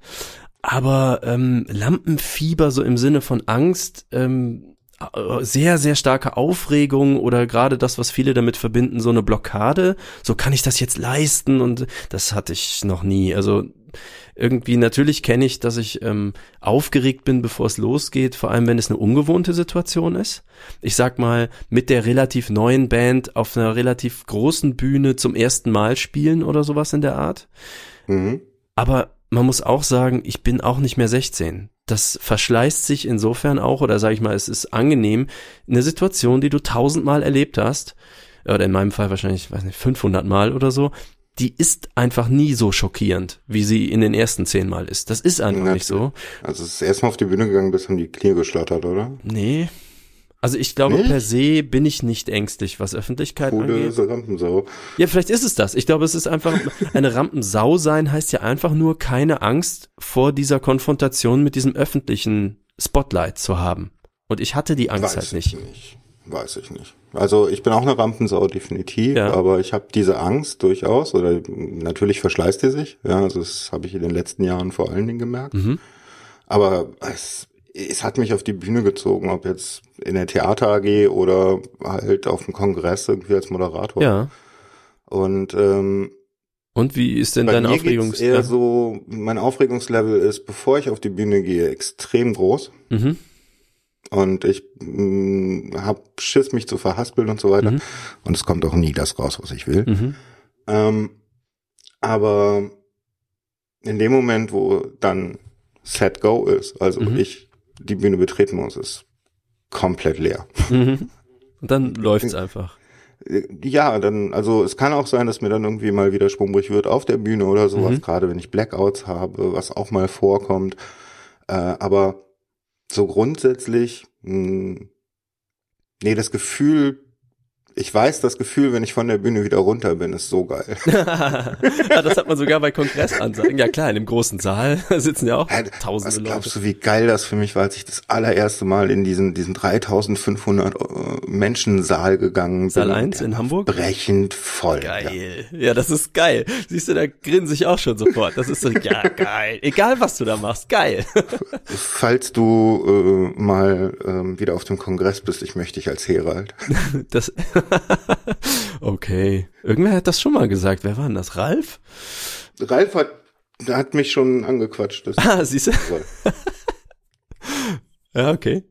Aber ähm, Lampenfieber so im Sinne von Angst, ähm, äh, sehr, sehr starke Aufregung oder gerade das, was viele damit verbinden, so eine Blockade. So kann ich das jetzt leisten und das hatte ich noch nie. Also irgendwie natürlich kenne ich, dass ich ähm, aufgeregt bin, bevor es losgeht, vor allem wenn es eine ungewohnte Situation ist. Ich sag mal, mit der relativ neuen Band auf einer relativ großen Bühne zum ersten Mal spielen oder sowas in der Art. Mhm. Aber man muss auch sagen, ich bin auch nicht mehr 16. Das verschleißt sich insofern auch, oder sage ich mal, es ist angenehm, eine Situation, die du tausendmal erlebt hast, oder in meinem Fall wahrscheinlich, weiß nicht, 500 Mal oder so, die ist einfach nie so schockierend, wie sie in den ersten zehn Mal ist. Das ist einfach nicht so. Also es ist erstmal auf die Bühne gegangen bist, haben die Knie geschlottert, oder? Nee. Also ich glaube, Nicht? per se bin ich nicht ängstlich, was Öffentlichkeit Coole angeht. so Rampensau. Ja, vielleicht ist es das. Ich glaube, es ist einfach, eine Rampensau sein heißt ja einfach nur keine Angst vor dieser Konfrontation mit diesem öffentlichen Spotlight zu haben. Und ich hatte die Angst Weiß halt ich nicht. nicht. Weiß ich nicht. Also ich bin auch eine Rampensau definitiv, Ja. aber ich habe diese Angst durchaus oder natürlich verschleißt die sich. Ja, also das habe ich in den letzten Jahren vor allen Dingen gemerkt. Mhm. Aber es, es hat mich auf die Bühne gezogen, ob jetzt in der Theater AG oder halt auf dem Kongress irgendwie als Moderator. Ja. Und ähm, Und wie ist denn dein mir Aufregungs... geht's eher so, mein Aufregungslevel ist, bevor ich auf die Bühne gehe, extrem groß. mhm. Und ich mh, hab Schiss, mich zu verhaspeln und so weiter. Mhm. Und es kommt auch nie das raus, was ich will. Mhm. Ähm, aber in dem Moment, wo dann Set Go ist, also Mhm. ich die Bühne betreten muss, ist komplett leer. Mhm. Und dann läuft's einfach. Ja, dann, also es kann auch sein, dass mir dann irgendwie mal wieder schwummrig wird auf der Bühne oder sowas, Mhm. gerade wenn ich Blackouts habe, was auch mal vorkommt. Äh, aber so grundsätzlich, mh, nee, das Gefühl, ich weiß, das Gefühl, wenn ich von der Bühne wieder runter bin, ist so geil. ja, das hat man sogar bei Kongressansagen. Ja klar, in dem großen Saal sitzen ja auch Hä, tausende Was Leute. glaubst du, wie geil das für mich war, als ich das allererste Mal in diesen, diesen 3500 äh, Menschensaal gegangen bin? Saal 1 Der in Hamburg? Brechend voll. Ja. Geil. Ja. das ist geil. Siehst du, da grinse ich auch schon sofort. Das ist so, ja, geil. Egal, was du da machst, geil. Falls du äh, mal ähm, wieder auf dem Kongress bist, ich möchte dich als Herald. Das, okay. Irgendwer hat das schon mal gesagt. Wer war denn das? Ralf? Ralf hat, hat mich schon angequatscht. Ah, siehst du? Ja, okay.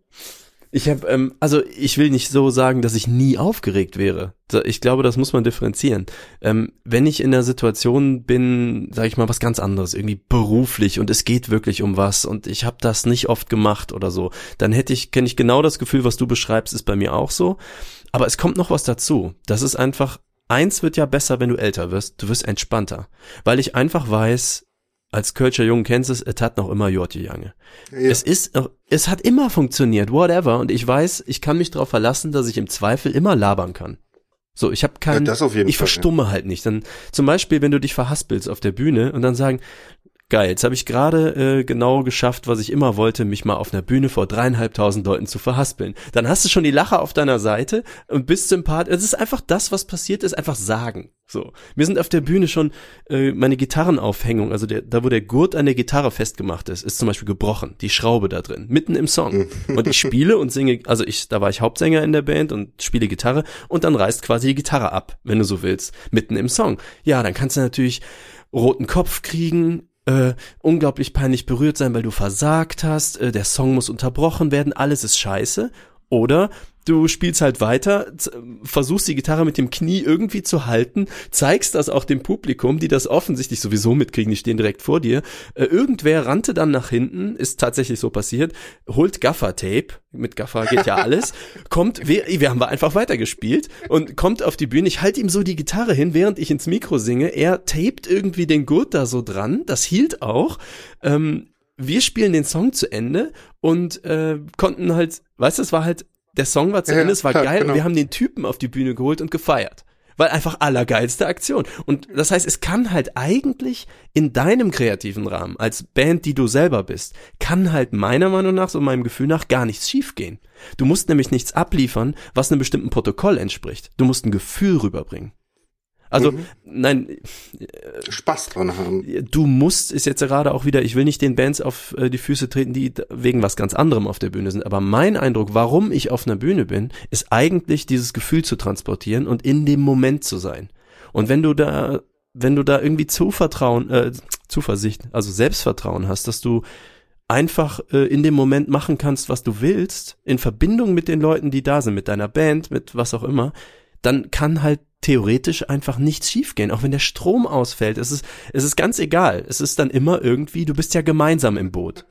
Ich habe, ähm, also ich will nicht so sagen, dass ich nie aufgeregt wäre. Ich glaube, das muss man differenzieren. Ähm, wenn ich in der Situation bin, sage ich mal, was ganz anderes, irgendwie beruflich und es geht wirklich um was und ich habe das nicht oft gemacht oder so, dann hätte ich, kenne ich genau das Gefühl, was du beschreibst, ist bei mir auch so. Aber es kommt noch was dazu. Das ist einfach, eins wird ja besser, wenn du älter wirst, du wirst entspannter. Weil ich einfach weiß, als Kölscher Jungen kennst du es, es hat noch immer Jorti Jange. Ja. Es ist, es hat immer funktioniert, whatever. Und ich weiß, ich kann mich darauf verlassen, dass ich im Zweifel immer labern kann. So, ich habe keinen, Ja, ich Fall, verstumme halt nicht. Dann zum Beispiel, wenn du dich verhaspelst auf der Bühne und dann sagen, geil, jetzt habe ich gerade äh, genau geschafft, was ich immer wollte, mich mal auf einer Bühne vor dreieinhalbtausend Leuten zu verhaspeln. Dann hast du schon die Lacher auf deiner Seite und bist sympath. Es ist einfach das, was passiert ist, einfach sagen. So, mir sind auf der Bühne schon äh, meine Gitarrenaufhängung, also der, da wo der Gurt an der Gitarre festgemacht ist, ist zum Beispiel gebrochen, die Schraube da drin, mitten im Song. und ich spiele und singe, also ich, da war ich Hauptsänger in der Band und spiele Gitarre und dann reißt quasi die Gitarre ab, wenn du so willst, mitten im Song. Ja, dann kannst du natürlich roten Kopf kriegen, äh, unglaublich peinlich berührt sein, weil du versagt hast, äh, der Song muss unterbrochen werden, alles ist scheiße. Oder du spielst halt weiter, versuchst die Gitarre mit dem Knie irgendwie zu halten, zeigst das auch dem Publikum, die das offensichtlich sowieso mitkriegen, die stehen direkt vor dir. Äh, irgendwer rannte dann nach hinten, ist tatsächlich so passiert, holt Gaffer-Tape, mit Gaffer geht ja alles, kommt, wir, wir haben einfach weitergespielt und kommt auf die Bühne, ich halte ihm so die Gitarre hin, während ich ins Mikro singe, er tapet irgendwie den Gurt da so dran, das hielt auch, ähm, wir spielen den Song zu Ende und äh, konnten halt, weißt du, es war halt, der Song war zu Ja, Ende, es war klar, geil genau. und wir haben den Typen auf die Bühne geholt und gefeiert. Weil einfach allergeilste Aktion. Und das heißt, es kann halt eigentlich in deinem kreativen Rahmen, als Band, die du selber bist, kann halt meiner Meinung nach, so meinem Gefühl nach, gar nichts schiefgehen. Du musst nämlich nichts abliefern, was einem bestimmten Protokoll entspricht. Du musst ein Gefühl rüberbringen. Also, Mhm. nein, Spaß dran haben. du musst, ist jetzt gerade auch wieder, ich will nicht den Bands auf äh, die Füße treten, die wegen was ganz anderem auf der Bühne sind, aber mein Eindruck, warum ich auf einer Bühne bin, ist eigentlich dieses Gefühl zu transportieren und in dem Moment zu sein. Und wenn du da, wenn du da irgendwie Zuvertrauen, äh, Zuversicht, also Selbstvertrauen hast, dass du einfach äh, in dem Moment machen kannst, was du willst, in Verbindung mit den Leuten, die da sind, mit deiner Band, mit was auch immer, dann kann halt theoretisch einfach nichts schiefgehen, auch wenn der Strom ausfällt. Es ist, es ist ganz egal. Es ist dann immer irgendwie, du bist ja gemeinsam im Boot.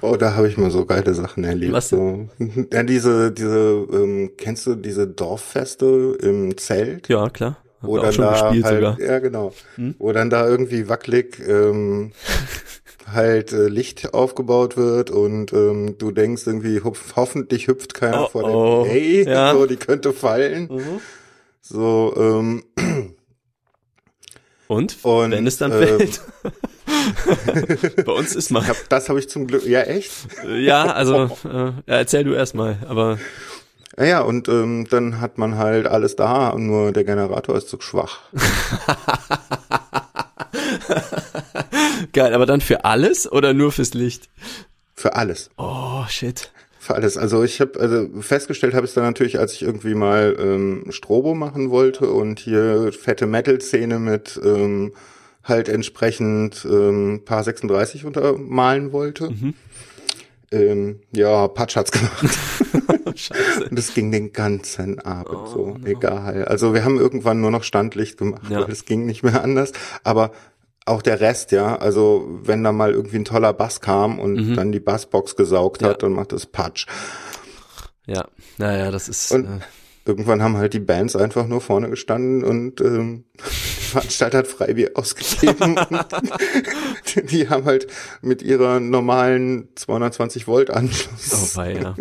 Oh, da habe ich mal so geile Sachen erlebt. Was so. Ja, diese, diese, ähm, kennst du diese Dorffeste im Zelt? Ja, klar. Haben dann auch schon da gespielt halt, sogar. Ja, genau. Hm? Wo dann da irgendwie wackelig ähm, halt äh, Licht aufgebaut wird und ähm, du denkst irgendwie, hupf, hoffentlich hüpft keiner Oh, vor oh. dem Hey, Ja. so, die könnte fallen. Mhm. So, ähm, Und, Und, wenn es dann ähm, fällt. Bei uns ist mal. hab, das habe ich zum Glück, ja echt? Ja, also äh, ja, erzähl du erst mal. Aber Ja, ja, und ähm, dann hat man halt alles da, und nur der Generator ist zu schwach. geil. Aber dann für alles oder nur fürs Licht? Für alles. Oh shit. Für alles. Also ich habe also festgestellt habe ich dann natürlich, als ich irgendwie mal ähm, Strobo machen wollte und hier fette Metal-Szene mit ähm, halt entsprechend ähm, paar 36 untermalen wollte. Mhm. Ähm, ja, Patsch hat's gemacht. Scheiße. Und das ging den ganzen Abend Oh, so. no. Egal. Also wir haben irgendwann nur noch Standlicht gemacht, Ja. weil es ging nicht mehr anders. Aber auch der Rest, ja, also wenn da mal irgendwie ein toller Bass kam und Mhm. dann die Bassbox gesaugt Ja. hat, dann macht es Patsch. Ja, naja, das ist. Und- äh, Irgendwann haben halt die Bands einfach nur vorne gestanden und ähm, der Veranstalter hat Freibier ausgegeben. und die haben halt mit ihrer normalen 220 Volt oh Anschluss weia.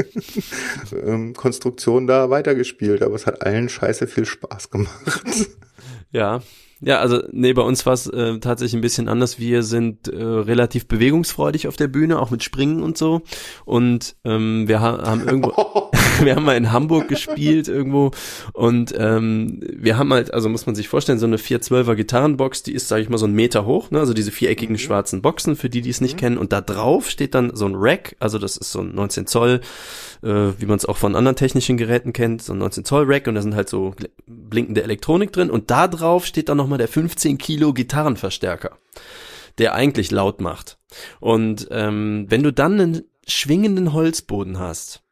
ähm, Konstruktion da weitergespielt, aber es hat allen scheiße viel Spaß gemacht. Ja. Ja, also nee, bei uns war es äh, tatsächlich ein bisschen anders. Wir sind äh, relativ bewegungsfreudig auf der Bühne, auch mit Springen und so. Und ähm, wir ha haben irgendwo, wir haben mal in Hamburg gespielt irgendwo und ähm, wir haben halt, also muss man sich vorstellen, so eine 412er Gitarrenbox, die ist, sage ich mal, so einen Meter hoch, ne? also diese viereckigen schwarzen Boxen, für die, die es nicht kennen. Und da drauf steht dann so ein Rack, also das ist so ein 19 Zoll, äh, wie man es auch von anderen technischen Geräten kennt, so ein 19 Zoll Rack und da sind halt so blinkende Elektronik drin und da drauf steht dann nochmal der 15 Kilo Gitarrenverstärker, der eigentlich laut macht. Und ähm, wenn du dann einen schwingenden Holzboden hast,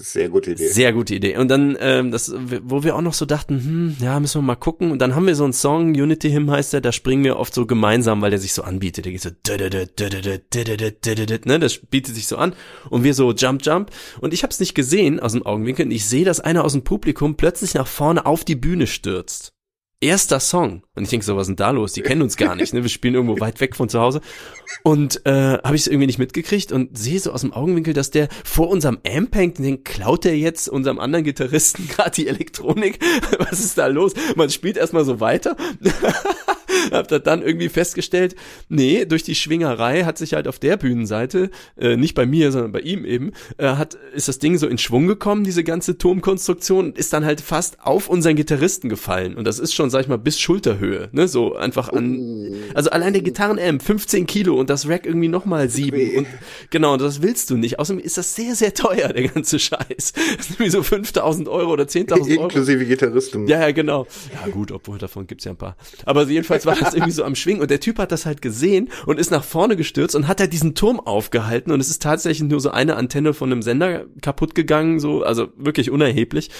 Sehr gute Idee. sehr gute Idee. Und dann, ähm, das, wo wir auch noch so dachten, hm, ja, müssen wir mal gucken. Und dann haben wir so einen Song, Unity Hymn heißt der, da springen wir oft so gemeinsam, weil der sich so anbietet. Der geht so, ne, das bietet sich so an. Und wir so Jump, Jump. Und ich habe es nicht gesehen aus dem Augenwinkel. Und ich sehe, dass einer aus dem Publikum plötzlich nach vorne auf die Bühne stürzt. Erster Song. Und ich denke so, was ist denn da los? Die kennen uns gar nicht, ne? Wir spielen irgendwo weit weg von zu Hause. Und äh, habe ich es irgendwie nicht mitgekriegt und sehe so aus dem Augenwinkel, dass der vor unserem Amp hängt und den klaut der jetzt unserem anderen Gitarristen gerade die Elektronik. Was ist da los? Man spielt erstmal so weiter. Hab da dann irgendwie festgestellt, nee, durch die Schwingerei hat sich halt auf der Bühnenseite, äh, nicht bei mir, sondern bei ihm eben, äh, hat, ist das Ding so in Schwung gekommen, diese ganze Turmkonstruktion, und ist dann halt fast auf unseren Gitarristen gefallen. Und das ist schon, sag ich mal, bis Schulterhöhe, ne, so einfach an, also allein der Gitarrenamp, 15 Kilo und das Rack irgendwie nochmal sieben. Und genau, das willst du nicht. Außerdem ist das sehr, sehr teuer, der ganze Scheiß. Das ist irgendwie so 5000 Euro oder 10.000 Euro. Inklusive Gitarristen. Ja, ja, genau. Ja, gut, obwohl davon gibt's ja ein paar. Aber jedenfalls war das irgendwie so am Schwingen. Und der Typ hat das halt gesehen und ist nach vorne gestürzt und hat halt diesen Turm aufgehalten. Und es ist tatsächlich nur so eine Antenne von einem Sender kaputt gegangen, so, also wirklich unerheblich,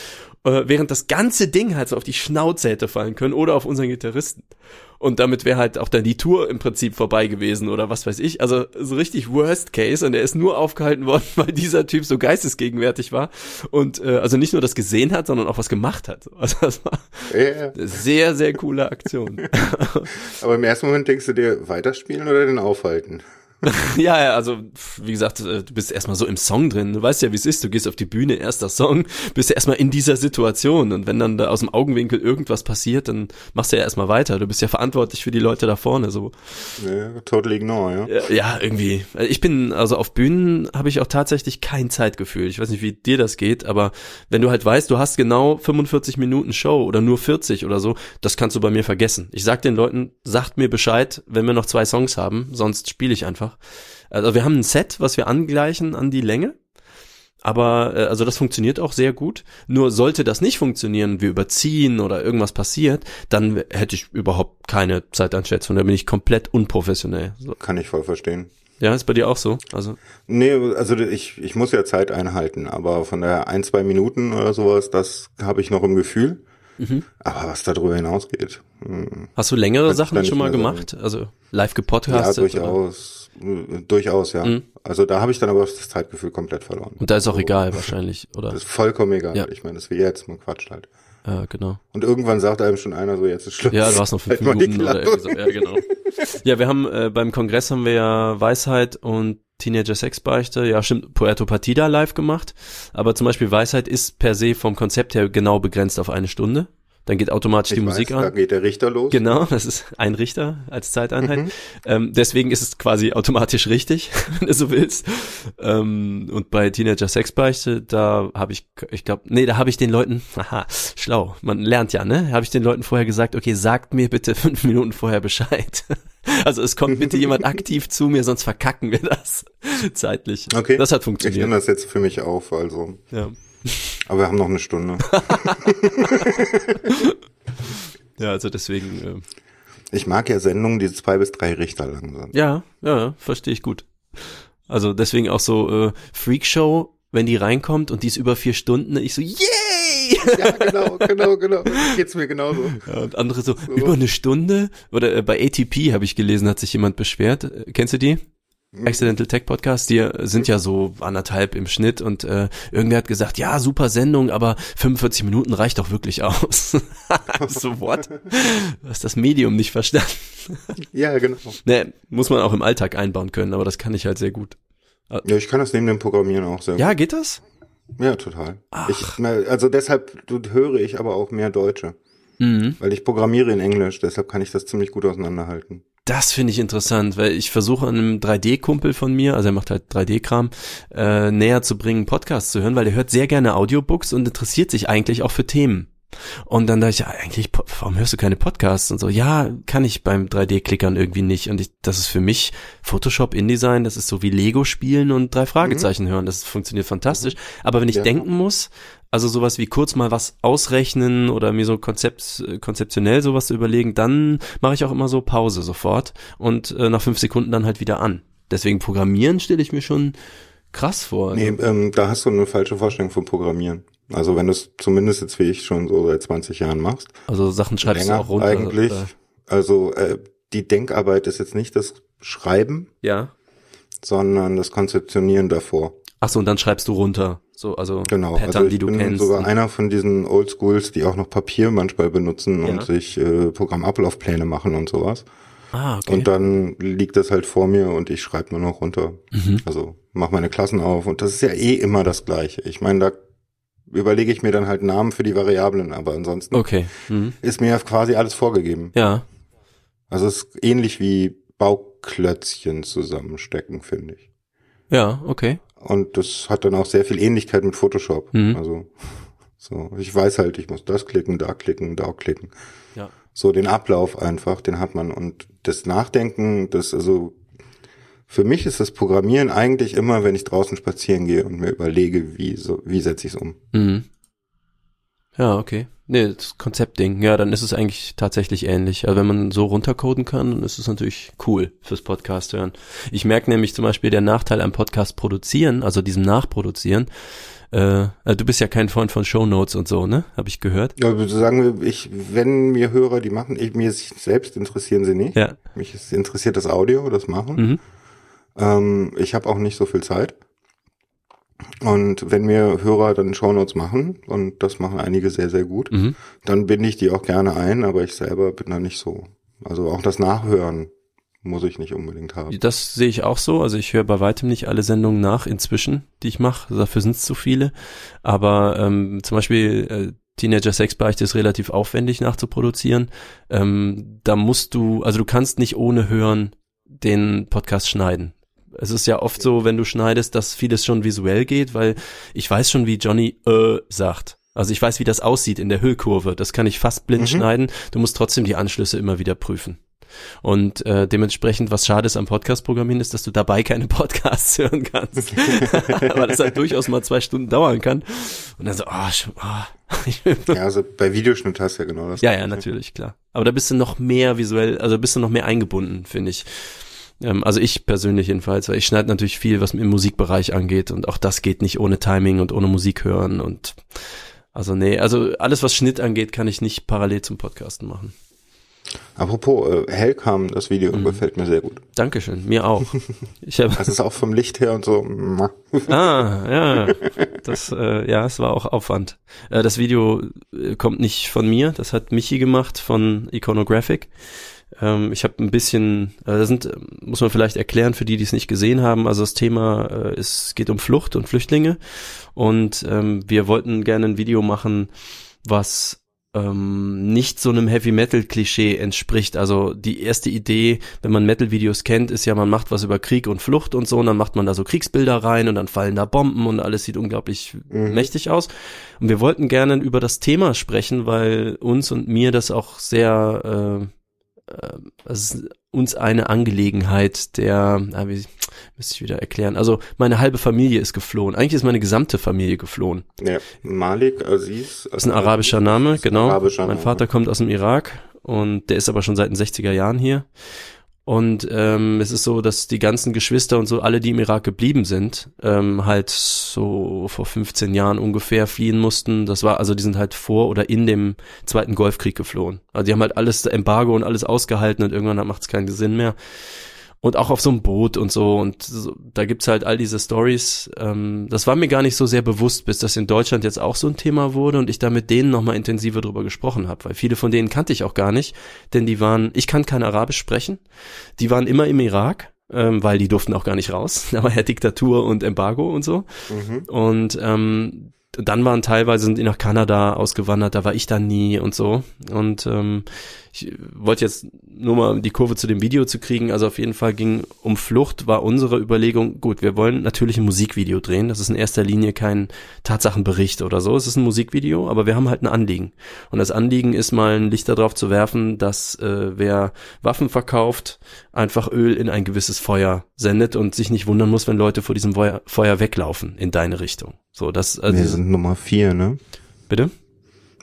äh, während das ganze Ding halt so auf die Schnauze hätte fallen können oder auf unseren Gitarristen. Und damit wäre halt auch dann die Tour im Prinzip vorbei gewesen oder was weiß ich. Also so richtig Worst Case und er ist nur aufgehalten worden, weil dieser Typ so geistesgegenwärtig war und äh, also nicht nur das gesehen hat, sondern auch was gemacht hat. Also das war eine sehr, sehr coole Aktion. Aber im ersten Moment denkst du dir, weiterspielen oder den aufhalten? ja, ja, also wie gesagt, äh, du bist erstmal so im Song drin. Du weißt ja, wie es ist. Du gehst auf die Bühne, erster Song, bist ja erstmal in dieser Situation. Und wenn dann da aus dem Augenwinkel irgendwas passiert, dann machst du ja erstmal weiter. Du bist ja verantwortlich für die Leute da vorne. So. Ja, totally ignore, ja. Ja, ja, irgendwie. Ich bin, also auf Bühnen habe ich auch tatsächlich kein Zeitgefühl. Ich weiß nicht, wie dir das geht, aber wenn du halt weißt, du hast genau 45 Minuten Show oder nur 40 oder so, das kannst du bei mir vergessen. Ich sag den Leuten, sagt mir Bescheid, wenn wir noch zwei Songs haben, sonst spiele ich einfach. Also wir haben ein Set, was wir angleichen an die Länge. Aber äh, also das funktioniert auch sehr gut. Nur sollte das nicht funktionieren, wir überziehen oder irgendwas passiert, dann hätte ich überhaupt keine Zeiteinschätzung. Da bin ich komplett unprofessionell. So. Kann ich voll verstehen. Ja, ist bei dir auch so. Also Nee, also ich, ich muss ja Zeit einhalten, aber von der ein, zwei Minuten oder sowas, das habe ich noch im Gefühl. Mhm. Aber was darüber hinausgeht, hm, hast du längere Sachen schon mal gemacht? Also live ja, gepodcastet? oder? durchaus, äh, durchaus, ja. Mhm. Also da habe ich dann aber das Zeitgefühl komplett verloren. Und da ist auch Also, egal wahrscheinlich, oder? Das ist vollkommen egal. Ja. Ich meine, das ist wie jetzt, man quatscht halt. Ja, genau. Und irgendwann sagt einem schon einer so, jetzt ist Schluss. Ja, du hast noch fünf Halt Minuten oder irgendwie so. Ja, genau. Ja, wir haben äh, beim Kongress haben wir ja Weisheit und Teenager Sexbeichte, ja stimmt, Puerto Partida live gemacht. Aber zum Beispiel Weisheit ist per se vom Konzept her genau begrenzt auf eine Stunde. Dann geht automatisch Ich die weiß, Musik Da an. geht der Richter los. Genau, das ist ein Richter als Zeiteinheit. Mhm. Ähm, deswegen ist es quasi automatisch richtig, wenn du so willst. Ähm, und bei Teenager Sexbeichte, da habe ich, ich glaube, nee, da habe ich den Leuten, haha, schlau, man lernt ja, ne? Habe ich den Leuten vorher gesagt, okay, sagt mir bitte fünf Minuten vorher Bescheid. Also es kommt bitte jemand aktiv zu mir, sonst verkacken wir das zeitlich. Okay. Das hat Ich nehme funktioniert. das jetzt für mich auf, also. Ja. Aber wir haben noch eine Stunde. ja, also deswegen, äh, Ich mag ja Sendungen, die zwei bis drei Richter lang sind. Ja, ja, verstehe ich gut. Also deswegen auch so äh, Freakshow, wenn die reinkommt und die ist über vier Stunden, ich so, yay! Ja, genau, genau, genau. Geht's mir genauso. Ja, und andere so, über eine Stunde? Oder äh, bei ATP habe ich gelesen, hat sich jemand beschwert. Äh, kennst du die? Accidental Tech Podcast, die sind ja so anderthalb im Schnitt und äh, irgendwer hat gesagt, ja, super Sendung, aber 45 Minuten reicht doch wirklich aus. so, what? Du hast das Medium nicht verstanden. Ja, genau. Ne, muss man auch im Alltag einbauen können, aber das kann ich halt sehr gut. Ja, ich kann das neben dem Programmieren auch sehr Ja, geht das? gut. Ja, total. Ich, na, also deshalb höre ich aber auch mehr Deutsche. Mhm. Weil ich programmiere in Englisch, deshalb kann ich das ziemlich gut auseinanderhalten. Das finde ich interessant, weil ich versuche einem 3D-Kumpel von mir, also er macht halt 3D-Kram, äh, näher zu bringen, Podcasts zu hören, weil er hört sehr gerne Audiobooks und interessiert sich eigentlich auch für Themen. Und dann dachte ich, ja, eigentlich, po- warum hörst du keine Podcasts? Und so, ja, kann ich beim 3D-Klickern irgendwie nicht. Und ich, das ist für mich Photoshop, InDesign, das ist so wie Lego spielen und drei Fragezeichen hören. Das funktioniert fantastisch. Aber wenn ich Ja. denken muss, also sowas wie kurz mal was ausrechnen oder mir so konzept, konzeptionell sowas zu überlegen, dann mache ich auch immer so Pause sofort und äh, nach fünf Sekunden dann halt wieder an. Deswegen Programmieren stelle ich mir schon krass vor. Nee, ähm, da hast du eine falsche Vorstellung vom Programmieren. Also wenn du es zumindest jetzt wie ich schon so seit 20 Jahren machst, Also Sachen schreibst länger du auch runter. eigentlich. Oder? Also äh, die Denkarbeit ist jetzt nicht das Schreiben, Ja. sondern das Konzeptionieren davor. Ach so, und dann schreibst du runter. So, also Genau. Pattern, also ich die du bin kennst. sogar einer von diesen Oldschools, die auch noch Papier manchmal benutzen Ja. und sich äh, Programmablaufpläne machen und sowas. ah, okay. Und dann liegt das halt vor mir und ich schreibe nur noch runter. Mhm. Also mach meine Klassen auf und das ist ja eh immer das Gleiche. Ich meine, da überlege ich mir dann halt Namen für die Variablen, aber ansonsten Okay. Mhm. ist mir quasi alles vorgegeben. Ja. Also es ist ähnlich wie Bauklötzchen zusammenstecken, finde ich. Ja, okay. Und das hat dann auch sehr viel Ähnlichkeit mit Photoshop. Mhm. Also so, ich weiß halt, ich muss das klicken, da klicken, da klicken. Ja. So den Ablauf einfach, den hat man und das Nachdenken, das also für mich ist das Programmieren eigentlich immer, wenn ich draußen spazieren gehe und mir überlege, wie so wie setze ich es um. Mhm. Ja, okay. Nee, das Konzeptding. Ja, dann ist es eigentlich tatsächlich ähnlich. Also wenn man so runtercoden kann, dann ist es natürlich cool fürs Podcast hören. Ich merke nämlich zum Beispiel der Nachteil am Podcast produzieren, also diesem Nachproduzieren. Äh, äh, du bist ja kein Freund von Shownotes und so, ne? Habe ich gehört. Ja, also sagen wir, ich, wenn mir Hörer die machen, ich, mir selbst interessieren sie nicht. Ja. Mich interessiert das Audio, das Machen. Mhm. Ähm, ich habe auch nicht so viel Zeit. Und wenn mir Hörer dann Shownotes machen, und das machen einige sehr, sehr gut, Mhm. dann binde ich die auch gerne ein, aber ich selber bin da nicht so. Also auch das Nachhören muss ich nicht unbedingt haben. Das sehe ich auch so. Also ich höre bei weitem nicht alle Sendungen nach inzwischen, die ich mache. Dafür sind es zu viele. Aber ähm, zum Beispiel äh, Teenager Sexbeichte ist relativ aufwendig nachzuproduzieren. Ähm, da musst du, also du kannst nicht ohne Hören den Podcast schneiden. Es ist ja oft so, wenn du schneidest, dass vieles schon visuell geht, weil ich weiß schon, wie Johnny äh sagt. Also ich weiß, wie das aussieht in der Hüllkurve. Das kann ich fast blind Mhm. schneiden. Du musst trotzdem die Anschlüsse immer wieder prüfen. Und äh, dementsprechend, was schade ist am Podcast-Programmieren, ist, dass du dabei keine Podcasts hören kannst. Weil das halt durchaus mal zwei Stunden dauern kann. Und dann so, oh, oh. ich will Ja, also bei Videoschnitt hast du ja genau das. ja, ja, natürlich, klar. Aber da bist du noch mehr visuell, also bist du noch mehr eingebunden, finde ich. Ähm, also ich persönlich jedenfalls, weil ich schneide natürlich viel, was im Musikbereich angeht und auch das geht nicht ohne Timing und ohne Musik hören und also nee, also alles, was Schnitt angeht, kann ich nicht parallel zum Podcasten machen. Apropos äh, Hellcam, das Video Mhm. gefällt mir sehr gut. Dankeschön, mir auch. Ich habe Das ist auch vom Licht her und so. Ah, ja. Das, äh, ja, es war auch Aufwand. Äh, das Video äh, kommt nicht von mir, das hat Michi gemacht von Iconographic. Ähm, ich habe ein bisschen, da sind, muss man vielleicht erklären für die, die es nicht gesehen haben. Also das Thema, äh, es geht um Flucht und Flüchtlinge und ähm, wir wollten gerne ein Video machen, was ähm, nicht so einem Heavy Metal Klischee entspricht. Also die erste Idee, wenn man Metal Videos kennt, ist ja, man macht was über Krieg und Flucht und so, und dann macht man da so Kriegsbilder rein und dann fallen da Bomben und alles sieht unglaublich Mhm. mächtig aus. Und wir wollten gerne über das Thema sprechen, weil uns und mir das auch sehr äh, es ist uns eine Angelegenheit der, ah, wie müsste ich wieder erklären. Also meine halbe Familie ist geflohen. Eigentlich ist meine gesamte Familie geflohen. Ja, Malik Aziz. Das ist ein arabischer Name, genau. arabischer mein Name. Vater kommt aus dem Irak und der ist aber schon seit den 60er Jahren hier. Und ähm, es ist so, dass die ganzen Geschwister und so, alle, die im Irak geblieben sind, ähm, halt so vor 15 Jahren ungefähr fliehen mussten. Das war, also die sind halt vor oder in dem Zweiten Golfkrieg geflohen. Also die haben halt alles Embargo und alles ausgehalten und irgendwann macht es keinen Sinn mehr. Und auch auf so einem Boot und so. Und so, da gibt's halt all diese Stories. Ähm, das war mir gar nicht so sehr bewusst, bis das in Deutschland jetzt auch so ein Thema wurde und ich da mit denen nochmal intensiver drüber gesprochen habe. Weil viele von denen kannte ich auch gar nicht, denn die waren, ich kann kein Arabisch sprechen. Die waren immer im Irak, ähm, weil die durften auch gar nicht raus. Da war ja Diktatur und Embargo und so. Mhm. Und ähm, dann waren teilweise sind die nach Kanada ausgewandert, da war ich dann nie und so. Und ähm, ich wollte jetzt nur mal die Kurve zu dem Video zu kriegen. Also auf jeden Fall ging um Flucht, war unsere Überlegung, gut, wir wollen natürlich ein Musikvideo drehen. Das ist in erster Linie kein Tatsachenbericht oder so. Es ist ein Musikvideo, aber wir haben halt ein Anliegen. Und das Anliegen ist mal ein Licht darauf zu werfen, dass äh, wer Waffen verkauft, einfach Öl in ein gewisses Feuer sendet und sich nicht wundern muss, wenn Leute vor diesem Feuer, Feuer weglaufen in deine Richtung. So, das, also, Wir sind Nummer vier, ne? bitte?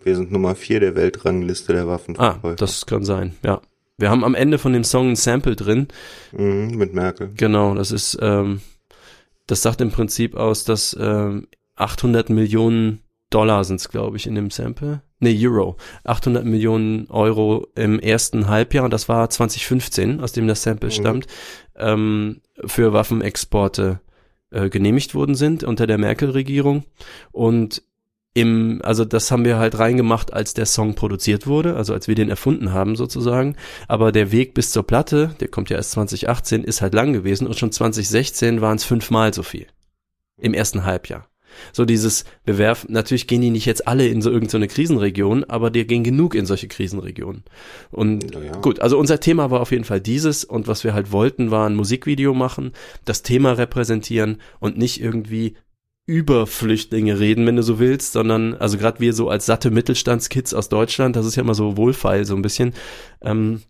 Wir sind Nummer vier der Weltrangliste der Ah, Waffenverkäufer. das kann sein, ja. Wir haben am Ende von dem Song ein Sample drin. Mhm, mit Merkel. Genau, das ist, ähm, das sagt im Prinzip aus, dass ähm, 800 Millionen Dollar sind es, glaube ich, in dem Sample. Nee, Euro. 800 Millionen Euro im ersten Halbjahr, und das war 2015, aus dem das Sample Mhm. stammt, ähm, für Waffenexporte äh, genehmigt worden sind unter der Merkel-Regierung. Und im, also das haben wir halt reingemacht, als der Song produziert wurde, also als wir den erfunden haben sozusagen. Aber der Weg bis zur Platte, der kommt ja erst 2018, ist halt lang gewesen und schon 2016 waren es fünfmal so viel. Im ersten Halbjahr. So dieses, wir werfen, natürlich gehen die nicht jetzt alle in so irgendeine Krisenregion, aber die gehen genug in solche Krisenregionen. Und Ja, ja. gut, also unser Thema war auf jeden Fall dieses und was wir halt wollten, war ein Musikvideo machen, das Thema repräsentieren und nicht irgendwie über Flüchtlinge reden, wenn du so willst, sondern, also gerade wir so als satte Mittelstandskids aus Deutschland, das ist ja immer so wohlfeil so ein bisschen, ähm,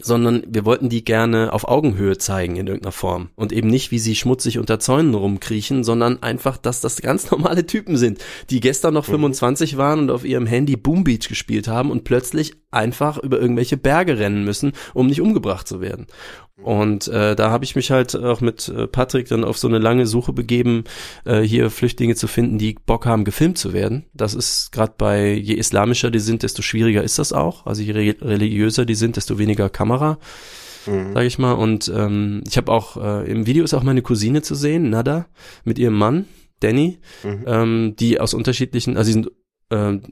sondern wir wollten die gerne auf Augenhöhe zeigen in irgendeiner Form und eben nicht, wie sie schmutzig unter Zäunen rumkriechen, sondern einfach, dass das ganz normale Typen sind, die gestern noch 25 waren und auf ihrem Handy Boom Beach gespielt haben und plötzlich einfach über irgendwelche Berge rennen müssen, um nicht umgebracht zu werden. Und äh, da habe ich mich halt auch mit äh, Patrick dann auf so eine lange Suche begeben, äh, hier Flüchtlinge zu finden, die Bock haben, gefilmt zu werden. Das ist gerade bei, je islamischer die sind, desto schwieriger ist das auch. Also je re religiöser die sind, desto weniger Kamera, Mhm. sage ich mal. Und ähm, ich habe auch, äh, im Video ist auch meine Cousine zu sehen, Nada, mit ihrem Mann, Danny, Mhm. ähm, die aus unterschiedlichen, also die sind, ähm,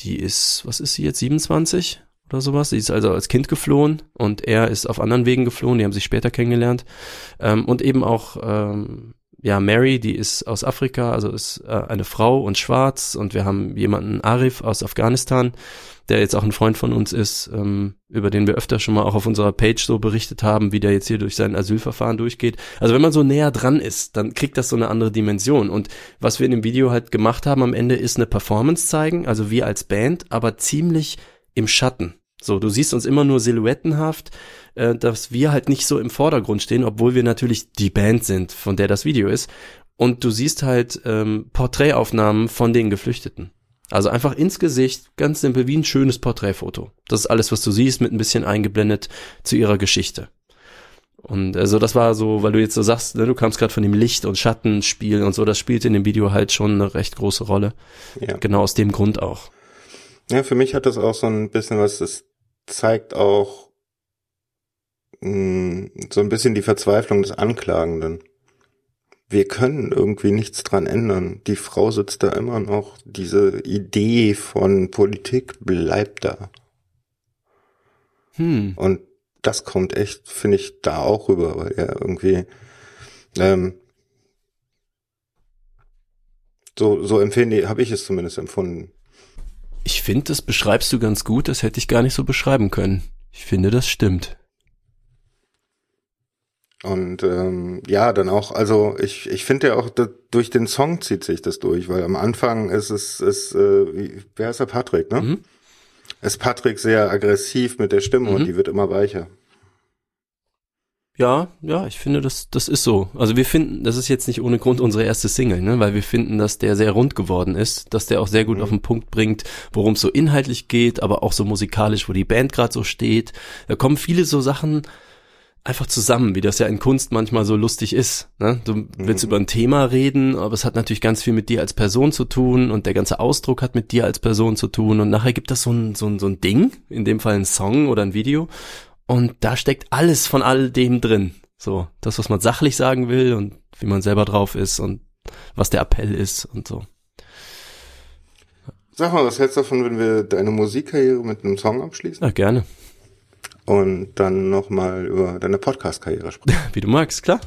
die ist, was ist sie jetzt, 27? Oder sowas. Sie ist also als Kind geflohen und er ist auf anderen Wegen geflohen, die haben sich später kennengelernt. Ähm, und eben auch ähm, ja, Mary, die ist aus Afrika, also ist äh, eine Frau und schwarz und wir haben jemanden, Arif aus Afghanistan, der jetzt auch ein Freund von uns ist, ähm, über den wir öfter schon mal auch auf unserer Page so berichtet haben, wie der jetzt hier durch sein Asylverfahren durchgeht. Also wenn man so näher dran ist, dann kriegt das so eine andere Dimension. Und was wir in dem Video halt gemacht haben am Ende ist eine Performance zeigen, also wir als Band, aber ziemlich im Schatten. So, du siehst uns immer nur silhouettenhaft, äh, dass wir halt nicht so im Vordergrund stehen, obwohl wir natürlich die Band sind, von der das Video ist. Und du siehst halt ähm, Porträtaufnahmen von den Geflüchteten. Also einfach ins Gesicht, ganz simpel, wie ein schönes Porträtfoto. Das ist alles, was du siehst, mit ein bisschen eingeblendet zu ihrer Geschichte. Und also das war so, weil du jetzt so sagst, ne, du kamst gerade von dem Licht- und Schattenspiel und so, das spielt in dem Video halt schon eine recht große Rolle. Ja. Genau aus dem Grund auch. Ja, für mich hat das auch so ein bisschen was, es zeigt auch mh, so ein bisschen die Verzweiflung des Anklagenden. Wir können irgendwie nichts dran ändern. Die Frau sitzt da immer noch. Diese Idee von Politik bleibt da. Hm. Und das kommt echt, finde ich, da auch rüber, weil er irgendwie ähm, so so empfinde, habe ich es zumindest empfunden. Ich finde, das beschreibst du ganz gut, das hätte ich gar nicht so beschreiben können. Ich finde, das stimmt. Und ähm, ja, dann auch, also ich, ich finde ja auch, da, durch den Song zieht sich das durch, weil am Anfang ist es, ist, äh, wie, wer ist der Patrick, ne? Mhm. Ist Patrick sehr aggressiv mit der Stimme Mhm. und die wird immer weicher. Ja, ja, ich finde, das, das ist so. Also wir finden, das ist jetzt nicht ohne Grund unsere erste Single, ne? weil wir finden, dass der sehr rund geworden ist, dass der auch sehr gut Mhm. auf den Punkt bringt, worum es so inhaltlich geht, aber auch so musikalisch, wo die Band gerade so steht. Da kommen viele so Sachen einfach zusammen, wie das ja in Kunst manchmal so lustig ist. Ne? Du willst Mhm. über ein Thema reden, aber es hat natürlich ganz viel mit dir als Person zu tun und der ganze Ausdruck hat mit dir als Person zu tun und nachher gibt das so ein, so ein, so ein Ding, in dem Fall ein Song oder ein Video und da steckt alles von all dem drin. So, das, was man sachlich sagen will und wie man selber drauf ist und was der Appell ist und so. Sag mal, was hältst du davon, wenn wir deine Musikkarriere mit einem Song abschließen Ja, gerne. und dann nochmal über deine Podcast-Karriere sprechen? Wie du magst, klar.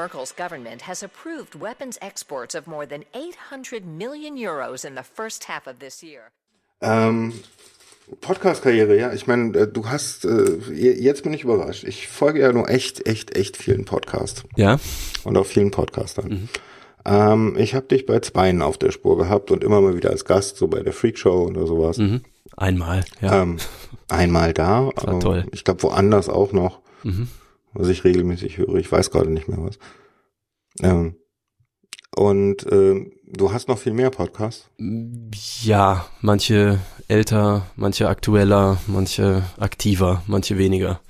Merkel's government has approved weapons exports of more than 800 million euros in the first half of this year. Ähm, Podcast-Karriere, ja. Ich meine, äh, du hast, äh, jetzt bin ich überrascht. Ich folge ja nur echt, echt, echt vielen Podcasts. Ja. Und auch vielen Podcastern. Ähm, ich habe dich bei Zweien auf der Spur gehabt und immer mal wieder als Gast, so bei der Freak Show oder sowas. Mhm. Einmal, ja. Ähm, einmal da. war aber toll. Ich glaube woanders auch noch, Mhm. Was ich regelmäßig höre. Ich weiß gerade nicht mehr was. Ähm, und ähm, du hast noch viel mehr Podcasts. Ja, manche älter, manche aktueller, manche aktiver, manche weniger.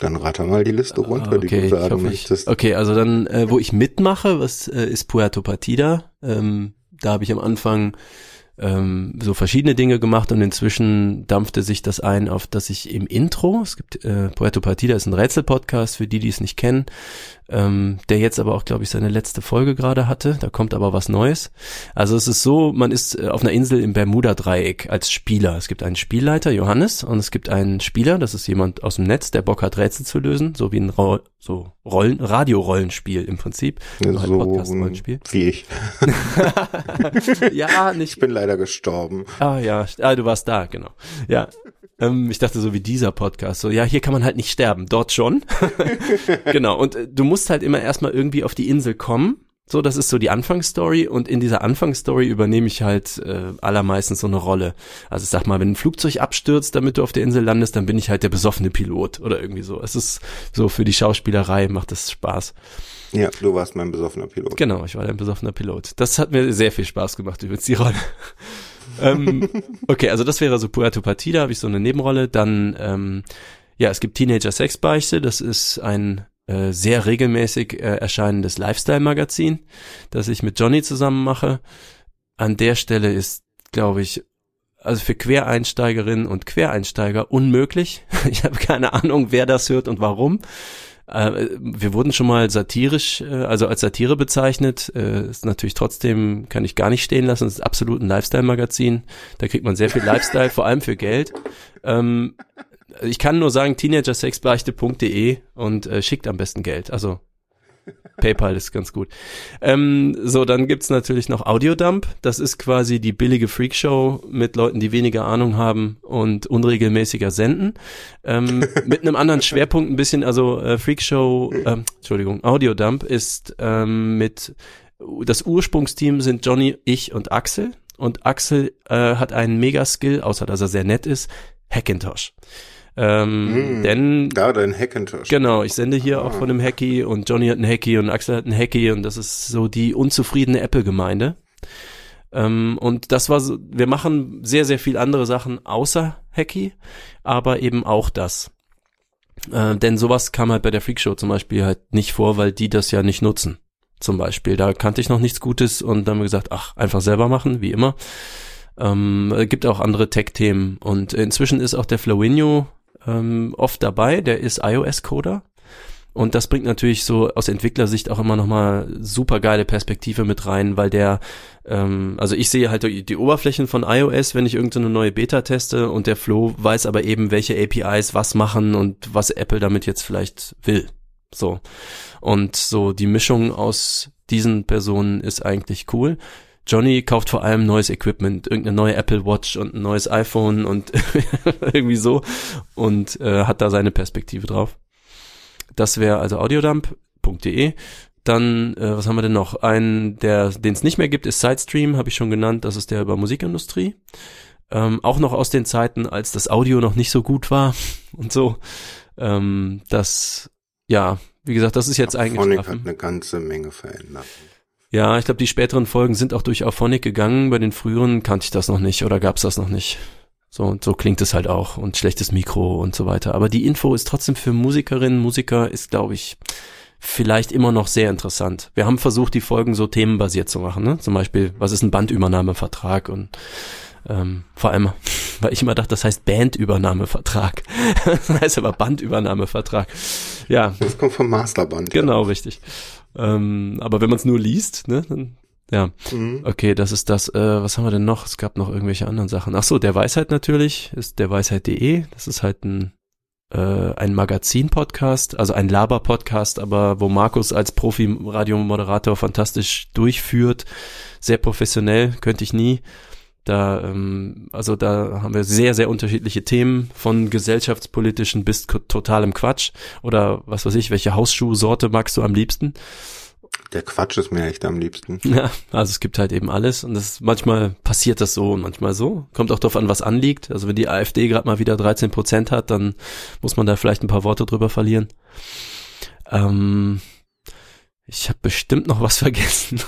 Dann ratter mal die Liste runter, die Ah, okay, du ich sagen hoffe, möchtest. okay, also dann, äh, wo ich mitmache, was äh, ist Puerto Partida. Ähm, da habe ich am Anfang ähm, so verschiedene Dinge gemacht und inzwischen dampfte sich das ein, auf dass ich im Intro, es gibt äh, Puerto Partida ist ein Rätselpodcast für die, die es nicht kennen, ähm, der jetzt aber auch, glaube ich, seine letzte Folge gerade hatte. Da kommt aber was Neues. Also es ist so, man ist äh, auf einer Insel im Bermuda-Dreieck als Spieler. Es gibt einen Spielleiter, Johannes, und es gibt einen Spieler, das ist jemand aus dem Netz, der Bock hat, Rätsel zu lösen, so wie ein Ro so Rollen, Radio-Rollenspiel im Prinzip. Halt so Podcast-Rollenspiel. wie ich. ja, nicht Ich bin leider gestorben. Ah ja, ah, du warst da, genau. Ja. Ähm, ich dachte so wie dieser Podcast, so ja, hier kann man halt nicht sterben, dort schon. genau, und äh, du musst halt immer erstmal irgendwie auf die Insel kommen. So, das ist so die Anfangsstory und in dieser Anfangsstory übernehme ich halt äh, allermeistens so eine Rolle. Also ich sag mal, wenn ein Flugzeug abstürzt, damit du auf der Insel landest, dann bin ich halt der besoffene Pilot oder irgendwie so. Es ist so für die Schauspielerei macht das Spaß. Ja, du warst mein besoffener Pilot. Genau, ich war ein besoffener Pilot. Das hat mir sehr viel Spaß gemacht, übrigens die Rolle. Ähm, okay, also das wäre so Puerto Partida, habe ich so eine Nebenrolle. Dann, ähm, ja, es gibt Teenager Sexbeichte, das ist ein äh, sehr regelmäßig äh, erscheinendes Lifestyle-Magazin, das ich mit Johnny zusammen mache. An der Stelle ist, glaube ich, also für Quereinsteigerinnen und Quereinsteiger unmöglich. Ich habe keine Ahnung, wer das hört und warum. Äh, wir wurden schon mal satirisch, äh, also als Satire bezeichnet. Äh, ist natürlich trotzdem, kann ich gar nicht stehen lassen. Es ist absolut ein Lifestyle-Magazin. Da kriegt man sehr viel Lifestyle, vor allem für Geld. Ähm, ich kann nur sagen, teenagersexbeichte.de und äh, schickt am besten Geld. Also PayPal ist ganz gut. Ähm, so, dann gibt's natürlich noch Audiodump. Das ist quasi die billige Freakshow mit Leuten, die weniger Ahnung haben und unregelmäßiger senden. Ähm, mit einem anderen Schwerpunkt ein bisschen, also äh, Freakshow, ähm, Entschuldigung, Audiodump ist ähm, mit, das Ursprungsteam sind Johnny, ich und Axel. Und Axel äh, hat einen Mega-Skill, außer dass er sehr nett ist, Hackintosh. Ähm, Mm, denn Da dein Hackintosh. Genau, ich sende hier Ah. auch von einem Hacky und Johnny hat einen Hacky und Axel hat einen Hacky und das ist so die unzufriedene Apple-Gemeinde. Ähm, und das war so, wir machen sehr, sehr viel andere Sachen außer Hacky, aber eben auch das. Äh, denn sowas kam halt bei der Freakshow zum Beispiel halt nicht vor, weil die das ja nicht nutzen. Zum Beispiel, da kannte ich noch nichts Gutes und dann haben wir gesagt, ach, einfach selber machen, wie immer. Ähm, äh, gibt auch andere Tech-Themen und inzwischen ist auch der Flowinho ähm, oft dabei, der ist iOS-Coder. Und das bringt natürlich so aus Entwicklersicht auch immer nochmal super geile Perspektive mit rein, weil der, ähm, also ich sehe halt die, Oberflächen von iOS, wenn ich irgendeine neue Beta teste und der Flo weiß aber eben, welche APIs was machen und was Apple damit jetzt vielleicht will. So. Und so die Mischung aus diesen Personen ist eigentlich cool. Johnny kauft vor allem neues Equipment, irgendeine neue Apple Watch und ein neues iPhone und irgendwie so und äh, hat da seine Perspektive drauf. Das wäre also audiodump.de. Dann, äh, was haben wir denn noch? Einen, der, den es nicht mehr gibt, ist Sidestream, habe ich schon genannt. Das ist der über Musikindustrie. Ähm, auch noch aus den Zeiten, als das Audio noch nicht so gut war und so. Ähm, das, ja, wie gesagt, das ist jetzt Phonic hat eine ganze Menge verändert. Ja, ich glaube, die späteren Folgen sind auch durch Auphonic gegangen. Bei den früheren kannte ich das noch nicht oder gab's das noch nicht. So und so klingt es halt auch und schlechtes Mikro und so weiter. Aber die Info ist trotzdem für Musikerinnen, Musiker ist, glaube ich, vielleicht immer noch sehr interessant. Wir haben versucht, die Folgen so themenbasiert zu machen. Ne? Zum Beispiel, was ist ein Bandübernahmevertrag und ähm, vor allem, weil ich immer dachte, das heißt Bandübernahmevertrag. das heißt aber Bandübernahmevertrag. Ja, Das kommt vom Masterband. Genau, richtig. Ähm, aber wenn man es nur liest, ne, dann, ja, Mhm. okay, das ist das. Äh, was haben wir denn noch? Es gab noch irgendwelche anderen Sachen. Ach so, der Weisheit natürlich ist der Weisheit.de. Das ist halt ein äh, ein Magazin-Podcast, also ein Laber-Podcast, aber wo Markus als Profi-Radiomoderator fantastisch durchführt, sehr professionell, könnte ich nie. Da, ähm, also da haben wir sehr, sehr unterschiedliche Themen, von gesellschaftspolitischen bis totalem Quatsch. Oder was weiß ich, welche Hausschuhsorte magst du am liebsten? Der Quatsch ist mir echt am liebsten. Ja, also es gibt halt eben alles und das manchmal passiert das so und manchmal so. Kommt auch darauf an, was anliegt. Also wenn die AfD gerade mal wieder 13 Prozent hat, dann muss man da vielleicht ein paar Worte drüber verlieren. Ähm, ich habe bestimmt noch was vergessen.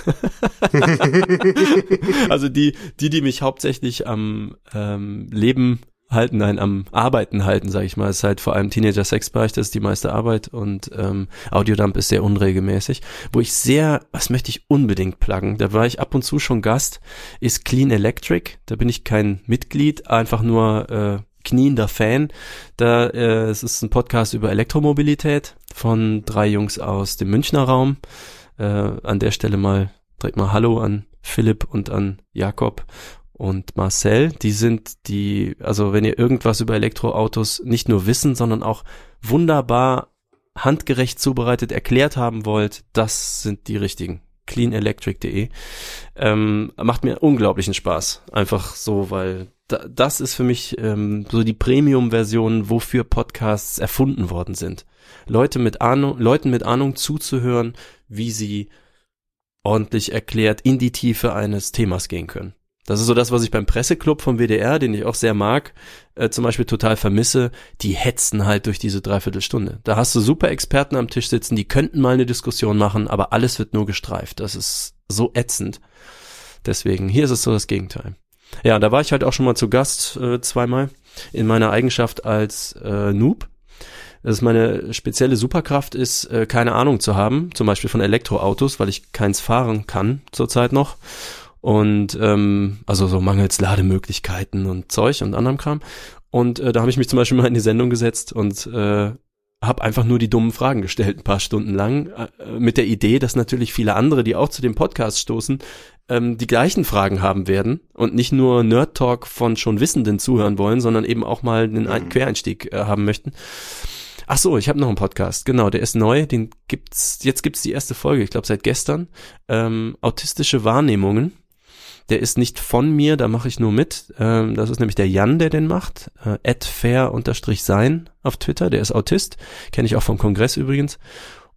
also die, die, die mich hauptsächlich am ähm, Leben halten, nein, am Arbeiten halten, sage ich mal, ist halt vor allem Teenager-Sex-Bereich, das ist die meiste Arbeit und ähm, Audiodump ist sehr unregelmäßig. Wo ich sehr, was möchte ich unbedingt pluggen, da war ich ab und zu schon Gast, ist Clean Electric, da bin ich kein Mitglied, einfach nur äh, kniender Fan. Da äh, es ist ein Podcast über Elektromobilität von drei Jungs aus dem Münchner Raum. Äh, an der Stelle mal direkt mal Hallo an Philipp und an Jakob und Marcel, die sind die, also wenn ihr irgendwas über Elektroautos nicht nur wissen, sondern auch wunderbar handgerecht zubereitet erklärt haben wollt, das sind die richtigen. cleanelectric.de ähm, macht mir unglaublichen Spaß. Einfach so, weil das ist für mich ähm, so die Premium-Version, wofür Podcasts erfunden worden sind. Leute mit Ahnung, Leuten mit Ahnung zuzuhören, wie sie ordentlich erklärt in die Tiefe eines Themas gehen können. Das ist so das, was ich beim Presseclub vom WDR, den ich auch sehr mag, äh, zum Beispiel total vermisse. Die hetzen halt durch diese Dreiviertelstunde. Da hast du super Experten am Tisch sitzen, die könnten mal eine Diskussion machen, aber alles wird nur gestreift. Das ist so ätzend. Deswegen, hier ist es so das Gegenteil. Ja, da war ich halt auch schon mal zu Gast äh, zweimal in meiner Eigenschaft als äh, Noob. Das ist meine spezielle Superkraft ist, äh, keine Ahnung zu haben, zum Beispiel von Elektroautos, weil ich keins fahren kann zurzeit noch und ähm, also so mangels Lademöglichkeiten und Zeug und anderem Kram. Und äh, da habe ich mich zum Beispiel mal in die Sendung gesetzt und äh, habe einfach nur die dummen Fragen gestellt, ein paar Stunden lang, äh, mit der Idee, dass natürlich viele andere, die auch zu dem Podcast stoßen, ähm, die gleichen Fragen haben werden und nicht nur Nerd Talk von schon Wissenden zuhören wollen, sondern eben auch mal einen mhm. Quereinstieg äh, haben möchten. Ach so, ich habe noch einen Podcast. Genau, der ist neu. Den gibt's. Jetzt gibt's die erste Folge. Ich glaube seit gestern. Ähm, autistische Wahrnehmungen der ist nicht von mir, da mache ich nur mit. Ähm, das ist nämlich der Jan, der den macht. Äh, fair-sein auf Twitter, der ist Autist. Kenne ich auch vom Kongress übrigens.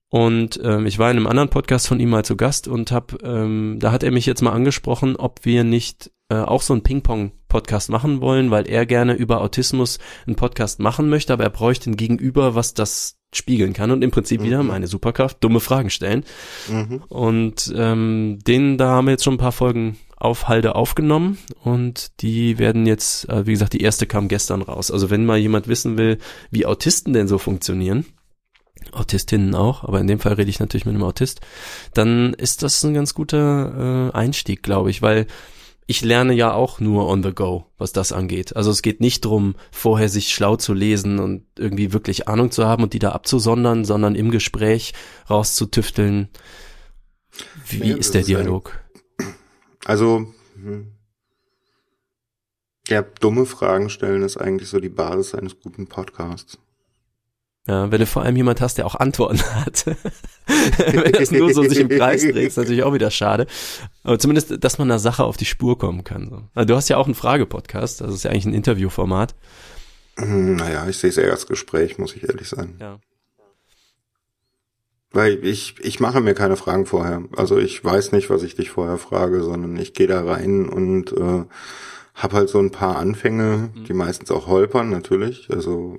Und ähm, ich war in einem anderen Podcast von ihm mal zu Gast und hab, ähm, da hat er mich jetzt mal angesprochen, ob wir nicht äh, auch so einen Ping-Pong-Podcast machen wollen, weil er gerne über Autismus einen Podcast machen möchte, aber er bräuchte ein Gegenüber, was das spiegeln kann und im Prinzip mhm. wieder meine Superkraft, dumme Fragen stellen. Mhm. Und ähm, den, da haben wir jetzt schon ein paar Folgen auf Halde aufgenommen und die werden jetzt, äh, wie gesagt, die erste kam gestern raus. Also wenn mal jemand wissen will, wie Autisten denn so funktionieren, Autistinnen auch, aber in dem Fall rede ich natürlich mit einem Autist, dann ist das ein ganz guter äh, Einstieg, glaube ich, weil ich lerne ja auch nur on the go, was das angeht. Also es geht nicht drum, vorher sich schlau zu lesen und irgendwie wirklich Ahnung zu haben und die da abzusondern, sondern im Gespräch rauszutüfteln. Wie ja, ist der Dialog? Also, hm. ja, dumme Fragen stellen ist eigentlich so die Basis eines guten Podcasts. Ja, wenn du vor allem jemand hast, der auch Antworten hat. wenn das nur so sich im Kreis dreht, ist natürlich auch wieder schade. Aber zumindest, dass man einer Sache auf die Spur kommen kann. So. Also du hast ja auch einen Frage-Podcast, das ist ja eigentlich ein Interviewformat. Hm, naja, ich sehe es eher als Gespräch, muss ich ehrlich sein. Ja. Weil ich, ich mache mir keine Fragen vorher. Also ich weiß nicht, was ich dich vorher frage, sondern ich gehe da rein und äh, habe halt so ein paar Anfänge, die mhm. meistens auch holpern, natürlich. Also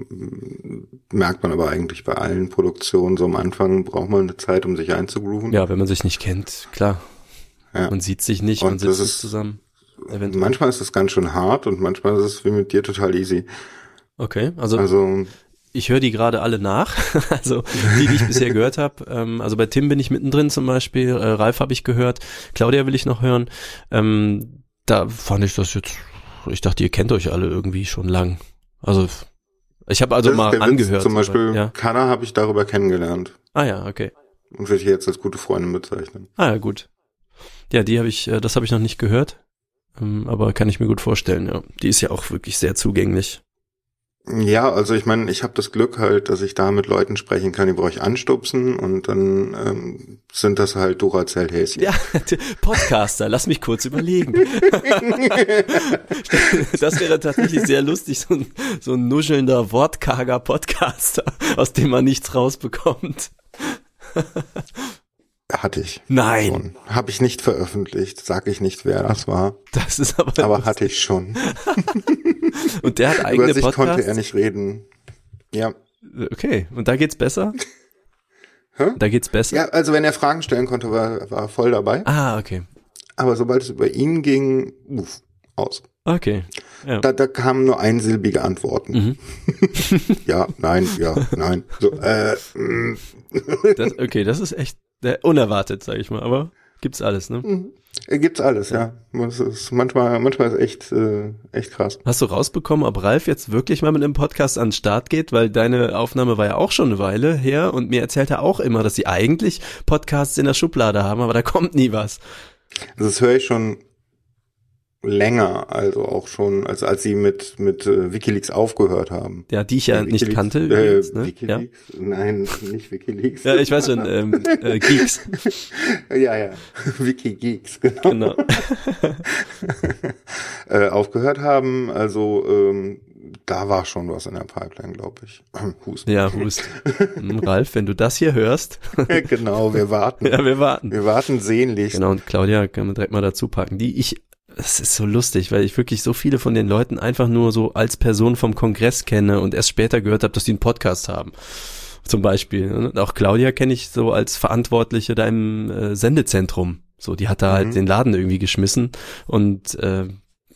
merkt man aber eigentlich bei allen Produktionen so am Anfang braucht man eine Zeit, um sich einzugrooven. Ja, wenn man sich nicht kennt, klar. Ja. Man sieht sich nicht, und man sitzt nicht zusammen. Eventuell. Manchmal ist es ganz schön hart und manchmal ist es wie mit dir total easy. Okay, also, also ich höre die gerade alle nach, also die, die ich bisher gehört habe. Ähm, also bei Tim bin ich mittendrin zum Beispiel, äh, Ralf habe ich gehört, Claudia will ich noch hören. Ähm, da fand ich das jetzt, ich dachte, ihr kennt euch alle irgendwie schon lang. Also ich habe also mal angehört. Zum Beispiel ja. Kana habe ich darüber kennengelernt. Ah ja, okay. Und würde ich jetzt als gute Freundin bezeichnen. Ah ja, gut. Ja, die habe ich, äh, das habe ich noch nicht gehört, ähm, aber kann ich mir gut vorstellen. Ja, die ist ja auch wirklich sehr zugänglich. Ja, also ich meine, ich habe das Glück halt, dass ich da mit Leuten sprechen kann, die brauche ich anstupsen und dann ähm, sind das halt Duracell-Häschen. Ja, Podcaster, lass mich kurz überlegen. das wäre tatsächlich sehr lustig, so ein, so ein nuschelnder, wortkarger Podcaster, aus dem man nichts rausbekommt. Hatte ich. Nein. Schon. Habe ich nicht veröffentlicht, sag ich nicht, wer das war. Das ist aber. Aber hatte ich schon. Und der hat eigene Über sich Podcasts? konnte er nicht reden. Ja. Okay, und da geht's besser? Hä? Da geht's besser? Ja, also wenn er Fragen stellen konnte, war, war er voll dabei. Ah, okay. Aber sobald es über ihn ging, uff, aus. Okay. Ja. Da, da kamen nur einsilbige Antworten. Mhm. ja, nein, ja, nein. So, äh, mm. Das, okay, das ist echt unerwartet, sag ich mal, aber gibt's alles, ne? Äh, Gibt's alles, ja. Es ist manchmal, manchmal ist echt, äh, echt krass. Hast du rausbekommen, ob Ralf jetzt wirklich mal mit einem Podcast an den Start geht? Weil deine Aufnahme war ja auch schon eine Weile her und mir erzählt er auch immer, dass sie eigentlich Podcasts in der Schublade haben, aber da kommt nie was. Also das höre ich schon länger, also auch schon, als als sie mit mit äh, WikiLeaks aufgehört haben. Ja, die ich ja nicht WikiLeaks, kannte Äh, übrigens, ne? Ja. WikiLeaks? Nein, nicht WikiLeaks. ja, ich weiß schon, ähm, äh, Geeks, ja, ja. Wikigeeks, genau. genau. äh, aufgehört haben. Also ähm, da war schon was in der Pipeline, glaube ich. Husten. Ja, Hust. Hm, Ralf, wenn du das hier hörst, genau, wir warten. ja, wir warten. Wir warten sehnlich. Genau, und Claudia können wir direkt mal dazu packen. Die ich, es ist so lustig, weil ich wirklich so viele von den Leuten einfach nur so als Person vom Kongress kenne und erst später gehört habe, dass die einen Podcast haben. Zum Beispiel. Und auch Claudia kenne ich so als Verantwortliche da im äh, Sendezentrum. So, die hat da halt Mhm. den Laden irgendwie geschmissen und äh,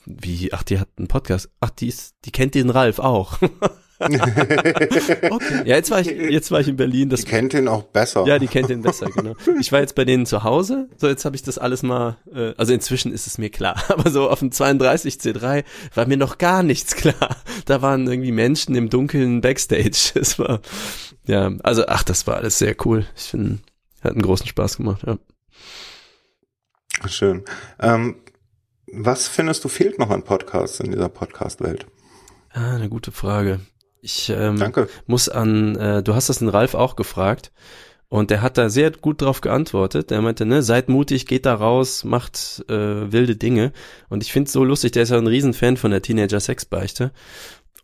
wie, ach, die hat einen Podcast. Ach, die ist, die kennt den Ralf auch. okay. Ja, jetzt war ich, jetzt war ich in Berlin. Das Die kennt ihn auch besser. ja, die kennt den besser, genau. Ich war jetzt bei denen zu Hause, so jetzt habe ich das alles mal, äh, also inzwischen ist es mir klar, aber so auf dem 32 C3 war mir noch gar nichts klar. Da waren irgendwie Menschen im dunklen Backstage. Es war, ja, also ach, das war alles sehr cool. Ich finde, hat einen großen Spaß gemacht, ja. Schön. Ähm, was findest du fehlt noch an Podcasts in dieser Podcast-Welt? Ah, eine gute Frage. Ich ähm, Danke. muss an, äh, du hast das den Ralf auch gefragt und der hat da sehr gut drauf geantwortet. Der meinte, ne, seid mutig, geht da raus, macht äh, wilde Dinge. Und ich find's so lustig, der ist ja ein Riesenfan von der Teenager-Sexbeichte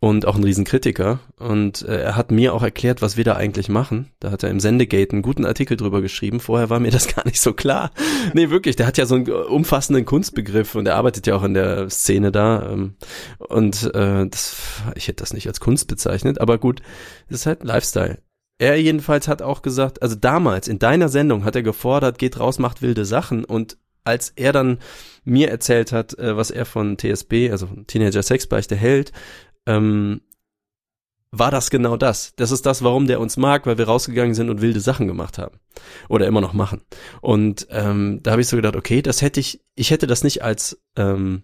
und auch ein Riesenkritiker. Und äh, er hat mir auch erklärt, was wir da eigentlich machen. Da hat er im Sendegate einen guten Artikel drüber geschrieben. Vorher war mir das gar nicht so klar. Nee, wirklich, der hat ja so einen umfassenden Kunstbegriff und er arbeitet ja auch in der Szene da. Ähm, und äh, das, ich hätte das nicht als Kunst bezeichnet, aber gut, das ist halt Lifestyle. Er jedenfalls hat auch gesagt, also damals in deiner Sendung hat er gefordert, geht raus, macht wilde Sachen und als er dann mir erzählt hat, äh, was er von TSB, also Teenager Sexbeichte hält, ähm, war das genau das. Das ist das, warum der uns mag, weil wir rausgegangen sind und wilde Sachen gemacht haben. Oder immer noch machen. Und ähm, da habe ich so gedacht, okay, das hätte ich, ich hätte das nicht als, ähm,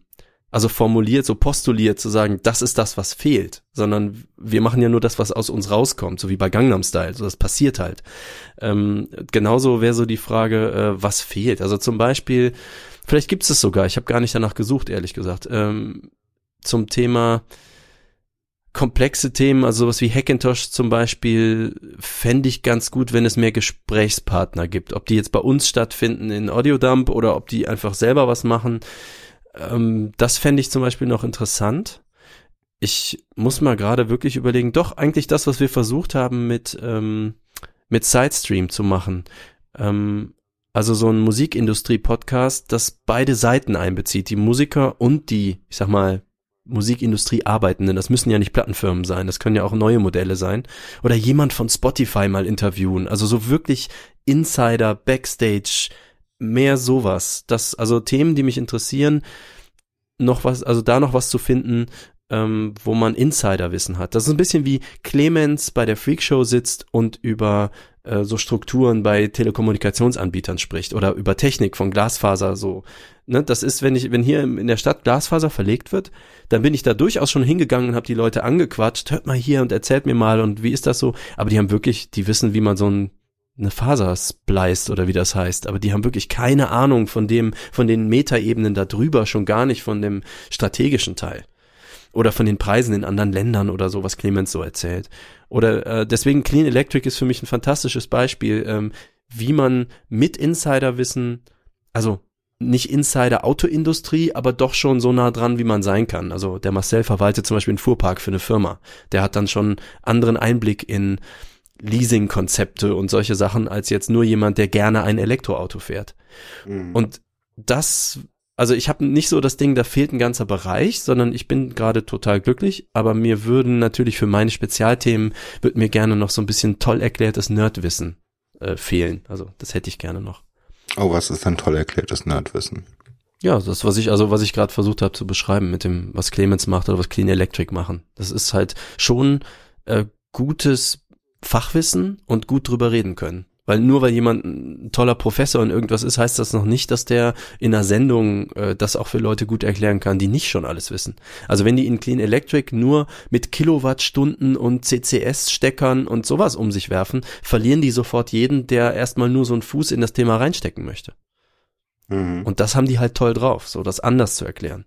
also formuliert, so postuliert zu sagen, das ist das, was fehlt, sondern wir machen ja nur das, was aus uns rauskommt, so wie bei Gangnam Style, so das passiert halt. Ähm, genauso wäre so die Frage, äh, was fehlt. Also zum Beispiel, vielleicht gibt es es sogar, ich habe gar nicht danach gesucht, ehrlich gesagt, ähm, zum Thema komplexe Themen, also sowas wie Hackintosh zum Beispiel, fände ich ganz gut, wenn es mehr Gesprächspartner gibt. Ob die jetzt bei uns stattfinden in Audiodump oder ob die einfach selber was machen. Ähm, das fände ich zum Beispiel noch interessant. Ich muss mal gerade wirklich überlegen, doch eigentlich das, was wir versucht haben mit, ähm, mit Sidestream zu machen. Ähm, also so ein Musikindustrie-Podcast, das beide Seiten einbezieht, die Musiker und die, ich sag mal, Musikindustrie Arbeitenden. Das müssen ja nicht Plattenfirmen sein, das können ja auch neue Modelle sein. Oder jemand von Spotify mal interviewen. Also so wirklich Insider, Backstage, mehr sowas. Das, also Themen, die mich interessieren, noch was, also da noch was zu finden, ähm, wo man Insiderwissen hat. Das ist ein bisschen wie Clemens bei der Freakshow sitzt und über äh, so Strukturen bei Telekommunikationsanbietern spricht oder über Technik von Glasfaser so. Ne, das ist, wenn ich, wenn hier in der Stadt Glasfaser verlegt wird, dann bin ich da durchaus schon hingegangen und habe die Leute angequatscht, hört mal hier und erzählt mir mal und wie ist das so? Aber die haben wirklich, die wissen, wie man so ein eine Faser spliced oder wie das heißt, aber die haben wirklich keine Ahnung von dem, von den Metaebenen da drüber, schon gar nicht von dem strategischen Teil. Oder von den Preisen in anderen Ländern oder so, was Clemens so erzählt. Oder äh, deswegen Clean Electric ist für mich ein fantastisches Beispiel, ähm, wie man mit Insiderwissen, also nicht Insider Autoindustrie, aber doch schon so nah dran, wie man sein kann. Also der Marcel verwaltet zum Beispiel einen Fuhrpark für eine Firma. Der hat dann schon anderen Einblick in Leasing-Konzepte und solche Sachen als jetzt nur jemand, der gerne ein Elektroauto fährt. Mhm. Und das, also ich habe nicht so das Ding, da fehlt ein ganzer Bereich, sondern ich bin gerade total glücklich, aber mir würden natürlich für meine Spezialthemen, wird mir gerne noch so ein bisschen toll erklärtes Nerdwissen äh, fehlen. Also das hätte ich gerne noch. Oh, was ist ein toll erklärtes Nerdwissen? Ja, das, was ich, also was ich gerade versucht habe zu beschreiben mit dem, was Clemens macht oder was Clean Electric machen. Das ist halt schon äh, gutes Fachwissen und gut drüber reden können. Weil nur weil jemand ein toller Professor in irgendwas ist, heißt das noch nicht, dass der in einer Sendung äh, das auch für Leute gut erklären kann, die nicht schon alles wissen. Also wenn die in Clean Electric nur mit Kilowattstunden und CCS-Steckern und sowas um sich werfen, verlieren die sofort jeden, der erstmal nur so einen Fuß in das Thema reinstecken möchte. Mhm. Und das haben die halt toll drauf, so das anders zu erklären.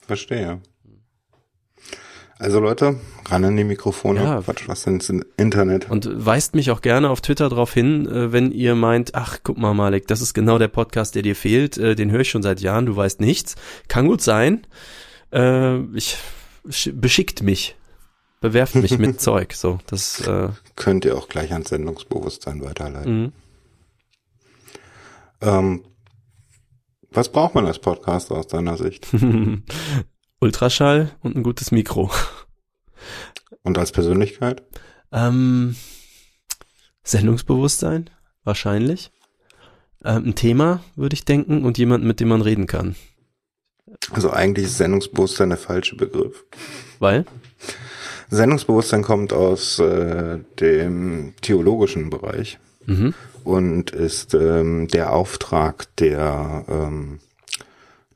Verstehe. Also Leute, ran an die Mikrofone, Ja. Quatsch, was ins Internet. Und weist mich auch gerne auf Twitter darauf hin, äh, wenn ihr meint, ach, guck mal, Malik, das ist genau der Podcast, der dir fehlt, äh, den höre ich schon seit Jahren, du weißt nichts. Kann gut sein. Äh, ich sch- beschickt mich. Bewerft mich mit Zeug. So, das äh, Könnt ihr auch gleich ans Sendungsbewusstsein weiterleiten. mhm. Ähm, was braucht man als Podcaster aus deiner Sicht? Ultraschall und ein gutes Mikro. Und als Persönlichkeit? Ähm, Sendungsbewusstsein, wahrscheinlich. Ähm, ein Thema, würde ich denken, und jemand, mit dem man reden kann. Also eigentlich ist Sendungsbewusstsein der falsche Begriff. Weil? Sendungsbewusstsein kommt aus äh, dem theologischen Bereich Mhm. und ist ähm, der Auftrag der, ähm,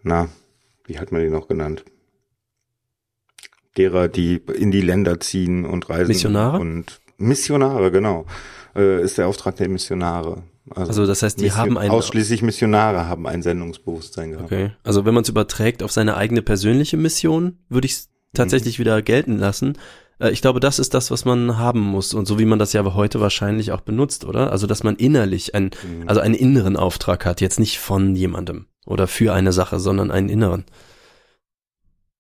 na, wie hat man die noch genannt? Derer, die in die Länder ziehen und reisen. Missionare? Und Missionare, genau. Äh, ist der Auftrag der Missionare. Also das heißt, die haben ein- Ausschließlich Missionare haben ein Sendungsbewusstsein gehabt. Okay. Also wenn man es überträgt auf seine eigene persönliche Mission, würde ich es tatsächlich wieder gelten lassen. Äh, Ich glaube, das ist das, was man haben muss und so wie man das ja heute wahrscheinlich auch benutzt, oder? Also dass man innerlich ein, also einen inneren Auftrag hat, jetzt nicht von jemandem oder für eine Sache, sondern einen inneren.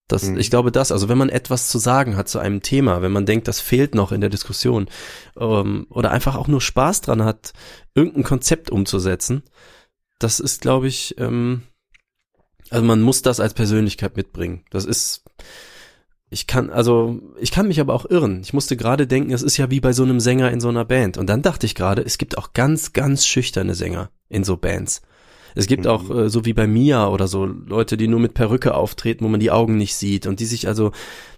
Das, Mhm. ich glaube das, also wenn man etwas zu sagen hat zu einem Thema, wenn man denkt, das fehlt noch in der Diskussion, ähm, oder einfach auch nur Spaß dran hat, irgendein Konzept umzusetzen, das ist, glaube ich, ähm, also man muss das als Persönlichkeit mitbringen. Das ist, ich kann, also ich kann mich aber auch irren. Ich musste gerade denken, es ist ja wie bei so einem Sänger in so einer Band. Und dann dachte ich gerade, es gibt auch ganz, ganz schüchterne Sänger in so Bands. Es gibt auch, äh, so wie bei Mia oder so, Leute, die nur mit Perücke auftreten, wo man die Augen nicht sieht und die sich also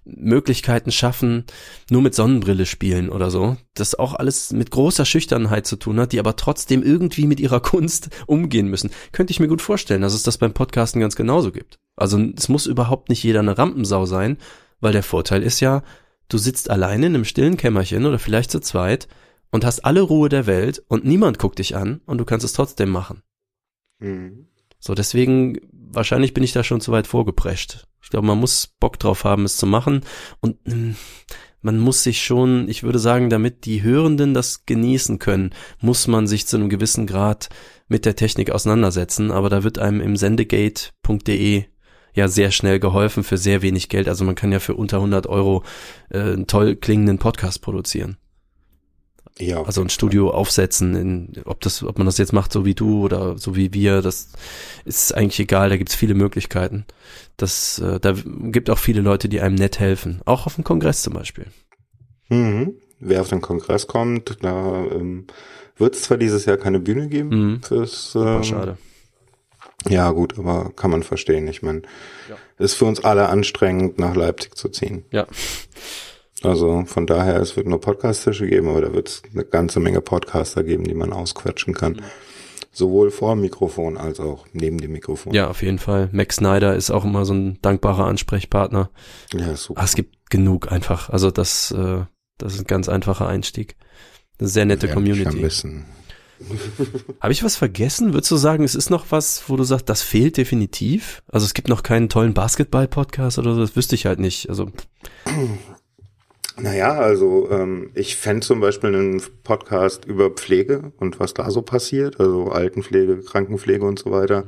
Möglichkeiten schaffen, nur mit Sonnenbrille spielen oder so. Das auch alles mit großer Schüchternheit zu tun hat, die aber trotzdem irgendwie mit ihrer Kunst umgehen müssen. Könnte ich mir gut vorstellen, dass es das beim Podcasten ganz genauso gibt. Also es muss überhaupt nicht jeder eine Rampensau sein, weil der Vorteil ist ja, du sitzt alleine in einem stillen Kämmerchen oder vielleicht zu zweit und hast alle Ruhe der Welt und niemand guckt dich an und du kannst es trotzdem machen. Mhm. So, deswegen, wahrscheinlich bin ich da schon zu weit vorgeprescht. Ich glaube, man muss Bock drauf haben, es zu machen. Und mm, man muss sich schon, ich würde sagen, damit die Hörenden das genießen können, muss man sich zu einem gewissen Grad mit der Technik auseinandersetzen. Aber da wird einem im sendegate.de ja sehr schnell geholfen für sehr wenig Geld. Also man kann ja für unter 100 Euro äh, einen toll klingenden Podcast produzieren. Ja, Also ein Studio aufsetzen, in, ob das, ob man das jetzt macht, so wie du oder so wie wir, das ist eigentlich egal. Da gibt's viele Möglichkeiten. Das, äh, da gibt auch viele Leute, die einem nett helfen. Auch auf dem Kongress zum Beispiel. Mhm. Wer auf den Kongress kommt, da ähm, wird es zwar dieses Jahr keine Bühne geben Mhm. fürs ähm, schade. Ja, gut, aber kann man verstehen. Ich meine, ist für uns alle anstrengend, nach Leipzig zu ziehen. Ja. Also von daher, es wird nur Podcast-Tische geben, aber da wird es eine ganze Menge Podcaster geben, die man ausquetschen kann. Sowohl vor dem Mikrofon als auch neben dem Mikrofon. Ja, auf jeden Fall. Max Snyder ist auch immer so ein dankbarer Ansprechpartner. ja super. Ah, es gibt genug einfach. Also das, äh, das ist ein ganz einfacher Einstieg. Eine sehr nette mich Community. Habe ich was vergessen? Würdest du sagen, es ist noch was, wo du sagst, das fehlt definitiv? Also es gibt noch keinen tollen Basketball-Podcast oder so, das wüsste ich halt nicht. Also Naja, also ähm, ich fände zum Beispiel einen Podcast über Pflege und was da so passiert, also Altenpflege, Krankenpflege und so weiter.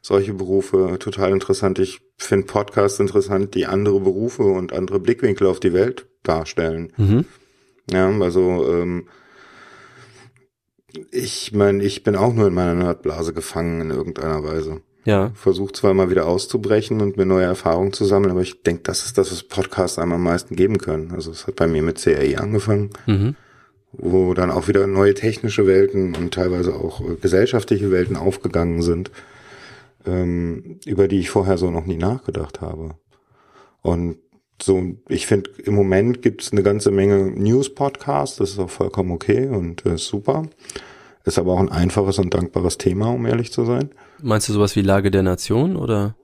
Solche Berufe total interessant. Ich finde Podcasts interessant, die andere Berufe und andere Blickwinkel auf die Welt darstellen. mhm. Ja, also ähm, ich meine, ich bin auch nur in meiner Nerdblase gefangen in irgendeiner Weise. Ja, Versuche zwar mal wieder auszubrechen und mir neue Erfahrungen zu sammeln, aber ich denke, das ist das, was Podcasts einem am meisten geben können. Also es hat bei mir mit CRI angefangen, mhm. wo dann auch wieder neue technische Welten und teilweise auch äh, gesellschaftliche Welten aufgegangen sind, ähm, über die ich vorher so noch nie nachgedacht habe. Und so, ich finde, im Moment gibt es eine ganze Menge News-Podcasts, das ist auch vollkommen okay und äh, super. Ist aber auch ein einfaches und dankbares Thema, um ehrlich zu sein. Meinst du sowas wie Lage der Nation oder?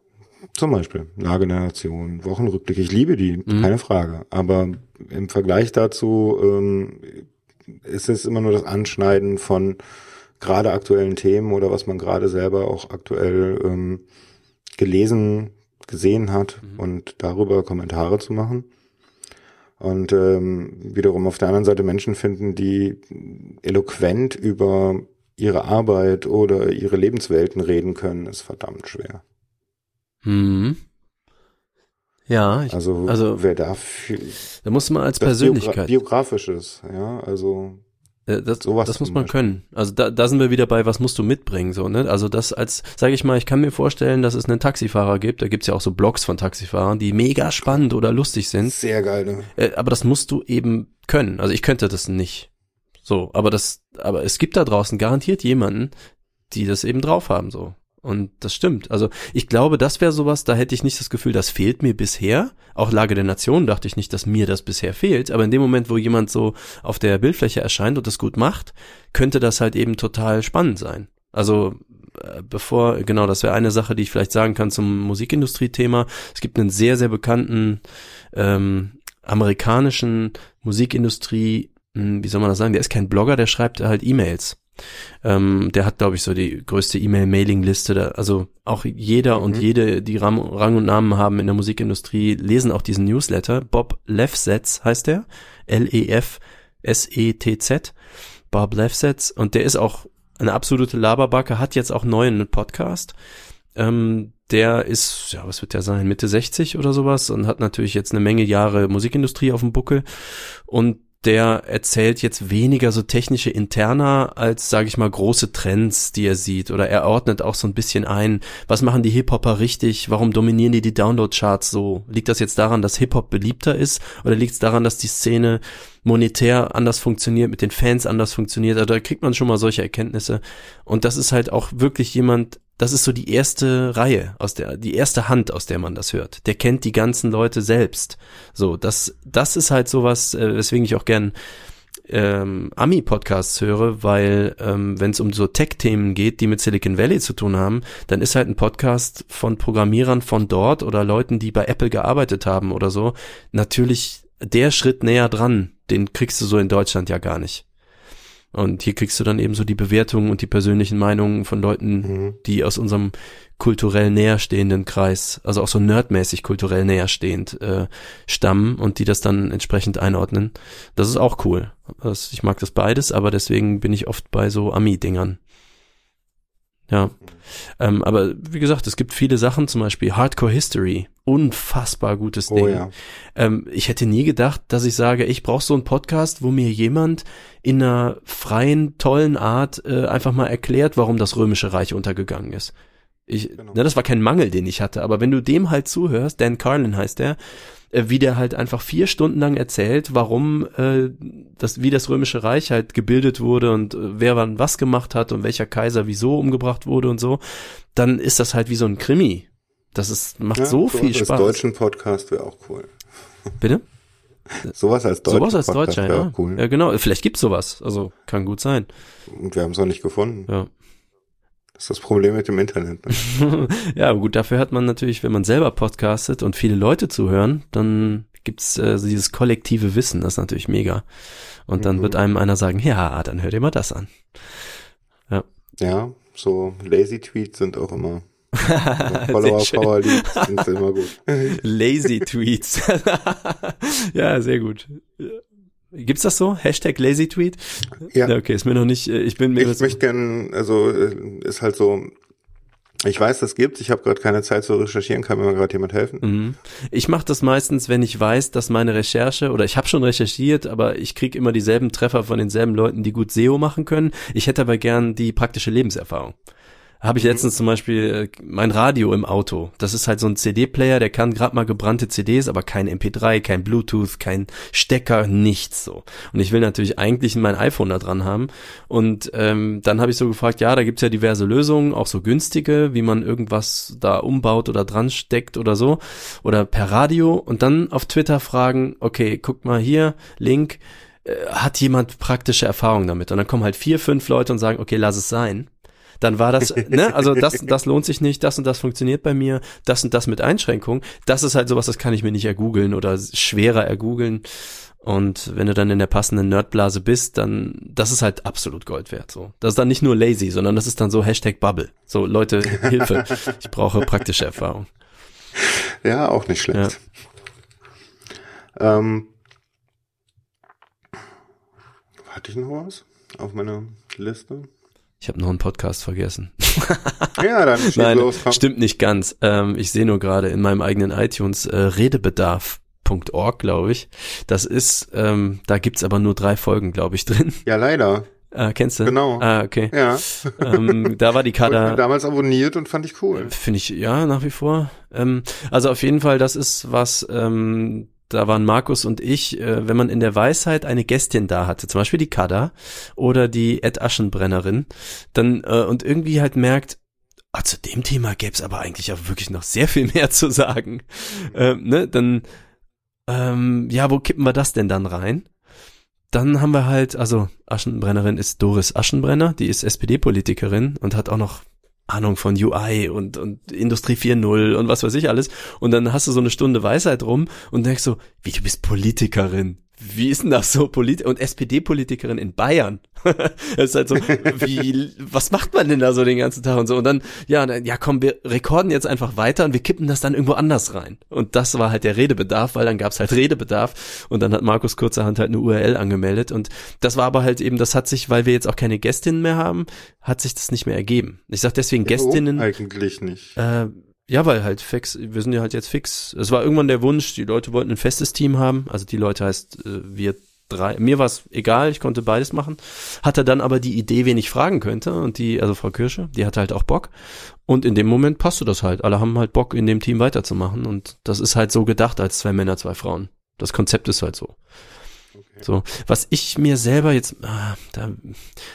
Zum Beispiel Lage der Nation, Wochenrückblick. Ich liebe die, Mhm. keine Frage. Aber im Vergleich dazu ähm, ist es immer nur das Anschneiden von gerade aktuellen Themen oder was man gerade selber auch aktuell ähm, gelesen, gesehen hat und darüber Kommentare zu machen. Und ähm, wiederum auf der anderen Seite Menschen finden, die eloquent über ihre Arbeit oder ihre Lebenswelten reden können, ist verdammt schwer. Mhm. Ja, ich, Also, also wer dafür da muss man als Persönlichkeit. Biogra biografisches, ja, also Äh, Das, Sowas das muss man Beispiel. können. Also da, da sind wir wieder bei, was musst du mitbringen, so, ne? Also das als, sage ich mal, ich kann mir vorstellen, dass es einen Taxifahrer gibt, da gibt's ja auch so Blogs von Taxifahrern, die mega spannend oder lustig sind, sehr geil. Ne? äh, aber das musst du eben können. Also ich könnte das nicht. So, aber das, aber es gibt da draußen garantiert jemanden, die das eben drauf haben, so. Und das stimmt. Also ich glaube, das wäre sowas, da hätte ich nicht das Gefühl, das fehlt mir bisher. Auch Lage der Nation dachte ich nicht, dass mir das bisher fehlt. Aber in dem Moment, wo jemand so auf der Bildfläche erscheint und das gut macht, könnte das halt eben total spannend sein. Also äh, bevor, genau, das wäre eine Sache, die ich vielleicht sagen kann zum Musikindustrie-Thema. Es gibt einen sehr, sehr bekannten ähm, amerikanischen Musikindustrie, wie soll man das sagen, der ist kein Blogger, der schreibt halt E-Mails. Ähm, der hat, glaube ich, so die größte E-Mail-Mailing-Liste. Also auch jeder und jede, die Ram Rang und Namen haben in der Musikindustrie, lesen auch diesen Newsletter. Bob Lefsetz heißt der. L-E-F-S-E-T-Z. Bob Lefsetz. Und der ist auch eine absolute Laberbacke, hat jetzt auch neu einen Podcast. Ähm, der ist, ja, was wird der sein, Mitte 60 oder sowas und hat natürlich jetzt eine Menge Jahre Musikindustrie auf dem Buckel. Und der erzählt jetzt weniger so technische Interna als, sage ich mal, große Trends, die er sieht. Oder er ordnet auch so ein bisschen ein, was machen die Hip-Hopper richtig, warum dominieren die die Download-Charts so? Liegt das jetzt daran, dass Hip-Hop beliebter ist? Oder liegt es daran, dass die Szene monetär anders funktioniert, mit den Fans anders funktioniert? Also da kriegt man schon mal solche Erkenntnisse. Und das ist halt auch wirklich jemand, das ist so die erste Reihe, aus der, die erste Hand, aus der man das hört. Der kennt die ganzen Leute selbst. So, das, das ist halt sowas, äh, weswegen ich auch gern ähm, Ami-Podcasts höre, weil ähm, wenn es um so Tech-Themen geht, die mit Silicon Valley zu tun haben, dann ist halt ein Podcast von Programmierern von dort oder Leuten, die bei Apple gearbeitet haben oder so, natürlich der Schritt näher dran. Den kriegst du so in Deutschland ja gar nicht. Und hier kriegst du dann eben so die Bewertungen und die persönlichen Meinungen von Leuten, die aus unserem kulturell näherstehenden Kreis, also auch so nerdmäßig kulturell näherstehend äh, stammen und die das dann entsprechend einordnen. Das ist auch cool. Das, ich mag das beides, aber deswegen bin ich oft bei so Ami-Dingern. Ja. Ähm, aber wie gesagt, es gibt viele Sachen, zum Beispiel Hardcore History. Unfassbar gutes Ding. Oh ja. Ähm, ich hätte nie gedacht, dass ich sage, ich brauche so einen Podcast, wo mir jemand in einer freien, tollen Art äh, einfach mal erklärt, warum das Römische Reich untergegangen ist. Ich, Genau. na, das war kein Mangel, den ich hatte, aber wenn du dem halt zuhörst, Dan Carlin heißt der, äh, wie der halt einfach vier Stunden lang erzählt, warum äh, das, wie das Römische Reich halt gebildet wurde und äh, wer wann was gemacht hat und welcher Kaiser wieso umgebracht wurde und so, dann ist das halt wie so ein Krimi. Das ist, macht Ja, so viel als Spaß. deutschen Podcast wäre auch cool. Bitte? Sowas als deutschen Sowas als Podcast Deutscher, wäre ja. cool. Ja, genau. Vielleicht gibt's sowas. Also kann gut sein. Und wir haben es noch nicht gefunden. Ja. Das ist das Problem mit dem Internet. Ne? ja, gut, dafür hat man natürlich, wenn man selber podcastet und viele Leute zuhören, dann gibt's äh, dieses kollektive Wissen, das ist natürlich mega. Und dann Mhm. wird einem einer sagen, ja, dann hört ihr mal das an. Ja, so Lazy Tweets sind auch immer. Follower. Power Leads sind immer gut. Lazy Tweets. ja, sehr gut. Gibt's das so? Hashtag Lazy Tweet? Ja. Okay, ist mir noch nicht, äh, ich bin mir Ich möchte gern, also äh, ist halt so, ich weiß, das gibt's, ich habe gerade keine Zeit zu recherchieren, kann mir gerade jemand helfen? Mhm. Ich mache das meistens, wenn ich weiß, dass meine Recherche oder ich habe schon recherchiert, aber ich krieg immer dieselben Treffer von denselben Leuten, die gut SEO machen können. Ich hätte aber gern die praktische Lebenserfahrung. Habe ich letztens zum Beispiel äh, mein Radio im Auto. Das ist halt so ein CD-Player, der kann gerade mal gebrannte CDs, aber kein MP3, kein Bluetooth, kein Stecker, nichts so. Und ich will natürlich eigentlich mein iPhone da dran haben. Und ähm, dann habe ich so gefragt, ja, da gibt's ja diverse Lösungen, auch so günstige, wie man irgendwas da umbaut oder dran steckt oder so. Oder per Radio. Und dann auf Twitter fragen, okay, guck mal hier, Link, äh, hat jemand praktische Erfahrung damit? Und dann kommen halt vier, fünf Leute und sagen, okay, lass es sein dann war das, ne, also das, das lohnt sich nicht, das und das funktioniert bei mir, das und das mit Einschränkung. Das ist halt sowas, das kann ich mir nicht ergoogeln oder schwerer ergoogeln. Und wenn du dann in der passenden Nerdblase bist, dann, das ist halt absolut Gold wert, so. Das ist dann nicht nur lazy, sondern das ist dann so Hashtag Bubble. So, Leute, Hilfe. Ich brauche praktische Erfahrung. Ja, auch nicht schlecht. Ähm, hatte ich noch was auf meiner Liste? Ich habe noch einen Podcast vergessen. Ja, dann Nein, los, stimmt nicht ganz. Ähm, ich sehe nur gerade in meinem eigenen iTunes äh, Redebedarf.org, glaube ich. Das ist, ähm, da gibt's aber nur drei Folgen, glaube ich, drin. Ja, leider. Äh, kennst du? Genau. Ah, okay. Ja. Ähm, da war die Kader, damals abonniert und fand ich cool. finde ich, ja, nach wie vor. Ähm, also auf jeden Fall, das ist was, ähm, da waren Markus und ich, äh, wenn man in der Weisheit eine Gästin da hatte, zum Beispiel die Kada oder die Ed Aschenbrennerin, dann äh, und irgendwie halt merkt, ah, zu dem Thema gäbe es aber eigentlich auch wirklich noch sehr viel mehr zu sagen. Ähm, ne, dann, ähm, ja, wo kippen wir das denn dann rein? Dann haben wir halt, also Aschenbrennerin ist Doris Aschenbrenner, die ist SPD-Politikerin und hat auch noch Ahnung von UI und, und Industrie 4.0 und was weiß ich alles. Und dann hast du so eine Stunde Weisheit rum und denkst so, wie du bist Politikerin. Wie ist denn das so? Polit und SPD-Politikerin in Bayern. das ist halt so, wie, was macht man denn da so den ganzen Tag und so? Und dann, ja, dann, ja komm, wir rekorden jetzt einfach weiter und wir kippen das dann irgendwo anders rein. Und das war halt der Redebedarf, weil dann gab's halt Redebedarf und dann hat Markus kurzerhand halt eine URL angemeldet und das war aber halt eben, das hat sich, weil wir jetzt auch keine Gästinnen mehr haben, hat sich das nicht mehr ergeben. Ich sag deswegen Gästinnen. Warum Eigentlich nicht. Äh, ja, weil halt fix, wir sind ja halt jetzt fix. Es war irgendwann der Wunsch, die Leute wollten ein festes Team haben. Also die Leute heißt, äh, wir drei. Mir war es egal, ich konnte beides machen. Hatte dann aber die Idee, wen ich fragen könnte. Und die, also Frau Kirsche, die hatte halt auch Bock. Und in dem Moment passte das halt. Alle haben halt Bock, in dem Team weiterzumachen. Und das ist halt so gedacht als zwei Männer, zwei Frauen. Das Konzept ist halt so. So, was ich mir selber jetzt, ah, da,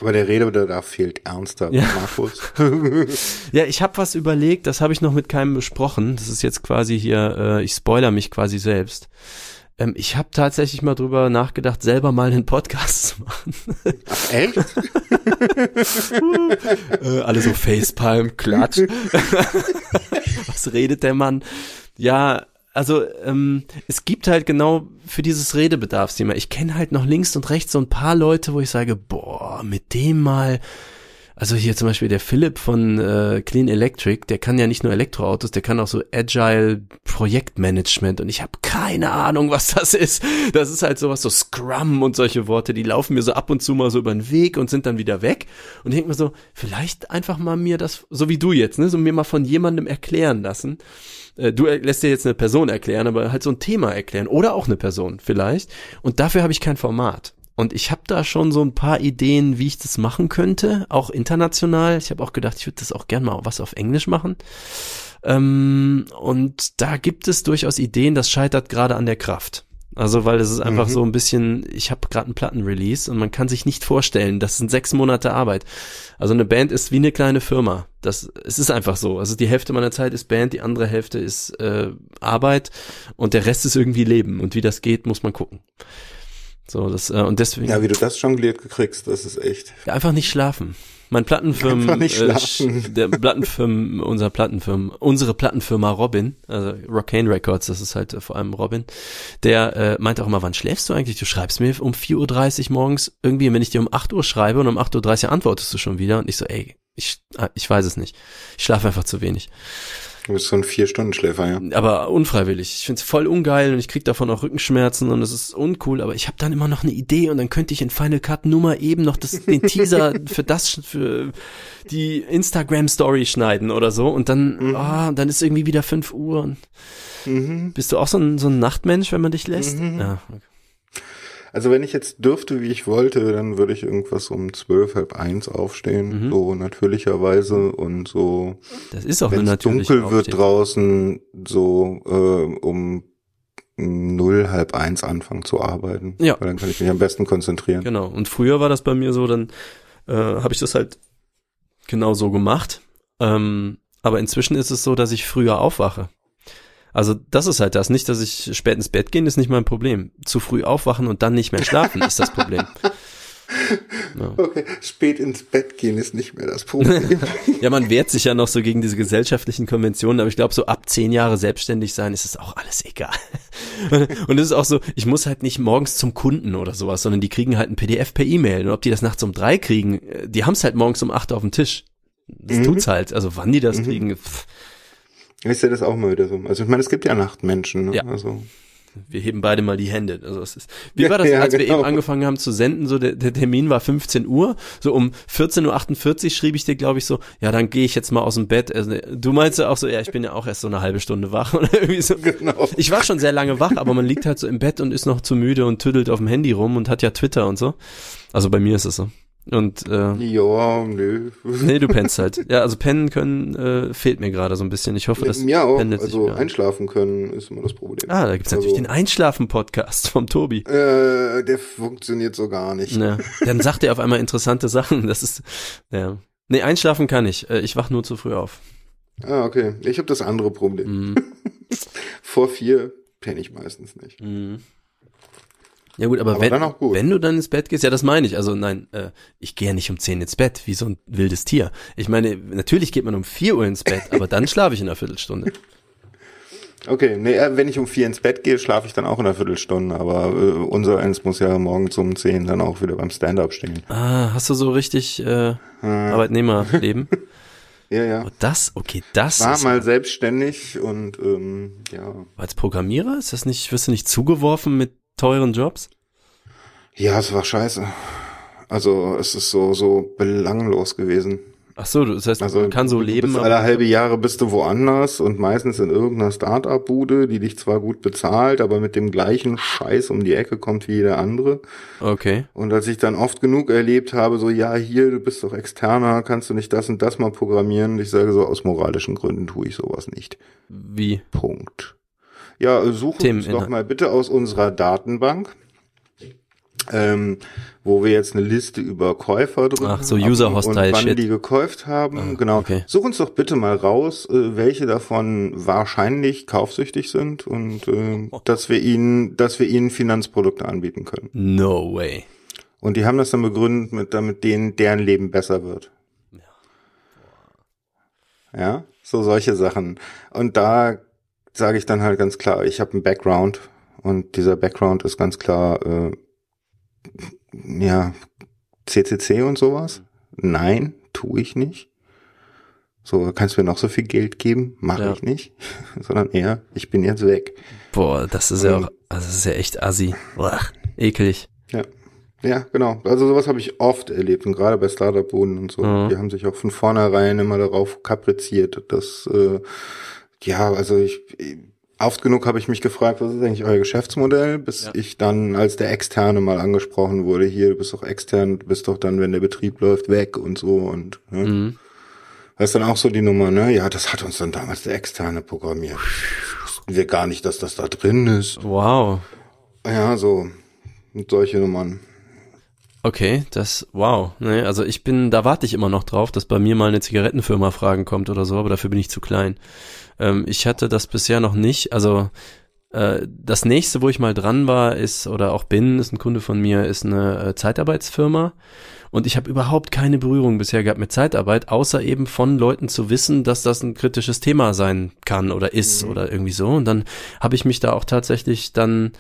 Aber der Redebedarf fehlt ernster, Ja. Markus. Ja, ich habe was überlegt, das habe ich noch mit keinem besprochen. Das ist jetzt quasi hier, äh, ich spoiler mich quasi selbst. Ähm, ich habe tatsächlich mal drüber nachgedacht, selber mal einen Podcast zu machen. Echt? äh, alle so Facepalm, Klatsch. was redet der Mann? Ja, also ähm, es gibt halt genau für dieses Redebedarfsthema. Ich kenne halt noch links und rechts so ein paar Leute, wo ich sage, boah, mit dem mal. Also hier zum Beispiel der Philipp von äh, Clean Electric, der kann ja nicht nur Elektroautos, der kann auch so Agile Projektmanagement und ich habe keine Ahnung, was das ist. Das ist halt sowas, so Scrum und solche Worte, die laufen mir so ab und zu mal so über den Weg und sind dann wieder weg. Und ich denk mir so, vielleicht einfach mal mir das, so wie du jetzt, ne, so mir mal von jemandem erklären lassen. Äh, Du lässt dir jetzt eine Person erklären, aber halt so ein Thema erklären oder auch eine Person vielleicht. Und dafür habe ich kein Format. Und ich habe da schon so ein paar Ideen, wie ich das machen könnte, auch international. Ich habe auch gedacht, ich würde das auch gern mal was auf Englisch machen. Ähm, und da gibt es durchaus Ideen, das scheitert gerade an der Kraft. Also weil es ist einfach Mhm. so ein bisschen, ich habe gerade einen Plattenrelease und man kann sich nicht vorstellen, das sind sechs Monate Arbeit. Also eine Band ist wie eine kleine Firma. Das, es ist einfach so. Also die Hälfte meiner Zeit ist Band, die andere Hälfte ist äh, Arbeit und der Rest ist irgendwie Leben. Und wie das geht, muss man gucken. So, das, äh, und deswegen Ja, wie du das jongliert gekriegst, das ist echt. ja, einfach nicht schlafen. Mein Plattenfirmen, äh, der Plattenfirmen, unser Plattenfirmen, unsere Plattenfirma Robin, also Rockane Records, das ist halt äh, vor allem Robin, der äh, meint auch immer, wann schläfst du eigentlich? Du schreibst mir um 4.30 Uhr morgens irgendwie, und wenn ich dir um 8 Uhr schreibe und um 8.30 Uhr antwortest du schon wieder und ich so, ey, Ich, ah, ich weiß es nicht. Ich schlafe einfach zu wenig. Du bist so ein Vier-Stunden-Schläfer, ja. Aber unfreiwillig. Ich find's voll ungeil und ich krieg davon auch Rückenschmerzen und es ist uncool, aber ich habe dann immer noch eine Idee und dann könnte ich in Final Cut nur mal eben noch das, den Teaser für das, für die Instagram-Story schneiden oder so und dann, ah, dann ist irgendwie wieder 5 Uhr. Und Bist du auch so ein, so ein Nachtmensch, wenn man dich lässt? Ja, okay. Also wenn ich jetzt dürfte, wie ich wollte, dann würde ich irgendwas um zwölf, halb eins aufstehen, so natürlicherweise und so, Das ist auch wenn es dunkel wird draußen, so äh, um null, halb eins anfangen zu arbeiten. Ja. Weil dann kann ich mich am besten konzentrieren. Genau. Und früher war das bei mir so, dann äh, habe ich das halt genau so gemacht. Ähm, aber inzwischen ist es so, dass ich früher aufwache. Also das ist halt das. Nicht, dass ich spät ins Bett gehen, ist nicht mein Problem. Zu früh aufwachen und dann nicht mehr schlafen ist das Problem. Okay, spät ins Bett gehen ist nicht mehr das Problem. Ja, man wehrt sich ja noch so gegen diese gesellschaftlichen Konventionen, aber ich glaube, so ab zehn Jahre selbstständig sein, ist es auch alles egal. Und es ist auch so, ich muss halt nicht morgens zum Kunden oder sowas, sondern die kriegen halt ein PDF per E-Mail. Und ob die das nachts um drei kriegen, äh, die haben es halt morgens um acht auf dem Tisch. Das tut's halt. Also wann die das kriegen, pff, Ich sehe das auch mal wieder so. Also ich meine, es gibt ja Nachtmenschen. Ne? Ja. Also wir heben beide mal die Hände. Also es ist, wie war das, Ja, als wir genau. eben angefangen haben zu senden, so der, der Termin war 15 Uhr, so um 14.48 Uhr schrieb ich dir, glaube ich, so, ja, dann gehe ich jetzt mal aus dem Bett. Also, du meinst ja auch so, ja, ich bin ja auch erst so eine halbe Stunde wach oder irgendwie so. Genau. Ich war schon sehr lange wach, aber man liegt halt so im Bett und ist noch zu müde und tüdelt auf dem Handy rum und hat ja Twitter und so. Also bei mir ist es so. Und äh, ja, nö. nee, du pennst halt. Ja, also pennen können äh, fehlt mir gerade so ein bisschen. Ich hoffe, das Mir auch. Also einschlafen können ist immer das Problem. Ah, da gibt's also, natürlich den Einschlafen-Podcast vom Tobi. Äh, der funktioniert so gar nicht. Ja. Dann sagt er auf einmal interessante Sachen. Das ist, ja. Nee, einschlafen kann ich. Äh, Ich wach nur zu früh auf. Ah, okay. Ich habe das andere Problem. Mhm. Vor vier penne ich meistens nicht. Ja gut, aber, Aber wenn, gut. wenn du dann ins Bett gehst, ja, das meine ich. Also nein, äh, ich gehe ja nicht um 10 ins Bett, wie so ein wildes Tier. Ich meine, natürlich geht man um 4 Uhr ins Bett, aber dann schlafe ich in einer Viertelstunde. Okay, nee, äh, wenn ich um vier ins Bett gehe, schlafe ich dann auch in einer Viertelstunde, aber äh, unser eins muss ja morgens um zehn dann auch wieder beim Stand-up stehen. Ah, hast du so richtig äh, Arbeitnehmerleben? Ja, ja. Oh, das, okay, das War mal selbstständig und ähm, ja. als Programmierer ist das nicht, wirst du nicht zugeworfen mit teuren Jobs? Ja, es war scheiße. Also es ist so so belanglos gewesen. Ach so, das heißt, Also man kann so leben. Alle halbe Jahre bist du woanders und meistens in irgendeiner Start-up-Bude, die dich zwar gut bezahlt, aber mit dem gleichen Scheiß um die Ecke kommt wie jeder andere. Okay. Und als ich dann oft genug erlebt habe, so ja hier, du bist doch externer, kannst du nicht das und das mal programmieren? Und ich sage so aus moralischen Gründen tue ich sowas nicht. Wie? Punkt. Ja, äh, suche Themen- uns doch mal bitte aus unserer Datenbank. Ähm, wo wir jetzt eine Liste über Käufer drin Ach, so haben User-Hostile und wann Shit. die gekauft haben. Ah, genau. okay. Such uns doch bitte mal raus, äh, welche davon wahrscheinlich kaufsüchtig sind und äh, dass wir ihnen, dass wir ihnen Finanzprodukte anbieten können. No way. Und die haben das dann begründet, mit, damit denen deren Leben besser wird. Ja, so solche Sachen. Und da sage ich dann halt ganz klar, ich habe einen Background und dieser Background ist ganz klar, äh, ja, CCC und sowas. Nein, tue ich nicht. So, kannst du mir noch so viel Geld geben? Mache Ja. ich nicht. Sondern eher, ich bin jetzt weg. Boah, das ist ja Ähm. auch, also das ist ja echt assi. Boah, eklig. Ja. Ja, genau. Also sowas habe ich oft erlebt und gerade bei Startup-Buden und so. Mhm. Die haben sich auch von vornherein immer darauf kapriziert, dass äh, ja, also ich oft genug habe ich mich gefragt, was ist eigentlich euer Geschäftsmodell, bis Ja. ich dann als der Externe mal angesprochen wurde, hier, du bist doch extern, du bist doch dann, wenn der Betrieb läuft, weg und so und ne? Mhm. Das ist dann auch so die Nummer, ne? Ja, das hat uns dann damals der Externe programmiert. Wussten wir gar nicht, dass das da drin ist. Wow. Ja, so und solche Nummern. Okay, das, wow. Nee, also ich bin, da warte ich immer noch drauf, dass bei mir mal eine Zigarettenfirma fragen kommt oder so, aber dafür bin ich zu klein. Ähm, ich hatte das bisher noch nicht, also äh, das nächste, wo ich mal dran war, ist, oder auch bin, ist ein Kunde von mir, ist eine äh, Zeitarbeitsfirma. Und ich habe überhaupt keine Berührung bisher gehabt mit Zeitarbeit, außer eben von Leuten zu wissen, dass das ein kritisches Thema sein kann oder ist oder irgendwie so. Und dann habe ich mich da auch tatsächlich dann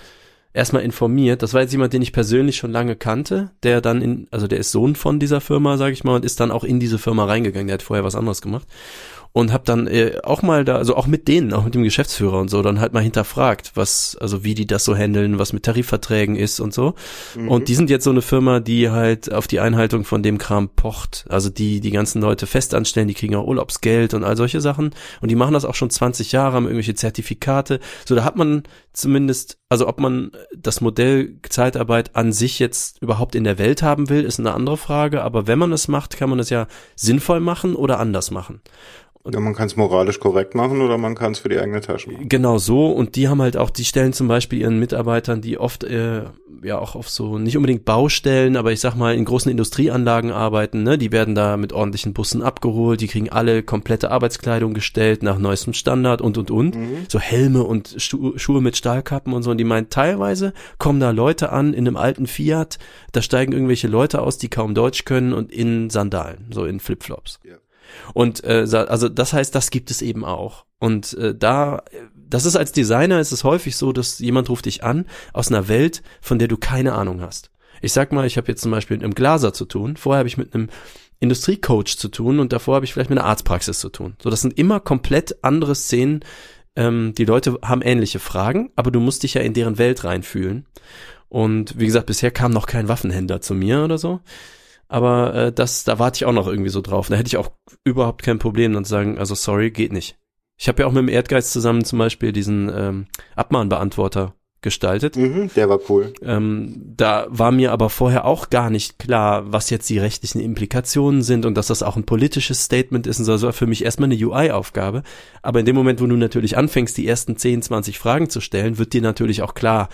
erstmal informiert. Das war jetzt jemand, den ich persönlich schon lange kannte, der dann in, also der ist Sohn von dieser Firma, sage ich mal, und ist dann auch in diese Firma reingegangen. Der hat vorher was anderes gemacht und habe dann äh, auch mal da, also auch mit denen, auch mit dem Geschäftsführer und so, dann halt mal hinterfragt, was, also wie die das so handeln, was mit Tarifverträgen ist und so. Mhm. Und die sind jetzt so eine Firma, die halt auf die Einhaltung von dem Kram pocht. Also die die ganzen Leute fest anstellen, die kriegen auch Urlaubsgeld und all solche Sachen. Und die machen das auch schon 20 Jahre, haben irgendwelche Zertifikate. So, da hat man zumindest, also ob man das Modell Zeitarbeit an sich jetzt überhaupt in der Welt haben will, ist eine andere Frage. Aber wenn man es macht, kann man es ja sinnvoll machen oder anders machen. Ja, man kann es moralisch korrekt machen oder man kann es für die eigene Tasche machen. Genau so. Und die haben halt auch, die stellen zum Beispiel ihren Mitarbeitern, die oft äh, ja auch auf so nicht unbedingt Baustellen, aber ich sag mal in großen Industrieanlagen arbeiten, ne, die werden da mit ordentlichen Bussen abgeholt, die kriegen alle komplette Arbeitskleidung gestellt nach neuestem Standard und und und. So Helme und Schu Schuhe mit Stahlkappen und so. Und die meinen, teilweise kommen da Leute an in einem alten Fiat, da steigen irgendwelche Leute aus, die kaum Deutsch können und in Sandalen, so in Flipflops. Ja. Und äh, also das heißt, das gibt es eben auch. Und äh, da, das ist als Designer ist es häufig so, dass jemand ruft dich an aus einer Welt, von der du keine Ahnung hast. Ich sag mal, ich habe jetzt zum Beispiel mit einem Glaser zu tun. Vorher habe ich mit einem Industriecoach zu tun und davor habe ich vielleicht mit einer Arztpraxis zu tun. So, das sind immer komplett andere Szenen. Ähm, die Leute haben ähnliche Fragen, aber du musst dich ja in deren Welt reinfühlen. Und wie gesagt, bisher kam noch kein Waffenhändler zu mir oder so. Aber äh, das, da warte ich auch noch irgendwie so drauf. Da hätte ich auch überhaupt kein Problem, dann zu sagen, also sorry, geht nicht. Ich habe ja auch mit dem Erdgeist zusammen zum Beispiel diesen ähm, Abmahnbeantworter gestaltet. Mhm, der war cool. Ähm, da war mir aber vorher auch gar nicht klar, was jetzt die rechtlichen Implikationen sind und dass das auch ein politisches Statement ist und so. Das war für mich erstmal eine UI-Aufgabe. Aber in dem Moment, wo du natürlich anfängst, die ersten 10, 20 Fragen zu stellen, wird dir natürlich auch klar,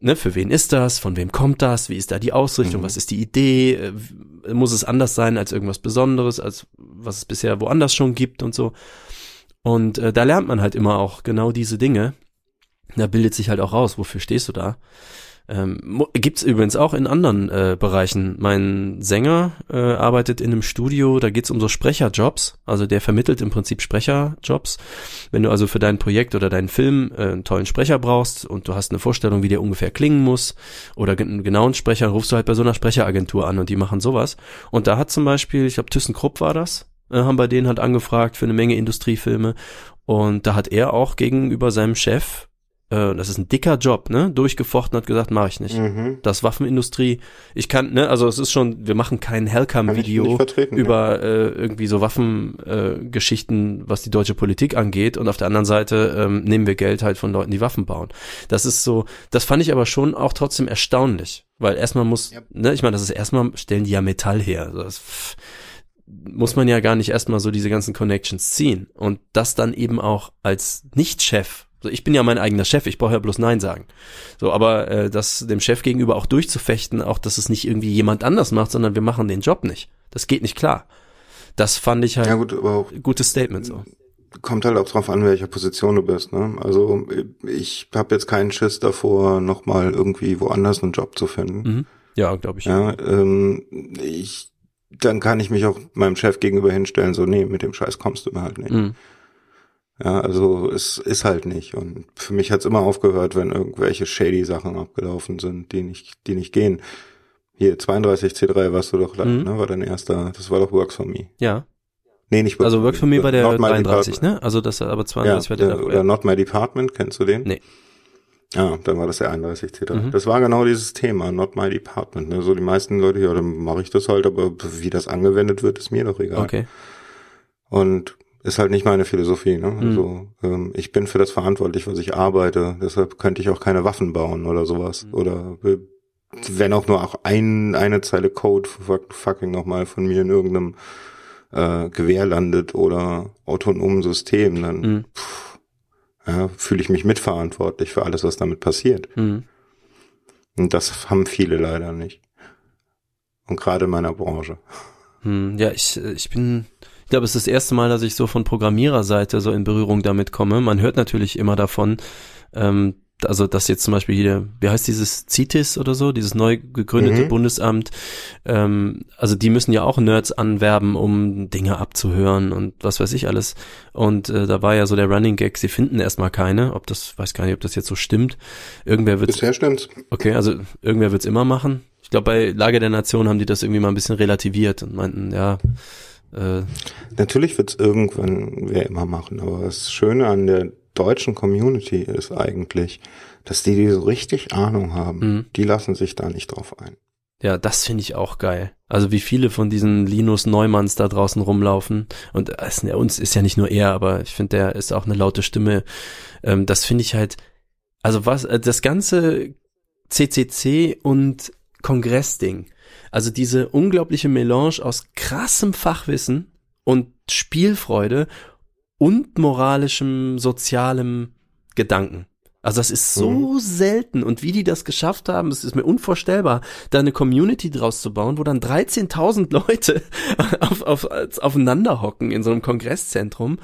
ne, für wen ist das, von wem kommt das, wie ist da die Ausrichtung, was ist die Idee, äh, muss es anders sein als irgendwas Besonderes, als was es bisher woanders schon gibt und so. Und äh, da lernt man halt immer auch genau diese Dinge. Da bildet sich halt auch raus, wofür stehst du da. Ähm, gibt's übrigens auch in anderen äh, Bereichen. Mein Sänger äh, arbeitet in einem Studio, da geht's um so Sprecherjobs. Also der vermittelt im Prinzip Sprecherjobs. Wenn du also für dein Projekt oder deinen Film äh, einen tollen Sprecher brauchst und du hast eine Vorstellung, wie der ungefähr klingen muss oder einen genauen Sprecher, rufst du halt bei so einer Sprecheragentur an und die machen sowas. Und da hat zum Beispiel, ich glaube ThyssenKrupp war das, äh, haben bei denen halt angefragt für eine Menge Industriefilme. Und da hat er auch gegenüber seinem Chef äh, das ist ein dicker Job, ne, durchgefochten hat gesagt, mache ich nicht. Mhm. Das Waffenindustrie, ich kann, ne, also es ist schon, wir machen kein Hellcam-Video vertreten, ja. über äh, irgendwie so Waffengeschichten, äh, was die deutsche Politik angeht und auf der anderen Seite ähm, nehmen wir Geld halt von Leuten, die Waffen bauen. Das ist so, das fand ich aber schon auch trotzdem erstaunlich, weil erstmal muss, Ja. ne, ich meine, das ist erstmal, stellen die ja Metall her, also das, pff, muss man ja gar nicht erstmal so diese ganzen Connections ziehen und das dann eben auch als Nicht-Chef so, ich bin ja mein eigener Chef, ich brauche ja bloß Nein sagen. So, aber äh, das dem Chef gegenüber auch durchzufechten, auch dass es nicht irgendwie jemand anders macht, sondern wir machen den Job nicht. Das geht nicht klar. Das fand ich halt Ja gut, aber auch gutes Statement so. kommt halt auch drauf an, welcher Position du bist. Ne? Also ich habe jetzt keinen Schiss davor, nochmal irgendwie woanders einen Job zu finden. Mhm. Ja, glaube ich. Ja, ähm, ich, dann kann ich mich auch meinem Chef gegenüber hinstellen, so, nee, mit dem Scheiß kommst du mir halt nicht. Mhm. Ja, also es ist halt nicht. Und für mich hat's immer aufgehört, wenn irgendwelche shady Sachen abgelaufen sind, die nicht, die nicht gehen. Hier, 32 C3 warst du doch, Mhm. ne, war dein erster, das war doch Works for Me. Ja. Nee, nicht Also Work for Me war der Not My 33, Department. ne? Also das aber Ja, 32 war der, der, oder ja. Not My Department, kennst du den? Nee. Ja, dann war das der 31 C3. Mhm. Das war genau dieses Thema, Not My Department. Ne? So die meisten Leute, ja, dann mache ich das halt, aber wie das angewendet wird, ist mir doch egal. Okay. Und ist halt nicht meine Philosophie. Ne? Mhm. Also ähm, ich bin für das verantwortlich, was ich arbeite. Deshalb könnte ich auch keine Waffen bauen oder sowas. Mhm. Oder äh, wenn auch nur auch ein, eine Zeile Code fuck- fucking nochmal von mir in irgendeinem äh, Gewehr landet oder autonomen System, dann Mhm. pff, ja, fühle ich mich mitverantwortlich für alles, was damit passiert. Mhm. Und das haben viele leider nicht. Und gerade in meiner Branche. Hm, ja, ich, äh, ich bin, ich glaube, es ist das erste Mal, dass ich so von Programmiererseite so in Berührung damit komme. Man hört natürlich immer davon, ähm, also dass jetzt zum Beispiel hier, wie heißt dieses CITES oder so, dieses neu gegründete Mhm. Bundesamt, ähm, also die müssen ja auch Nerds anwerben, um Dinge abzuhören und was weiß ich alles. Und äh, da war ja so der Running Gag, sie finden erstmal keine, ob das, weiß gar nicht, ob das jetzt so stimmt. Irgendwer wird Bisher stimmt's. Okay, also irgendwer wird's immer machen. Ich glaube, bei Lage der Nation haben die das irgendwie mal ein bisschen relativiert und meinten, ja, äh, Natürlich wird's irgendwann wer immer machen, aber das Schöne an der deutschen Community ist eigentlich, dass die, die so richtig Ahnung haben, Mhm. die lassen sich da nicht drauf ein. ja, das finde ich auch geil. Also wie viele von diesen Linus Neumanns da draußen rumlaufen und es, uns ist ja nicht nur er, aber ich finde, der ist auch eine laute Stimme. Ähm, das finde ich halt, also was, äh, das ganze CCC und Kongressding, also diese unglaubliche Melange aus krassem Fachwissen und Spielfreude und moralischem, sozialem Gedanken. Also das ist so selten und wie die das geschafft haben, es ist mir unvorstellbar, da eine Community draus zu bauen, wo dann 13.000 Leute auf, auf, aufeinander hocken in so einem Kongresszentrum.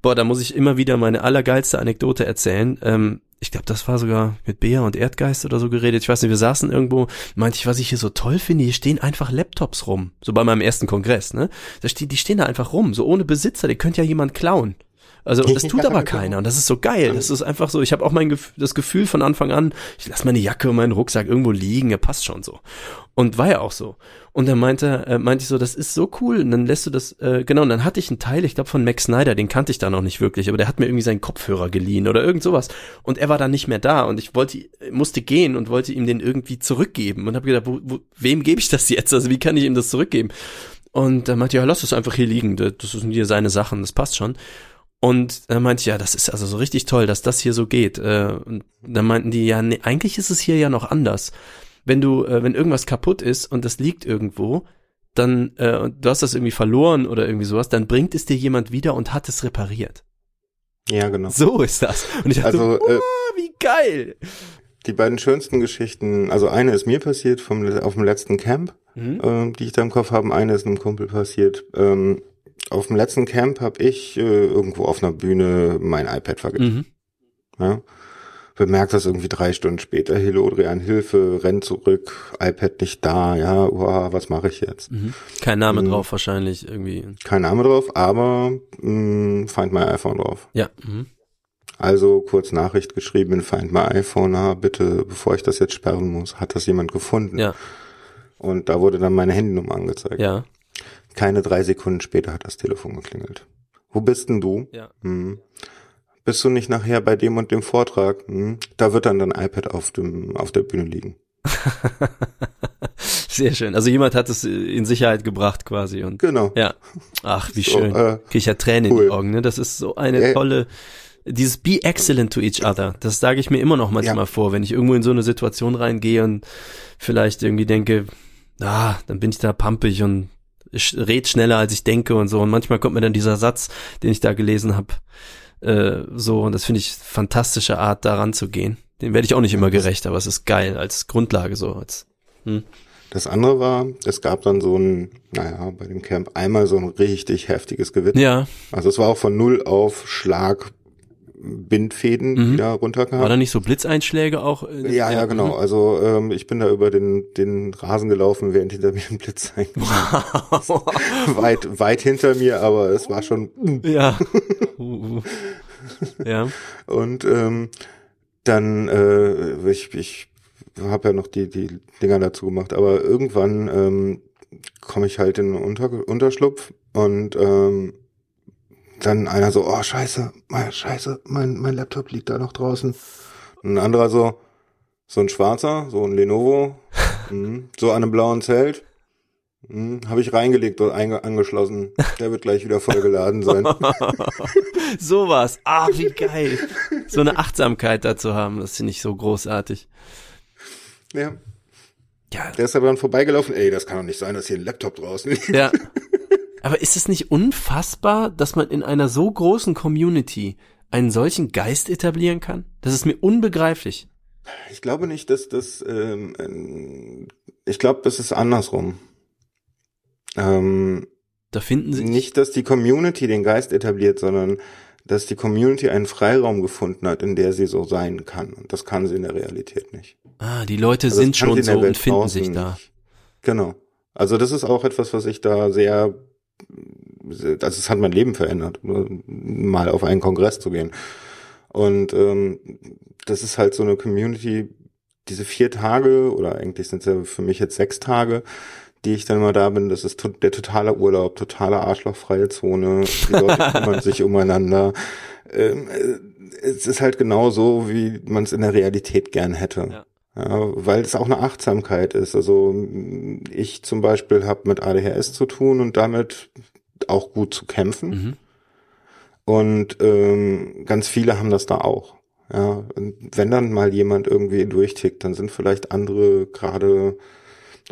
Boah, da muss ich immer wieder meine allergeilste Anekdote erzählen. Ähm, ich glaube, das war sogar mit Bea und Erdgeist oder so geredet. Ich weiß nicht, wir saßen irgendwo, meinte ich, was ich hier so toll finde, hier stehen einfach Laptops rum. So bei meinem ersten Kongress, ne? Da stehen, die stehen da einfach rum, so ohne Besitzer, die könnte ja jemand klauen. Also das tut aber keiner und das ist so geil. Das ist einfach so, ich habe auch mein Gef das Gefühl von Anfang an, ich lasse meine Jacke und meinen Rucksack irgendwo liegen, er passt schon so. Und war ja auch so. Und dann meinte, äh, meinte ich so, das ist so cool. Und dann lässt du das, äh, genau, und dann hatte ich einen Teil, ich glaube von Max Snyder, den kannte ich da noch nicht wirklich, aber der hat mir irgendwie seinen Kopfhörer geliehen oder irgend sowas. Und er war dann nicht mehr da und ich wollte, musste gehen und wollte ihm den irgendwie zurückgeben und habe gedacht, wo, wo, wem gebe ich das jetzt? Also wie kann ich ihm das zurückgeben? Und dann meinte ich, ja, lass es einfach hier liegen, das sind hier seine Sachen, das passt schon. Und dann meinte ich, ja, das ist also so richtig toll, dass das hier so geht. Äh, Und dann meinten die, ja, nee, eigentlich ist es hier ja noch anders. Wenn du, äh, wenn irgendwas kaputt ist und das liegt irgendwo, dann, äh, und du hast das irgendwie verloren oder irgendwie sowas, dann bringt es dir jemand wieder und hat es repariert. Ja, genau. So ist das. Und ich dachte, Also, so, äh, wie geil. Die beiden schönsten Geschichten, also eine ist mir passiert vom, auf dem letzten Camp, Mhm. ähm, die ich da im Kopf habe. Eine ist einem Kumpel passiert. Ähm, auf dem letzten Camp habe ich äh, irgendwo auf einer Bühne mein iPad vergessen. Mhm. Ja? Bemerkt das irgendwie drei Stunden später. Helodrian, Hilfe, renn zurück, iPad nicht da. Ja, uah, was mache ich jetzt? Mhm. Kein Name Mhm. drauf wahrscheinlich irgendwie. Kein Name drauf, aber mh, Find My iPhone drauf. Ja. Mhm. Also kurz Nachricht geschrieben in Find My iPhone, ah, bitte, bevor ich das jetzt sperren muss, hat das jemand gefunden? Ja. Und da wurde dann meine Handynummer angezeigt. Ja. Keine drei Sekunden später hat das Telefon geklingelt. Wo bist denn du? Ja. Hm. Bist du nicht nachher bei dem und dem Vortrag? Hm. Da wird dann dein iPad auf dem auf der Bühne liegen. Sehr schön. Also jemand hat es in Sicherheit gebracht quasi und Genau. ja. Ach, wie So, schön. äh, Krieg ich ja Tränen in cool. die Augen, ne? Das ist so eine Ja. tolle dieses be excellent to each other. Das sage ich mir immer noch manchmal Ja. vor, wenn ich irgendwo in so eine Situation reingehe und vielleicht irgendwie denke, ah, dann bin ich da pampig und ich red schneller als ich denke und so und manchmal kommt mir dann dieser Satz, den ich da gelesen habe, äh, so und das finde ich fantastische Art daran zu gehen. Den werde ich auch nicht immer gerecht, aber es ist geil als Grundlage so als Das andere war, es gab dann so ein, naja, bei dem Camp einmal so ein richtig heftiges Gewitter. ja, Also es war auch von null auf Schlag Bindfäden, Mhm. die da runterkamen. war da nicht so Blitzeinschläge auch? äh, Ja, ja, genau. mhm. Also ähm, ich bin da über den, den Rasen gelaufen, während hinter mir ein Blitz eingeschlagen weit, weit hinter mir, aber es war schon. Ja. Ja. Und ähm, dann, äh, ich, ich habe ja noch die, die Dinger dazu gemacht, aber irgendwann ähm, komme ich halt in den Unter Unterschlupf und ähm, dann einer so, oh scheiße, mein, scheiße, mein, mein Laptop liegt da noch draußen. Und ein anderer so, so ein schwarzer, so ein Lenovo, mhm, so an einem blauen Zelt. Mhm, Habe ich reingelegt und angeschlossen. Der wird gleich wieder vollgeladen sein. Sowas. Ah, wie geil. So eine Achtsamkeit dazu haben, das finde ich so großartig. ja. Ja. Der ist aber dann vorbeigelaufen. Ey, das kann doch nicht sein, dass hier ein Laptop draußen liegt. Ja. Aber ist es nicht unfassbar, dass man in einer so großen Community einen solchen Geist etablieren kann? Das ist mir unbegreiflich. Ich glaube nicht, dass das, ähm, ich glaube, das ist andersrum. Ähm, Da finden sie nicht, dass die Community den Geist etabliert, sondern dass die Community einen Freiraum gefunden hat, in der sie so sein kann. Und das kann sie in der Realität nicht. Ah, die Leute Also sind schon so Welt und finden sich da. nicht. Genau. Also das ist auch etwas, was ich da sehr, also es hat mein Leben verändert, mal auf einen Kongress zu gehen. Und ähm, das ist halt so eine Community, diese vier Tage, oder eigentlich sind es ja für mich jetzt sechs Tage, die ich dann mal da bin, das ist to der totale Urlaub, totale arschlochfreie Zone, die Leute kümmern sich umeinander. Ähm, äh, es ist halt genau so, wie man es in der Realität gern hätte. Ja. Ja, weil es auch eine Achtsamkeit ist. Also ich zum Beispiel habe mit ADHS zu tun und damit auch gut zu kämpfen. Mhm. Und ähm, ganz viele haben das da auch. Ja, wenn dann mal jemand irgendwie durchtickt, dann sind vielleicht andere gerade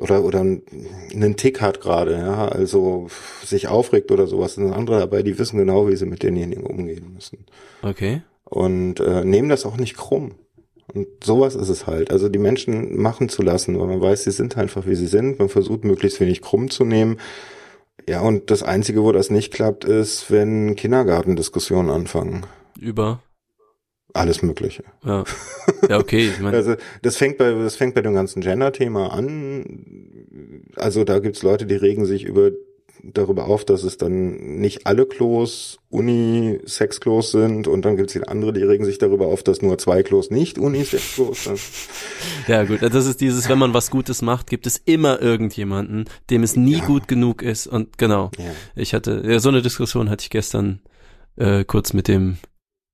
oder oder einen Tick hat gerade, ja, also sich aufregt oder sowas, sind andere dabei, die wissen genau, wie sie mit denjenigen umgehen müssen Okay. und äh, nehmen das auch nicht krumm. Und sowas ist es halt. Also die Menschen machen zu lassen, weil man weiß, sie sind einfach wie sie sind. Man versucht möglichst wenig krumm zu nehmen. Ja, und das Einzige, wo das nicht klappt, ist, wenn Kindergartendiskussionen anfangen. Über. Alles Mögliche. Ja, ja okay. Ich mein, Also das fängt bei das fängt bei dem ganzen Gender-Thema an. Also da gibt's Leute, die regen sich über darüber auf, dass es dann nicht alle Klos Uni-Sex-Klos sind und dann gibt's wieder andere, die regen sich darüber auf, dass nur zwei Klos nicht Uni-Sex-Klos sind. ja gut, das ist dieses, wenn man was Gutes macht, gibt es immer irgendjemanden, dem es nie Ja. gut genug ist. Und genau, Ja. ich hatte, ja, so eine Diskussion hatte ich gestern äh, kurz mit dem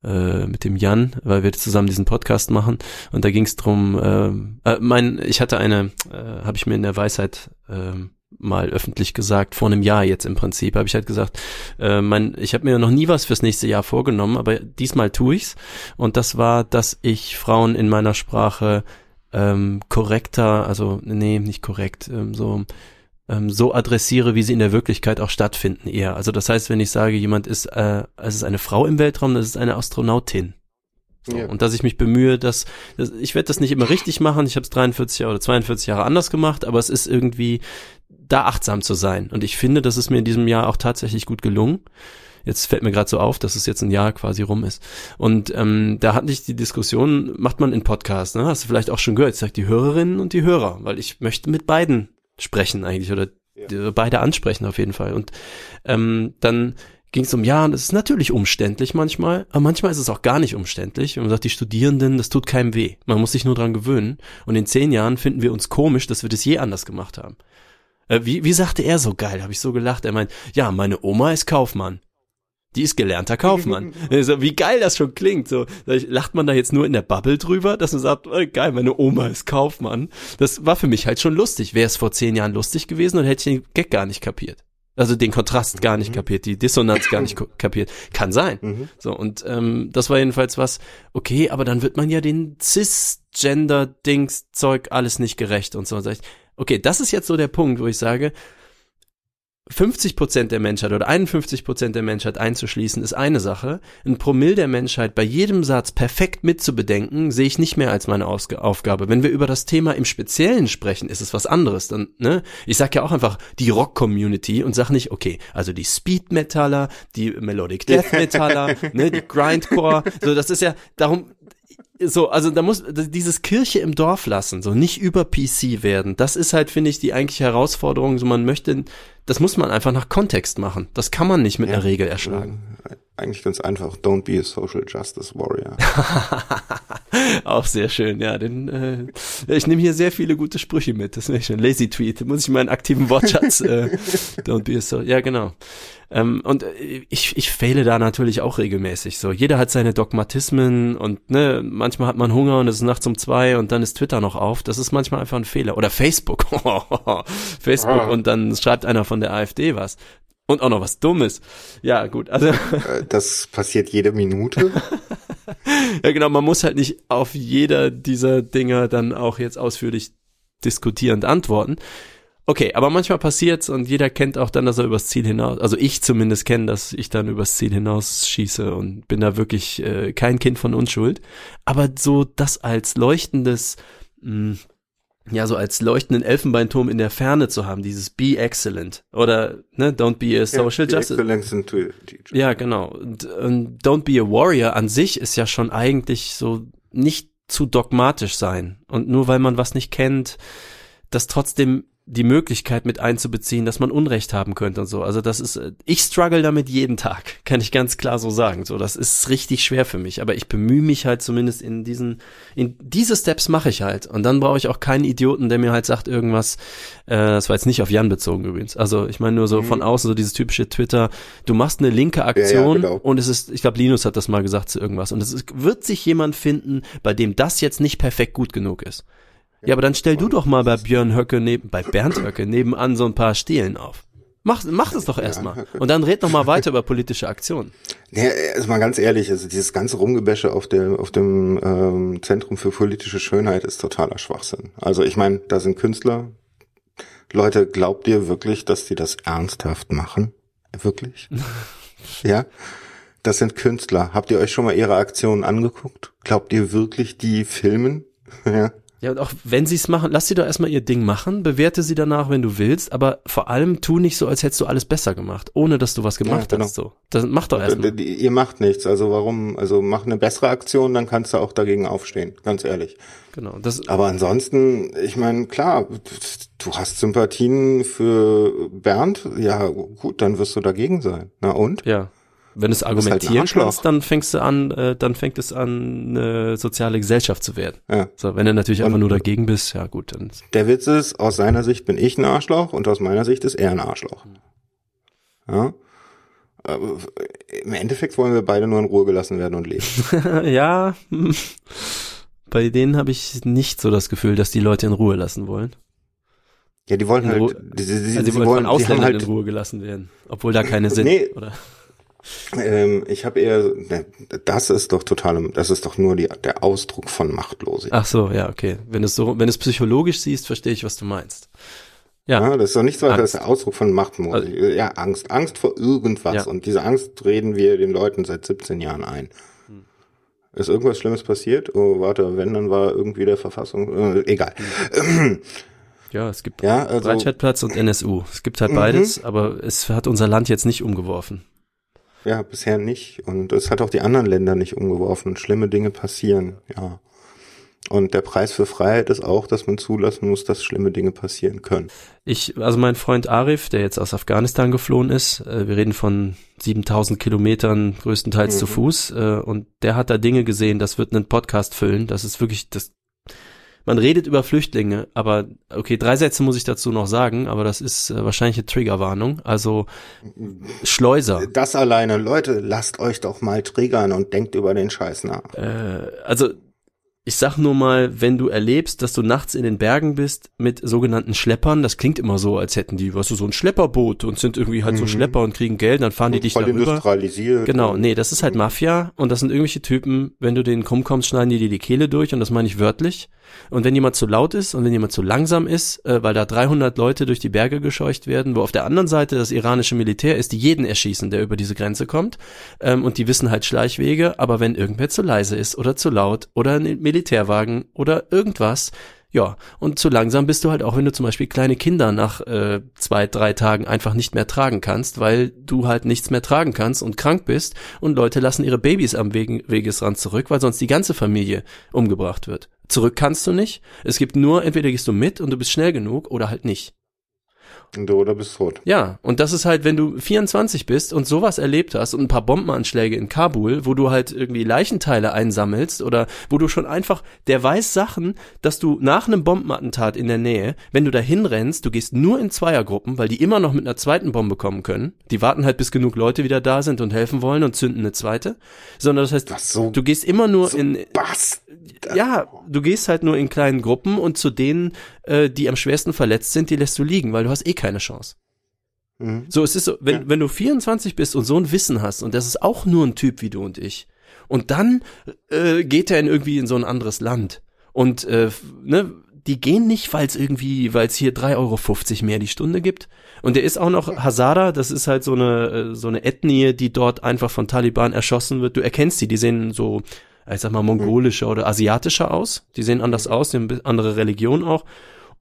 äh, mit dem Jan, weil wir zusammen diesen Podcast machen und da ging es drum, ähm, äh, mein, ich hatte eine, äh, habe ich mir in der Weisheit ähm, mal öffentlich gesagt, vor einem Jahr jetzt im Prinzip, habe ich halt gesagt, äh, mein, ich habe mir noch nie was fürs nächste Jahr vorgenommen, aber diesmal tue ich's und das war, dass ich Frauen in meiner Sprache ähm, korrekter, also nee, nicht korrekt, ähm, so ähm, so adressiere, wie sie in der Wirklichkeit auch stattfinden eher. Also das heißt, wenn ich sage, jemand ist, äh, es ist eine Frau im Weltraum, das ist eine Astronautin. So, Ja. Und dass ich mich bemühe, dass, dass ich werde das nicht immer richtig machen. Ich habe es 43 Jahre oder 42 Jahre anders gemacht, aber es ist irgendwie da achtsam zu sein. Und ich finde, das ist mir in diesem Jahr auch tatsächlich gut gelungen. Jetzt fällt mir gerade so auf, dass es jetzt ein Jahr quasi rum ist. Und ähm, da hatte ich die Diskussion, macht man in Podcasts, ne? Hast du vielleicht auch schon gehört, ich sag die Hörerinnen und die Hörer, weil ich möchte mit beiden sprechen eigentlich oder die- beide ansprechen auf jeden Fall. Und ähm, dann ging es um, ja, das ist natürlich umständlich manchmal, aber manchmal ist es auch gar nicht umständlich. Und man sagt, die Studierenden, das tut keinem weh. Man muss sich nur dran gewöhnen. Und in zehn Jahren finden wir uns komisch, dass wir das je anders gemacht haben. Äh, wie, wie sagte er so geil? Habe ich so gelacht. Er meint, ja, meine Oma ist Kaufmann. Die ist gelernter Kaufmann. Also, wie geil das schon klingt. So, sag lacht man da jetzt nur in der Bubble drüber, dass man sagt, oh, geil, meine Oma ist Kaufmann. Das war für mich halt schon lustig. Wäre es vor zehn Jahren lustig gewesen und hätte ich den Gag gar nicht kapiert. Also den Kontrast gar nicht kapiert, die Dissonanz gar nicht kapiert. Kann sein. Mhm. So, und ähm, das war jedenfalls was, okay, aber dann wird man ja den Cisgender-Dings-Zeug alles nicht gerecht und so. Sag ich, okay, das ist jetzt so der Punkt, wo ich sage, 50 Prozent der Menschheit oder 51 Prozent der Menschheit einzuschließen, ist eine Sache. Ein Promille der Menschheit bei jedem Satz perfekt mitzubedenken, sehe ich nicht mehr als meine Ausg Aufgabe. Wenn wir über das Thema im Speziellen sprechen, ist es was anderes. Dann, ne? Ich sag ja auch einfach die Rock-Community und sag nicht, okay, also die Speed-Metaller, die Melodic Death-Metaller, ne, die Grindcore, so, das ist ja, darum, so, also da muss dieses Kirche im Dorf lassen, so nicht über PC werden. Das ist halt, finde ich, die eigentliche Herausforderung. So man möchte, das muss man einfach nach Kontext machen. Das kann man nicht mit einer Regel erschlagen. Eigentlich ganz einfach. Don't be a social justice warrior. Auch sehr schön, ja. Den, äh, ich nehme hier sehr viele gute Sprüche mit. Das wäre schon Lazy Tweet. Muss ich meinen aktiven Wortschatz. Äh, don't be a so. Ja, genau. Ähm, und äh, ich, ich fehle da natürlich auch regelmäßig. So, jeder hat seine Dogmatismen und ne, manchmal hat man Hunger und es ist nachts um zwei und dann ist Twitter noch auf. Das ist manchmal einfach ein Fehler. Oder Facebook. Facebook Ah. und dann schreibt einer von der AfD was. Und auch noch was Dummes. Ja, gut. Also Äh, das passiert jede Minute. Ja, genau, man muss halt nicht auf jeder dieser Dinger dann auch jetzt ausführlich diskutierend antworten. Okay, aber manchmal passiert's und jeder kennt auch dann, dass er übers Ziel hinaus, also ich zumindest kenne, dass ich dann übers Ziel hinaus schieße und bin da wirklich äh, kein Kind von Unschuld. Aber so das als leuchtendes, mh, ja, so als leuchtenden Elfenbeinturm in der Ferne zu haben, dieses Be Excellent oder ne, Don't be a Social die Justice. Ja, genau. Und, und Don't be a Warrior an sich ist ja schon eigentlich so nicht zu dogmatisch sein. Und nur weil man was nicht kennt, das trotzdem die Möglichkeit mit einzubeziehen, dass man Unrecht haben könnte und so. Also das ist, äh, ich struggle damit jeden Tag, kann ich ganz klar so sagen. So, das ist richtig schwer für mich. Aber ich bemühe mich halt zumindest in diesen, in diese Steps mache ich halt. Und dann brauche ich auch keinen Idioten, der mir halt sagt irgendwas, äh, das war jetzt nicht auf Jan bezogen übrigens. Also ich meine nur so von außen, so dieses typische Twitter, du machst eine linke Aktion genau. und es ist, ich glaube, Linus hat das mal gesagt zu irgendwas. Und es ist, wird sich jemand finden, bei dem das jetzt nicht perfekt gut genug ist. Ja, aber dann stell du doch mal bei Björn Höcke neben, bei Bernd Höcke nebenan so ein paar Stelen auf. Mach, mach das doch erstmal. Und dann red noch mal weiter über politische Aktionen. Ja, also mal ganz ehrlich, also dieses ganze Rumgebäsche auf der auf dem ähm, Zentrum für politische Schönheit ist totaler Schwachsinn. Also ich meine, da sind Künstler. Leute, glaubt ihr wirklich, dass die das ernsthaft machen? Wirklich? ja? Das sind Künstler. Habt ihr euch schon mal ihre Aktionen angeguckt? Glaubt ihr wirklich, die filmen? ja. Ja, und auch wenn sie es machen, lass sie doch erstmal ihr Ding machen, bewerte sie danach, wenn du willst, aber vor allem tu nicht so, als hättest du alles besser gemacht, ohne dass du was gemacht genau. hast. So. Das mach doch erstmal. Ihr macht nichts. Also warum? Also mach eine bessere Aktion, dann kannst du auch dagegen aufstehen. Ganz ehrlich. Genau. Das, Aber ansonsten, ich meine, klar, du hast Sympathien für Bernd, ja gut, dann wirst du dagegen sein. Na und? ja. Wenn du es halt argumentieren Arschloch. kannst, dann fängst du an, äh, dann fängt es an, eine soziale Gesellschaft zu werden. Ja. So, wenn du natürlich einfach Und- nur dagegen bist, ja gut, dann Der Witz ist, aus seiner Sicht bin ich ein Arschloch und aus meiner Sicht ist er ein Arschloch. Ja. Aber Im Endeffekt wollen wir beide nur in Ruhe gelassen werden und leben. ja, hm. bei denen habe ich nicht so das Gefühl, dass die Leute in Ruhe lassen wollen. Ja, die wollen In halt, die, die, die, Also die sie wollen wollen, die haben Ausländern halt, in Ruhe gelassen werden, obwohl da keine sind. Nee. Oder? Ähm, ich habe eher, ne, das ist doch total, das ist doch nur die, der Ausdruck von Machtlosigkeit. Ach so, ja, okay. Wenn du es so, wenn du es psychologisch siehst, verstehe ich, was du meinst. Ja, Ja, das ist doch nichts weiter, das ist der Ausdruck von Machtlosigkeit. Ja, Angst. Angst vor irgendwas. Ja. Und diese Angst reden wir den Leuten seit 17 Jahren ein. Hm. Ist irgendwas Schlimmes passiert? Oh, warte, wenn, dann war irgendwie der Verfassung, äh, egal. ja, es gibt Ja, also, Breitscheidplatz und NSU. Es gibt halt beides, aber es hat unser Land jetzt nicht umgeworfen. Ja, bisher nicht. Und es hat auch die anderen Länder nicht umgeworfen. Und schlimme Dinge passieren, ja. Und der Preis für Freiheit ist auch, dass man zulassen muss, dass schlimme Dinge passieren können. Ich, also mein Freund Arif, der jetzt aus Afghanistan geflohen ist, äh, wir reden von 7000 Kilometern größtenteils zu Fuß, äh, und der hat da Dinge gesehen, das wird einen Podcast füllen, das ist wirklich, das, man redet über Flüchtlinge, aber, okay, drei Sätze muss ich dazu noch sagen, aber das ist äh, wahrscheinlich eine Triggerwarnung, also Schleuser, Das alleine, Leute, lasst euch doch mal triggern und denkt über den Scheiß nach. äh, also ich sag nur mal, wenn du erlebst, dass du nachts in den Bergen bist mit sogenannten Schleppern, das klingt immer so, als hätten die, weißt du, so ein Schlepperboot und sind irgendwie halt so Schlepper und kriegen Geld, dann fahren die dich Voll darüber. industrialisiert. Genau, und- nee, das ist halt Mafia und das sind irgendwelche Typen, wenn du denen krumm kommst, schneiden die dir die Kehle durch und das meine ich wörtlich. Und wenn jemand zu laut ist und wenn jemand zu langsam ist, äh, weil da 300 Leute durch die Berge gescheucht werden, wo auf der anderen Seite das iranische Militär ist, die jeden erschießen, der über diese Grenze kommt ähm, und die wissen halt Schleichwege, aber wenn irgendwer zu leise ist oder zu laut oder ein Militärwagen oder irgendwas, ja, und zu langsam bist du halt auch, wenn du zum Beispiel kleine Kinder nach äh, zwei, drei Tagen einfach nicht mehr tragen kannst, weil du halt nichts mehr tragen kannst und krank bist und Leute lassen ihre Babys am Wegen, Wegesrand zurück, weil sonst die ganze Familie umgebracht wird. Zurück kannst du nicht. Es gibt nur, entweder gehst du mit und du bist schnell genug oder halt nicht. Und du oder bist tot. Ja, und das ist halt, wenn du 24 bist und sowas erlebt hast und ein paar Bombenanschläge in Kabul, wo du halt irgendwie Leichenteile einsammelst oder wo du schon einfach, der weiß Sachen, dass du nach einem Bombenattentat in der Nähe, wenn du da hinrennst, du gehst nur in Zweiergruppen, weil die immer noch mit einer zweiten Bombe kommen können. Die warten halt, bis genug Leute wieder da sind und helfen wollen und zünden eine zweite. Sondern das heißt, so- du gehst immer nur in, Bast. ja, du gehst halt nur in kleinen Gruppen und zu denen, äh, die am schwersten verletzt sind, die lässt du liegen, weil du hast eh keine Chance. Mhm. So, es ist so, wenn, Ja. wenn du 24 bist und so ein Wissen hast und das ist auch nur ein Typ wie du und ich und dann äh, geht er in irgendwie in so ein anderes Land und äh, ne, die gehen nicht, weil es irgendwie, weil es hier 3,50 Euro mehr die Stunde gibt. Und der ist auch noch Hazara, das ist halt so eine, äh, so eine Ethnie, die dort einfach von Taliban erschossen wird. Du erkennst die, die sehen so, ich sag mal, mongolischer oder asiatischer aus. Die sehen anders aus, die haben eine andere Religion auch.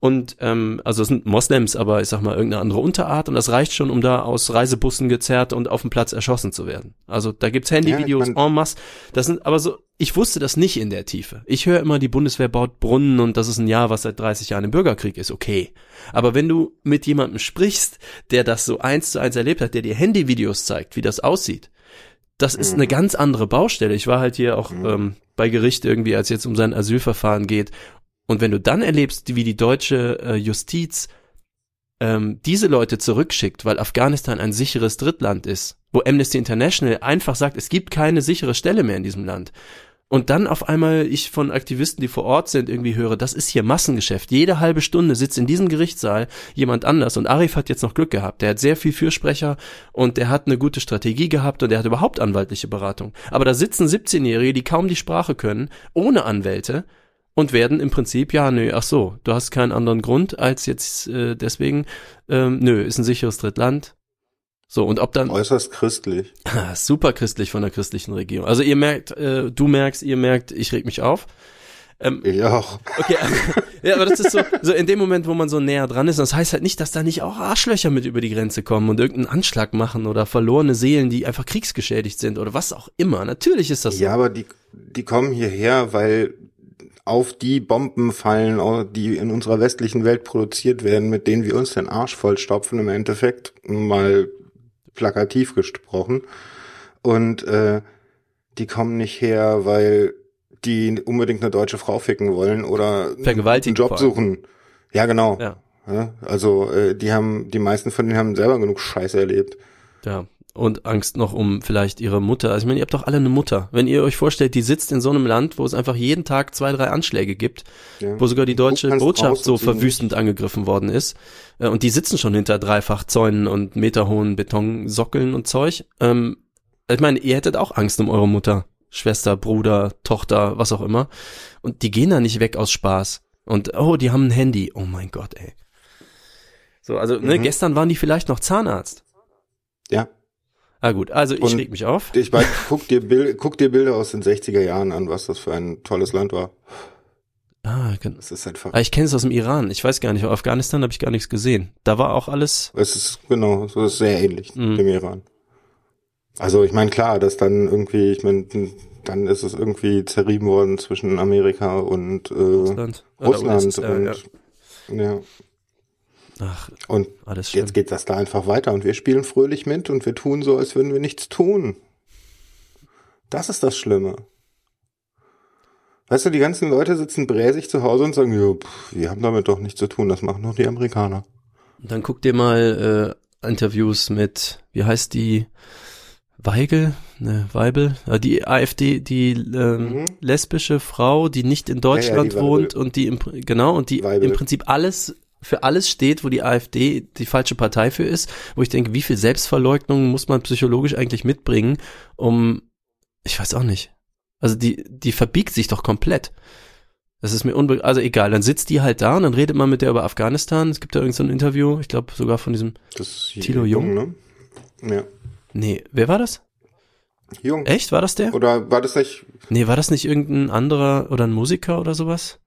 Und ähm, also es sind Moslems, aber ich sag mal irgendeine andere Unterart und das reicht schon, um da aus Reisebussen gezerrt und auf dem Platz erschossen zu werden. Also da gibt's Handyvideos Ja, en masse. Das sind aber so, ich wusste das nicht in der Tiefe. Ich höre immer, die Bundeswehr baut Brunnen und das ist ein Jahr, was seit 30 Jahren im Bürgerkrieg ist. Okay. Aber wenn du mit jemandem sprichst, der das so eins zu eins erlebt hat, der dir Handyvideos zeigt, wie das aussieht, das ist eine ganz andere Baustelle. Ich war halt hier auch ähm, bei Gericht irgendwie, als jetzt um sein Asylverfahren geht. Und wenn du dann erlebst, wie die deutsche äh, Justiz ähm, diese Leute zurückschickt, weil Afghanistan ein sicheres Drittland ist, wo Amnesty International einfach sagt, es gibt keine sichere Stelle mehr in diesem Land. Und dann auf einmal ich von Aktivisten, die vor Ort sind, irgendwie höre, das ist hier Massengeschäft. Jede halbe Stunde sitzt in diesem Gerichtssaal jemand anders. Und Arif hat jetzt noch Glück gehabt. Der hat sehr viel Fürsprecher und der hat eine gute Strategie gehabt und der hat überhaupt anwaltliche Beratung. Aber da sitzen 17-Jährige, die kaum die Sprache können, ohne Anwälte und werden im Prinzip, ja, nö, ach so, du hast keinen anderen Grund als jetzt äh, deswegen, ähm, nö, ist ein sicheres Drittland. So, und ob dann Äußerst christlich. Super christlich von der christlichen Regierung. Also ihr merkt, äh, du merkst, ihr merkt, ich reg mich auf. Ähm, Ich auch. okay, ja, aber das ist so, so in dem Moment, wo man so näher dran ist, das heißt halt nicht, dass da nicht auch Arschlöcher mit über die Grenze kommen und irgendeinen Anschlag machen oder verlorene Seelen, die einfach kriegsgeschädigt sind oder was auch immer. Natürlich ist das so. Ja, aber die, die kommen hierher, weil auf die Bomben fallen, die in unserer westlichen Welt produziert werden, mit denen wir uns den Arsch vollstopfen, im Endeffekt mal plakativ gesprochen. Und äh, die kommen nicht her, weil die unbedingt eine deutsche Frau ficken wollen oder einen Job suchen. Ja, genau. Ja, also äh, die haben, die meisten von denen haben selber genug Scheiße erlebt. Ja. Und Angst noch um vielleicht ihre Mutter. Also ich meine, ihr habt doch alle eine Mutter. Wenn ihr euch vorstellt, die sitzt in so einem Land, wo es einfach jeden Tag zwei, drei Anschläge gibt, Ja. wo sogar die deutsche Botschaft so verwüstend angegriffen worden ist. Äh, Und die sitzen schon hinter dreifach Zäunen und meterhohen Betonsockeln und Zeug. Ähm, ich meine, ihr hättet auch Angst um eure Mutter. Schwester, Bruder, Tochter, was auch immer. Und die gehen da nicht weg aus Spaß. Und oh, die haben ein Handy. Oh mein Gott, ey. So, also, ne, Mhm. gestern waren die vielleicht noch Zahnarzt. Ja. Ah gut, also ich Und reg mich auf. Ich weiß, guck dir, Bil guck dir Bilder aus den 60er Jahren an, was das für ein tolles Land war. Ah, kann- Es ist einfach, ah, ich kenne es aus dem Iran. Ich weiß gar nicht, auf Afghanistan habe ich gar nichts gesehen. Da war auch alles. es ist genau, so ist sehr ähnlich Mhm. dem Iran. Also ich meine klar, dass dann irgendwie, ich meine, dann ist es irgendwie zerrieben worden zwischen Amerika und äh, Russland. Oder Russland ja. und ja. Ach, Und alles schlimm. jetzt geht das da einfach weiter und wir spielen fröhlich mit und wir tun so, als würden wir nichts tun. Das ist das Schlimme. Weißt du, die ganzen Leute sitzen bräsig zu Hause und sagen, ja, pff, wir haben damit doch nichts zu tun, das machen doch die Amerikaner. Dann guck dir mal äh, Interviews mit, wie heißt die? Weigel? Ne, Weibel? Äh, Die AfD, die ähm, Mhm. lesbische Frau, die nicht in Deutschland die Weibel. wohnt und die im, genau und die Weibel. im Prinzip alles für alles steht, wo die AfD die falsche Partei für ist, wo ich denke, wie viel Selbstverleugnung muss man psychologisch eigentlich mitbringen, um ich weiß auch nicht. Also die die verbiegt sich doch komplett. Das ist mir unbe also egal, dann sitzt die halt da und dann redet man mit der über Afghanistan. Es gibt da irgend so ein Interview, ich glaube sogar von diesem ist Thilo Jung? ne? Ja. Nee, wer war das? Jung. Echt? War das der? Oder war das nicht, Nee, war das nicht irgendein anderer oder ein Musiker oder sowas?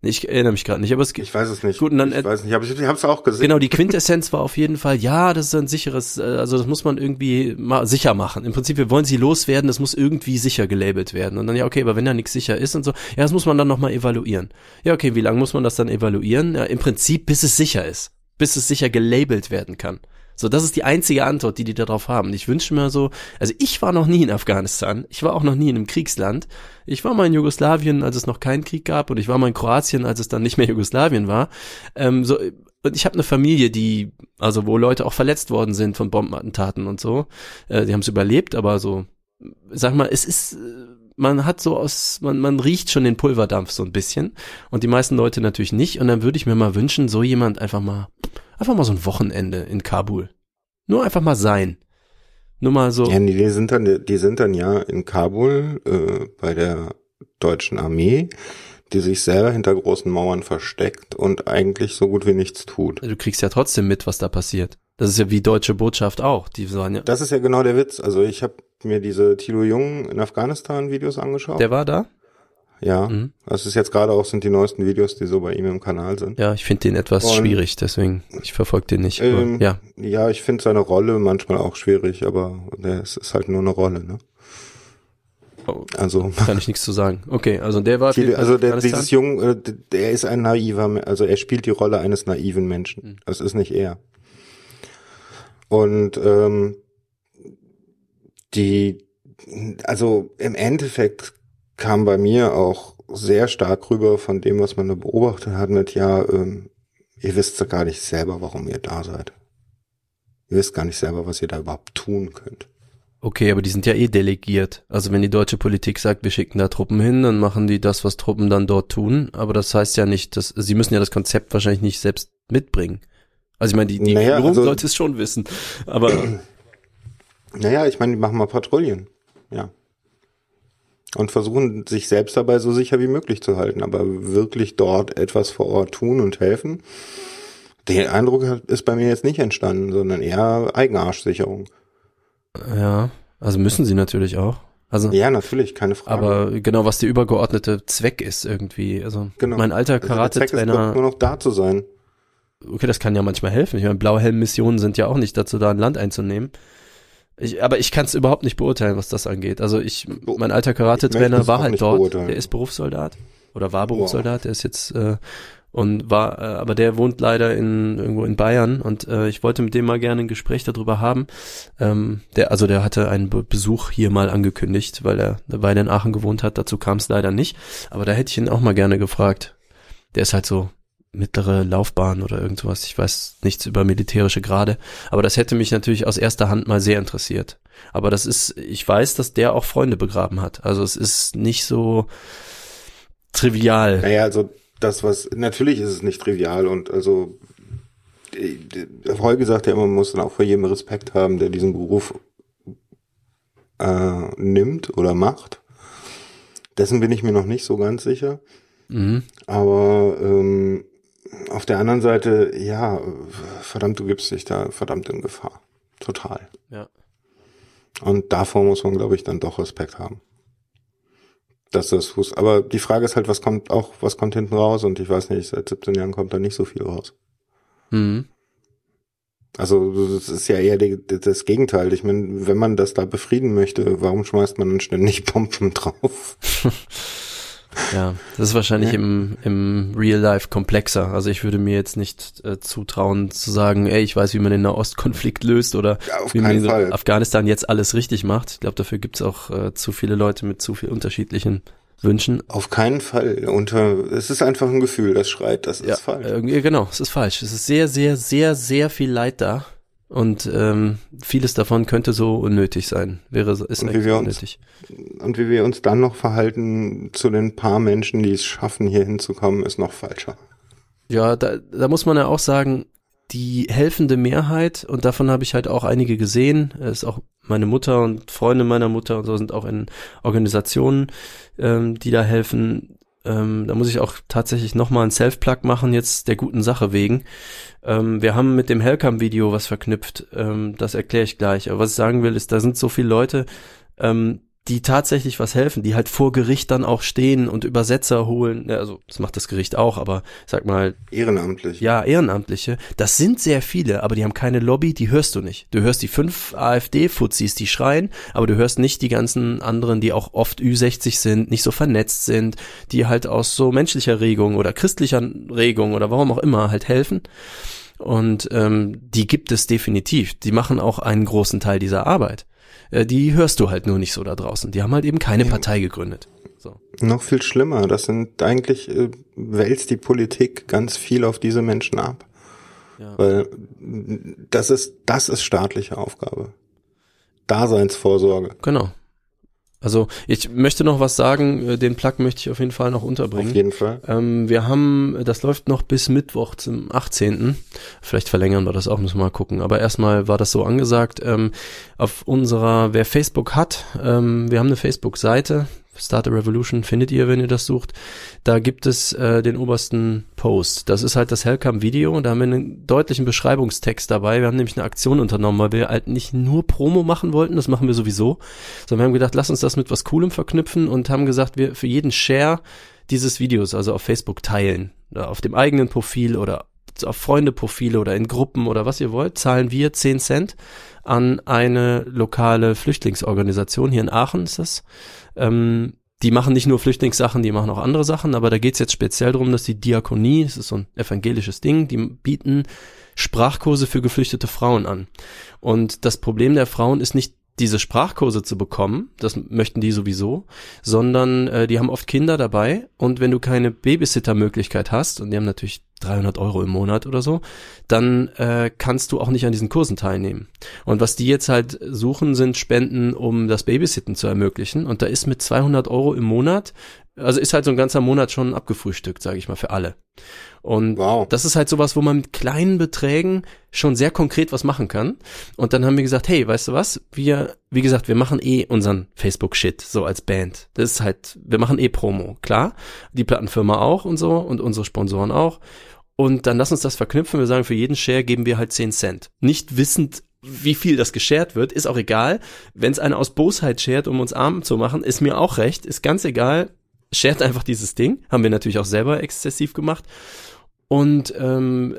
Ich erinnere mich gerade nicht, aber es ich weiß es nicht. Gut, und dann- ich weiß nicht, aber ich, ich habe es auch gesehen. Genau, die Quintessenz war auf jeden Fall, ja, das ist ein sicheres, äh, also das muss man irgendwie mal sicher machen. Im Prinzip, wir wollen sie loswerden, das muss irgendwie sicher gelabelt werden. Und dann, ja, okay, aber wenn da nichts sicher ist und so, ja, das muss man dann nochmal evaluieren. Ja, okay, wie lange muss man das dann evaluieren? Ja, im Prinzip, bis es sicher ist. Bis es sicher gelabelt werden kann. So, das ist die einzige Antwort, die die darauf haben. Ich wünsche mir so, also ich war noch nie in Afghanistan, ich war auch noch nie in einem Kriegsland. Ich war mal in Jugoslawien, als es noch keinen Krieg gab, und ich war mal in Kroatien, als es dann nicht mehr Jugoslawien war. Ähm, so, und ich habe eine Familie, die, also wo Leute auch verletzt worden sind von Bombenattentaten und so. Äh, die haben es überlebt, aber so, sag mal, es ist, äh, man hat so aus, man, man riecht schon den Pulverdampf so ein bisschen und die meisten Leute natürlich nicht. Und dann würde ich mir mal wünschen, so jemand einfach mal, einfach mal so ein Wochenende in Kabul. Nur einfach mal sein. Nur mal so. Ja, nee, die sind dann, die sind dann ja in Kabul äh, bei der deutschen Armee, die sich selber hinter großen Mauern versteckt und eigentlich so gut wie nichts tut. Du kriegst ja trotzdem mit, was da passiert. Das ist ja wie deutsche Botschaft auch. Die sagen ja, Das ist ja genau der Witz. Also ich habe mir diese Thilo Jung in Afghanistan Videos angeschaut. der war da? Ja. Mhm. Das ist jetzt gerade auch sind die neuesten Videos, die so bei ihm im Kanal sind. Ja, ich finde den etwas Und- schwierig, deswegen, ich verfolge den nicht. aber, Ähm, ja, Ja, ich finde seine Rolle manchmal auch schwierig, aber es ist halt nur eine Rolle, ne? Oh, Also, kann ich nichts zu sagen. Okay, also der war viele, also der, dieses Jung, äh, der ist ein naiver, also er spielt die Rolle eines naiven Menschen. Mhm. Das ist nicht er. Und ähm, die, also im Endeffekt kam bei mir auch sehr stark rüber von dem, was man da beobachtet hat mit, ja, ähm, ihr wisst ja gar nicht selber, warum ihr da seid. Ihr wisst gar nicht selber, was ihr da überhaupt tun könnt. Okay, aber die sind ja eh delegiert. Also wenn die deutsche Politik sagt, wir schicken da Truppen hin, dann machen die das, was Truppen dann dort tun. Aber das heißt ja nicht, dass sie müssen ja das Konzept wahrscheinlich nicht selbst mitbringen. Also ich meine, die, die Naja, Führung also- sollte es schon wissen. Aber Naja, ich meine, die machen mal Patrouillen. Ja. Und versuchen, sich selbst dabei so sicher wie möglich zu halten, aber wirklich dort etwas vor Ort tun und helfen. Der Eindruck hat- ist bei mir jetzt nicht entstanden, sondern eher Eigenarschsicherung. ja, also müssen sie natürlich auch. Also Ja, natürlich, keine Frage. aber genau, was der übergeordnete Zweck ist irgendwie. Also genau. mein alter Also Karate-Trainer, nur noch da zu sein. okay, das kann ja manchmal helfen. Ich meine, Blauhelm-Missionen sind ja auch nicht dazu da, ein Land einzunehmen. Ich, aber ich kann es überhaupt nicht beurteilen, was das angeht. Also ich, mein alter Karate-Trainer war halt dort. beurteilen. Der ist Berufssoldat oder war Berufssoldat. Der ist jetzt äh, und war, äh, aber der wohnt leider in irgendwo in Bayern und äh, ich wollte mit dem mal gerne ein Gespräch darüber haben. Ähm, der, also der hatte einen Be Besuch hier mal angekündigt, weil er eine Weile in Aachen gewohnt hat. Dazu kam es leider nicht. Aber da hätte ich ihn auch mal gerne gefragt. Der ist halt so mittlere Laufbahn oder irgendwas. Ich weiß nichts über militärische Grade. Aber das hätte mich natürlich aus erster Hand mal sehr interessiert. Aber das ist, ich weiß, dass der auch Freunde begraben hat. Also es ist nicht so trivial. Naja, also das, was, natürlich ist es nicht trivial und also äh, Holger sagt ja immer, man muss dann auch vor jedem Respekt haben, der diesen Beruf äh, nimmt oder macht. Dessen bin ich mir noch nicht so ganz sicher. Mhm. Aber ähm, auf der anderen Seite, ja, verdammt, du gibst dich da verdammt in Gefahr. Total. Ja. Und davor muss man, glaube ich, dann doch Respekt haben. Dass das Fuß. Aber die Frage ist halt, was kommt auch, was kommt hinten raus? Und ich weiß nicht, seit 17 Jahren kommt da nicht so viel raus. Mhm. Also das ist ja eher die, das Gegenteil. Ich meine, wenn man das da befrieden möchte, warum schmeißt man dann ständig Bomben drauf? Ja, das ist wahrscheinlich Ja. im, im Real Life komplexer. Also ich würde mir jetzt nicht äh, zutrauen zu sagen, ey, ich weiß, wie man den Nahostkonflikt löst oder Ja, wie man keinen in Fall. Afghanistan jetzt alles richtig macht. Ich glaube, dafür gibt's auch äh, zu viele Leute mit zu viel unterschiedlichen Wünschen. Auf keinen Fall. Und äh, es ist einfach ein Gefühl, das schreit, das ist falsch. Irgendwie, genau, es ist falsch. Es ist sehr, sehr, sehr, sehr viel Leid da. Und ähm, vieles davon könnte so unnötig sein. Wäre so- ist Und wie eigentlich wir uns- unnötig. Und wie wir uns dann noch verhalten zu den paar Menschen, die es schaffen, hier hinzukommen, ist noch falscher. Ja, da, da muss man ja auch sagen, die helfende Mehrheit, und davon habe ich halt auch einige gesehen, ist auch meine Mutter und Freunde meiner Mutter und so sind auch in Organisationen, ähm, die da helfen. Ähm, da muss ich auch tatsächlich nochmal ein Self-Plug machen, jetzt der guten Sache wegen. Ähm, wir haben mit dem Hellcam-Video was verknüpft, ähm, das erkläre ich gleich. Aber was ich sagen will, ist, da sind so viele Leute, ähm, die tatsächlich was helfen, die halt vor Gericht dann auch stehen und Übersetzer holen. Ja, also das macht das Gericht auch, aber sag mal, Ehrenamtlich. ja, Ehrenamtliche, das sind sehr viele, aber die haben keine Lobby, die hörst du nicht. Du hörst die fünf AfD-Fuzis, die schreien, aber du hörst nicht die ganzen anderen, die auch oft Ü60 sind, nicht so vernetzt sind, die halt aus so menschlicher Regung oder christlicher Regung oder warum auch immer halt helfen. Und ähm, die gibt es definitiv. Die machen auch einen großen Teil dieser Arbeit. Äh, die hörst du halt nur nicht so da draußen. Die haben halt eben keine Partei gegründet. So. Noch viel schlimmer, das sind eigentlich, äh, wälzt die Politik ganz viel auf diese Menschen ab. Ja. Weil das ist, das ist staatliche Aufgabe. Daseinsvorsorge. Genau. Also ich möchte noch was sagen, äh, den Plug möchte ich auf jeden Fall noch unterbringen. Auf jeden Fall. Ähm, wir haben, das läuft noch bis Mittwoch zum 18. Vielleicht verlängern wir das auch, müssen wir mal gucken. Aber erstmal war das so angesagt. Ähm, auf unserer, wer Facebook hat, ähm, wir haben eine Facebook-Seite, Start a Revolution findet ihr, wenn ihr das sucht. Da gibt es äh, den obersten Post. Das ist halt das Hellcam-Video da haben wir einen deutlichen Beschreibungstext dabei. Wir haben nämlich eine Aktion unternommen, weil wir halt nicht nur Promo machen wollten, das machen wir sowieso, sondern wir haben gedacht, lass uns das mit was Coolem verknüpfen und haben gesagt, wir für jeden Share dieses Videos, also auf Facebook teilen, auf dem eigenen Profil oder auf Freundeprofile oder in Gruppen oder was ihr wollt, zahlen wir 10 Cent an eine lokale Flüchtlingsorganisation, hier in Aachen ist das. Ähm, die machen nicht nur Flüchtlingssachen, die machen auch andere Sachen, aber da geht's jetzt speziell darum, dass die Diakonie, das ist so ein evangelisches Ding, die bieten Sprachkurse für geflüchtete Frauen an. Und das Problem der Frauen ist nicht diese Sprachkurse zu bekommen, das möchten die sowieso, sondern äh, die haben oft Kinder dabei und wenn du keine Babysitter-Möglichkeit hast, und die haben natürlich 300 Euro im Monat oder so, dann äh, kannst du auch nicht an diesen Kursen teilnehmen. Und was die jetzt halt suchen, sind Spenden, um das Babysitten zu ermöglichen. Und da ist mit 200 Euro im Monat, also ist halt so ein ganzer Monat schon abgefrühstückt, sage ich mal, für alle. Und Wow. das ist halt sowas, wo man mit kleinen Beträgen schon sehr konkret was machen kann. Und dann haben wir gesagt, hey, weißt du was? Wir, wie gesagt, wir machen eh unseren Facebook-Shit, so als Band. Das ist halt, wir machen eh Promo, klar. Die Plattenfirma auch und so und unsere Sponsoren auch. Und dann lass uns das verknüpfen. Wir sagen, für jeden Share geben wir halt 10 Cent. Nicht wissend, wie viel das geshared wird, ist auch egal. Wenn es einer aus Bosheit shared, um uns arm zu machen, ist mir auch recht, ist ganz egal. Shared einfach dieses Ding. Haben wir natürlich auch selber exzessiv gemacht. Und ähm,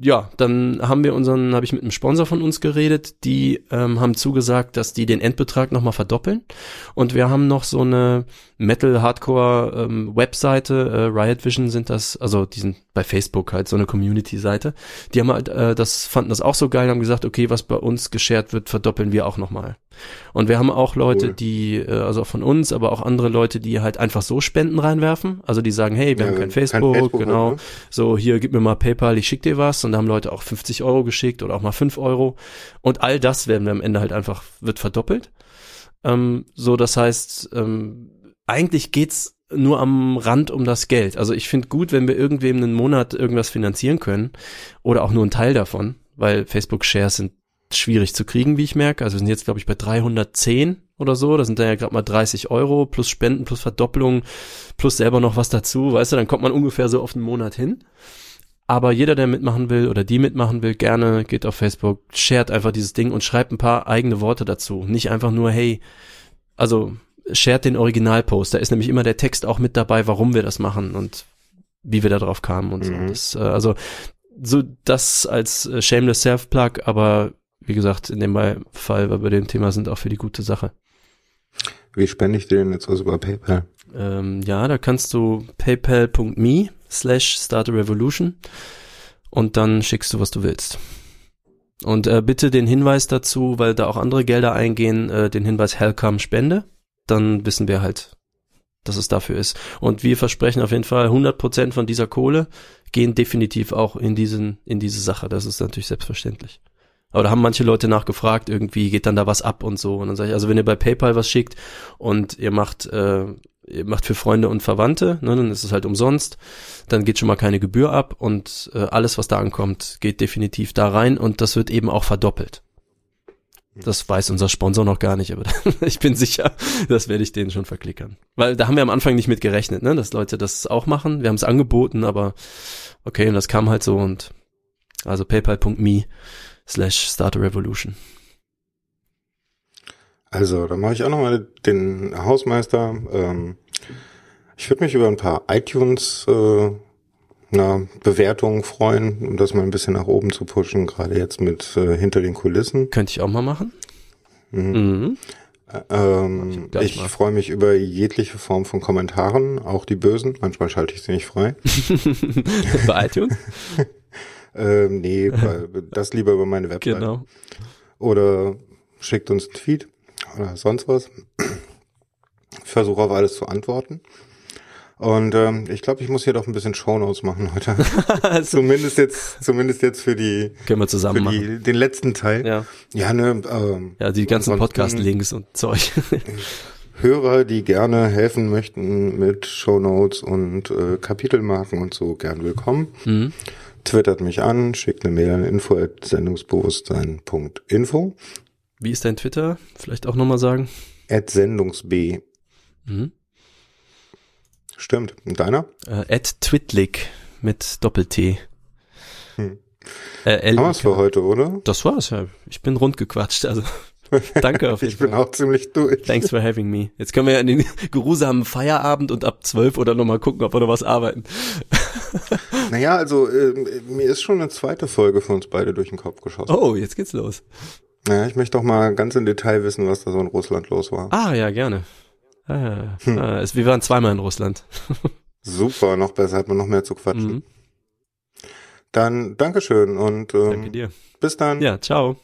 ja, dann haben wir unseren, habe ich mit einem Sponsor von uns geredet, die ähm, haben zugesagt, dass die den Endbetrag nochmal verdoppeln. Und wir haben noch so eine Metal Hardcore ähm, Webseite, äh, Riot Vision sind das, also die sind bei Facebook halt so eine Community-Seite. Die haben halt, äh, das fanden das auch so geil, haben gesagt, okay, was bei uns geshared wird, verdoppeln wir auch nochmal. Und wir haben auch Leute, Cool. die, äh, also von uns, aber auch andere Leute, die halt einfach so Spenden reinwerfen. Also die sagen, hey, wir Ja, haben kein kein Facebook, Facebook halt, genau. ne? So, hier, gib mir mal PayPal, ich schick dir was. Und da haben Leute auch 50 Euro geschickt oder auch mal 5 Euro. Und all das werden wir am Ende halt einfach, wird verdoppelt. Ähm, so, das heißt, ähm, eigentlich geht's nur am Rand um das Geld. Also ich finde gut, wenn wir irgendwem einen Monat irgendwas finanzieren können oder auch nur einen Teil davon, weil Facebook-Shares sind schwierig zu kriegen, wie ich merke. Also wir sind jetzt, glaube ich, bei 310 oder so. Das sind dann ja gerade mal 30 Euro plus Spenden, plus Verdopplung, plus selber noch was dazu. Weißt du, dann kommt man ungefähr so auf einen Monat hin. Aber jeder, der mitmachen will oder die mitmachen will, gerne geht auf Facebook, shared einfach dieses Ding und schreibt ein paar eigene Worte dazu. Nicht einfach nur, hey, also shared den Originalpost. Da ist nämlich immer der Text auch mit dabei, warum wir das machen und wie wir da drauf kamen und so. Mhm. Das, äh, also so das als äh, Shameless Self-Plug, aber wie gesagt, in dem Fall, weil wir bei dem Thema sind, auch für die gute Sache. Wie spende ich dir denn jetzt was über PayPal? Ähm, ja, da kannst du paypal.me slash start a revolution und dann schickst du, was du willst. Und äh, bitte den Hinweis dazu, weil da auch andere Gelder eingehen, äh, den Hinweis Hellcom Spende. Dann wissen wir halt, dass es dafür ist. Und wir versprechen auf jeden Fall 100% von dieser Kohle gehen definitiv auch in diesen, in diese Sache. Das ist natürlich selbstverständlich. Aber da haben manche Leute nachgefragt, irgendwie geht dann da was ab und so. Und dann sage ich, also wenn ihr bei PayPal was schickt und ihr macht, äh, ihr macht für Freunde und Verwandte, ne, dann ist es halt umsonst, dann geht schon mal keine Gebühr ab und äh, alles, was da ankommt, geht definitiv da rein und das wird eben auch verdoppelt. Das weiß unser Sponsor noch gar nicht, aber ich bin sicher, das werde ich denen schon verklickern. Weil da haben wir am Anfang nicht mit gerechnet, ne, dass Leute das auch machen. Wir haben es angeboten, aber okay, und das kam halt so und also paypal.me slash start a revolution. Also, da mache ich auch nochmal den Hausmeister. Ähm, ich würde mich über ein paar iTunes äh, na, Bewertungen freuen, um das mal ein bisschen nach oben zu pushen, gerade jetzt mit äh, hinter den Kulissen. Könnte ich auch mal machen. Mhm. Ähm, gleich ich mal. freue mich über jegliche Form von Kommentaren, auch die bösen. Manchmal schalte ich sie nicht frei. Bei iTunes? ähm, nee, das lieber über meine Website. genau. Oder schickt uns einen Tweet oder sonst was. Ich versuche auf alles zu antworten. Und ähm, ich glaube, ich muss hier doch ein bisschen Shownotes machen heute. also, zumindest jetzt, zumindest jetzt für die, können wir für zusammen machen. die, den letzten Teil. Ja. Ja, ne, ähm, ja, die ganzen Podcast-Links und Zeug. Hörer, die gerne helfen möchten mit Shownotes und äh, Kapitelmarken und so, gern willkommen. mhm. Twittert mich an, schickt eine Mail an info@sendungsbewusstsein.info Wie ist dein Twitter? Vielleicht auch nochmal sagen. at sendungsb. Mhm. Stimmt. Und deiner? Äh, Ed Twitlick mit Doppel-T. Hm. Äh, Haben für heute, oder? Das war's, ja. Ich bin rund gequatscht, also danke auf jeden Ich bin Fall. auch ziemlich durch. Thanks for having me. Jetzt können wir ja in den geruhsamen Feierabend und ab zwölf oder nochmal gucken, ob wir noch was arbeiten. Naja, also äh, mir ist schon eine zweite Folge für uns beide durch den Kopf geschossen. Oh, jetzt geht's los. Naja, ich möchte doch mal ganz im Detail wissen, was da so in Russland los war. Ah, ja, gerne. Ah, ah, es, wir waren zweimal in Russland. Super, noch besser, hat man noch mehr zu quatschen. Mhm. Dann Dankeschön und ähm, Danke dir. bis dann. Ja, ciao.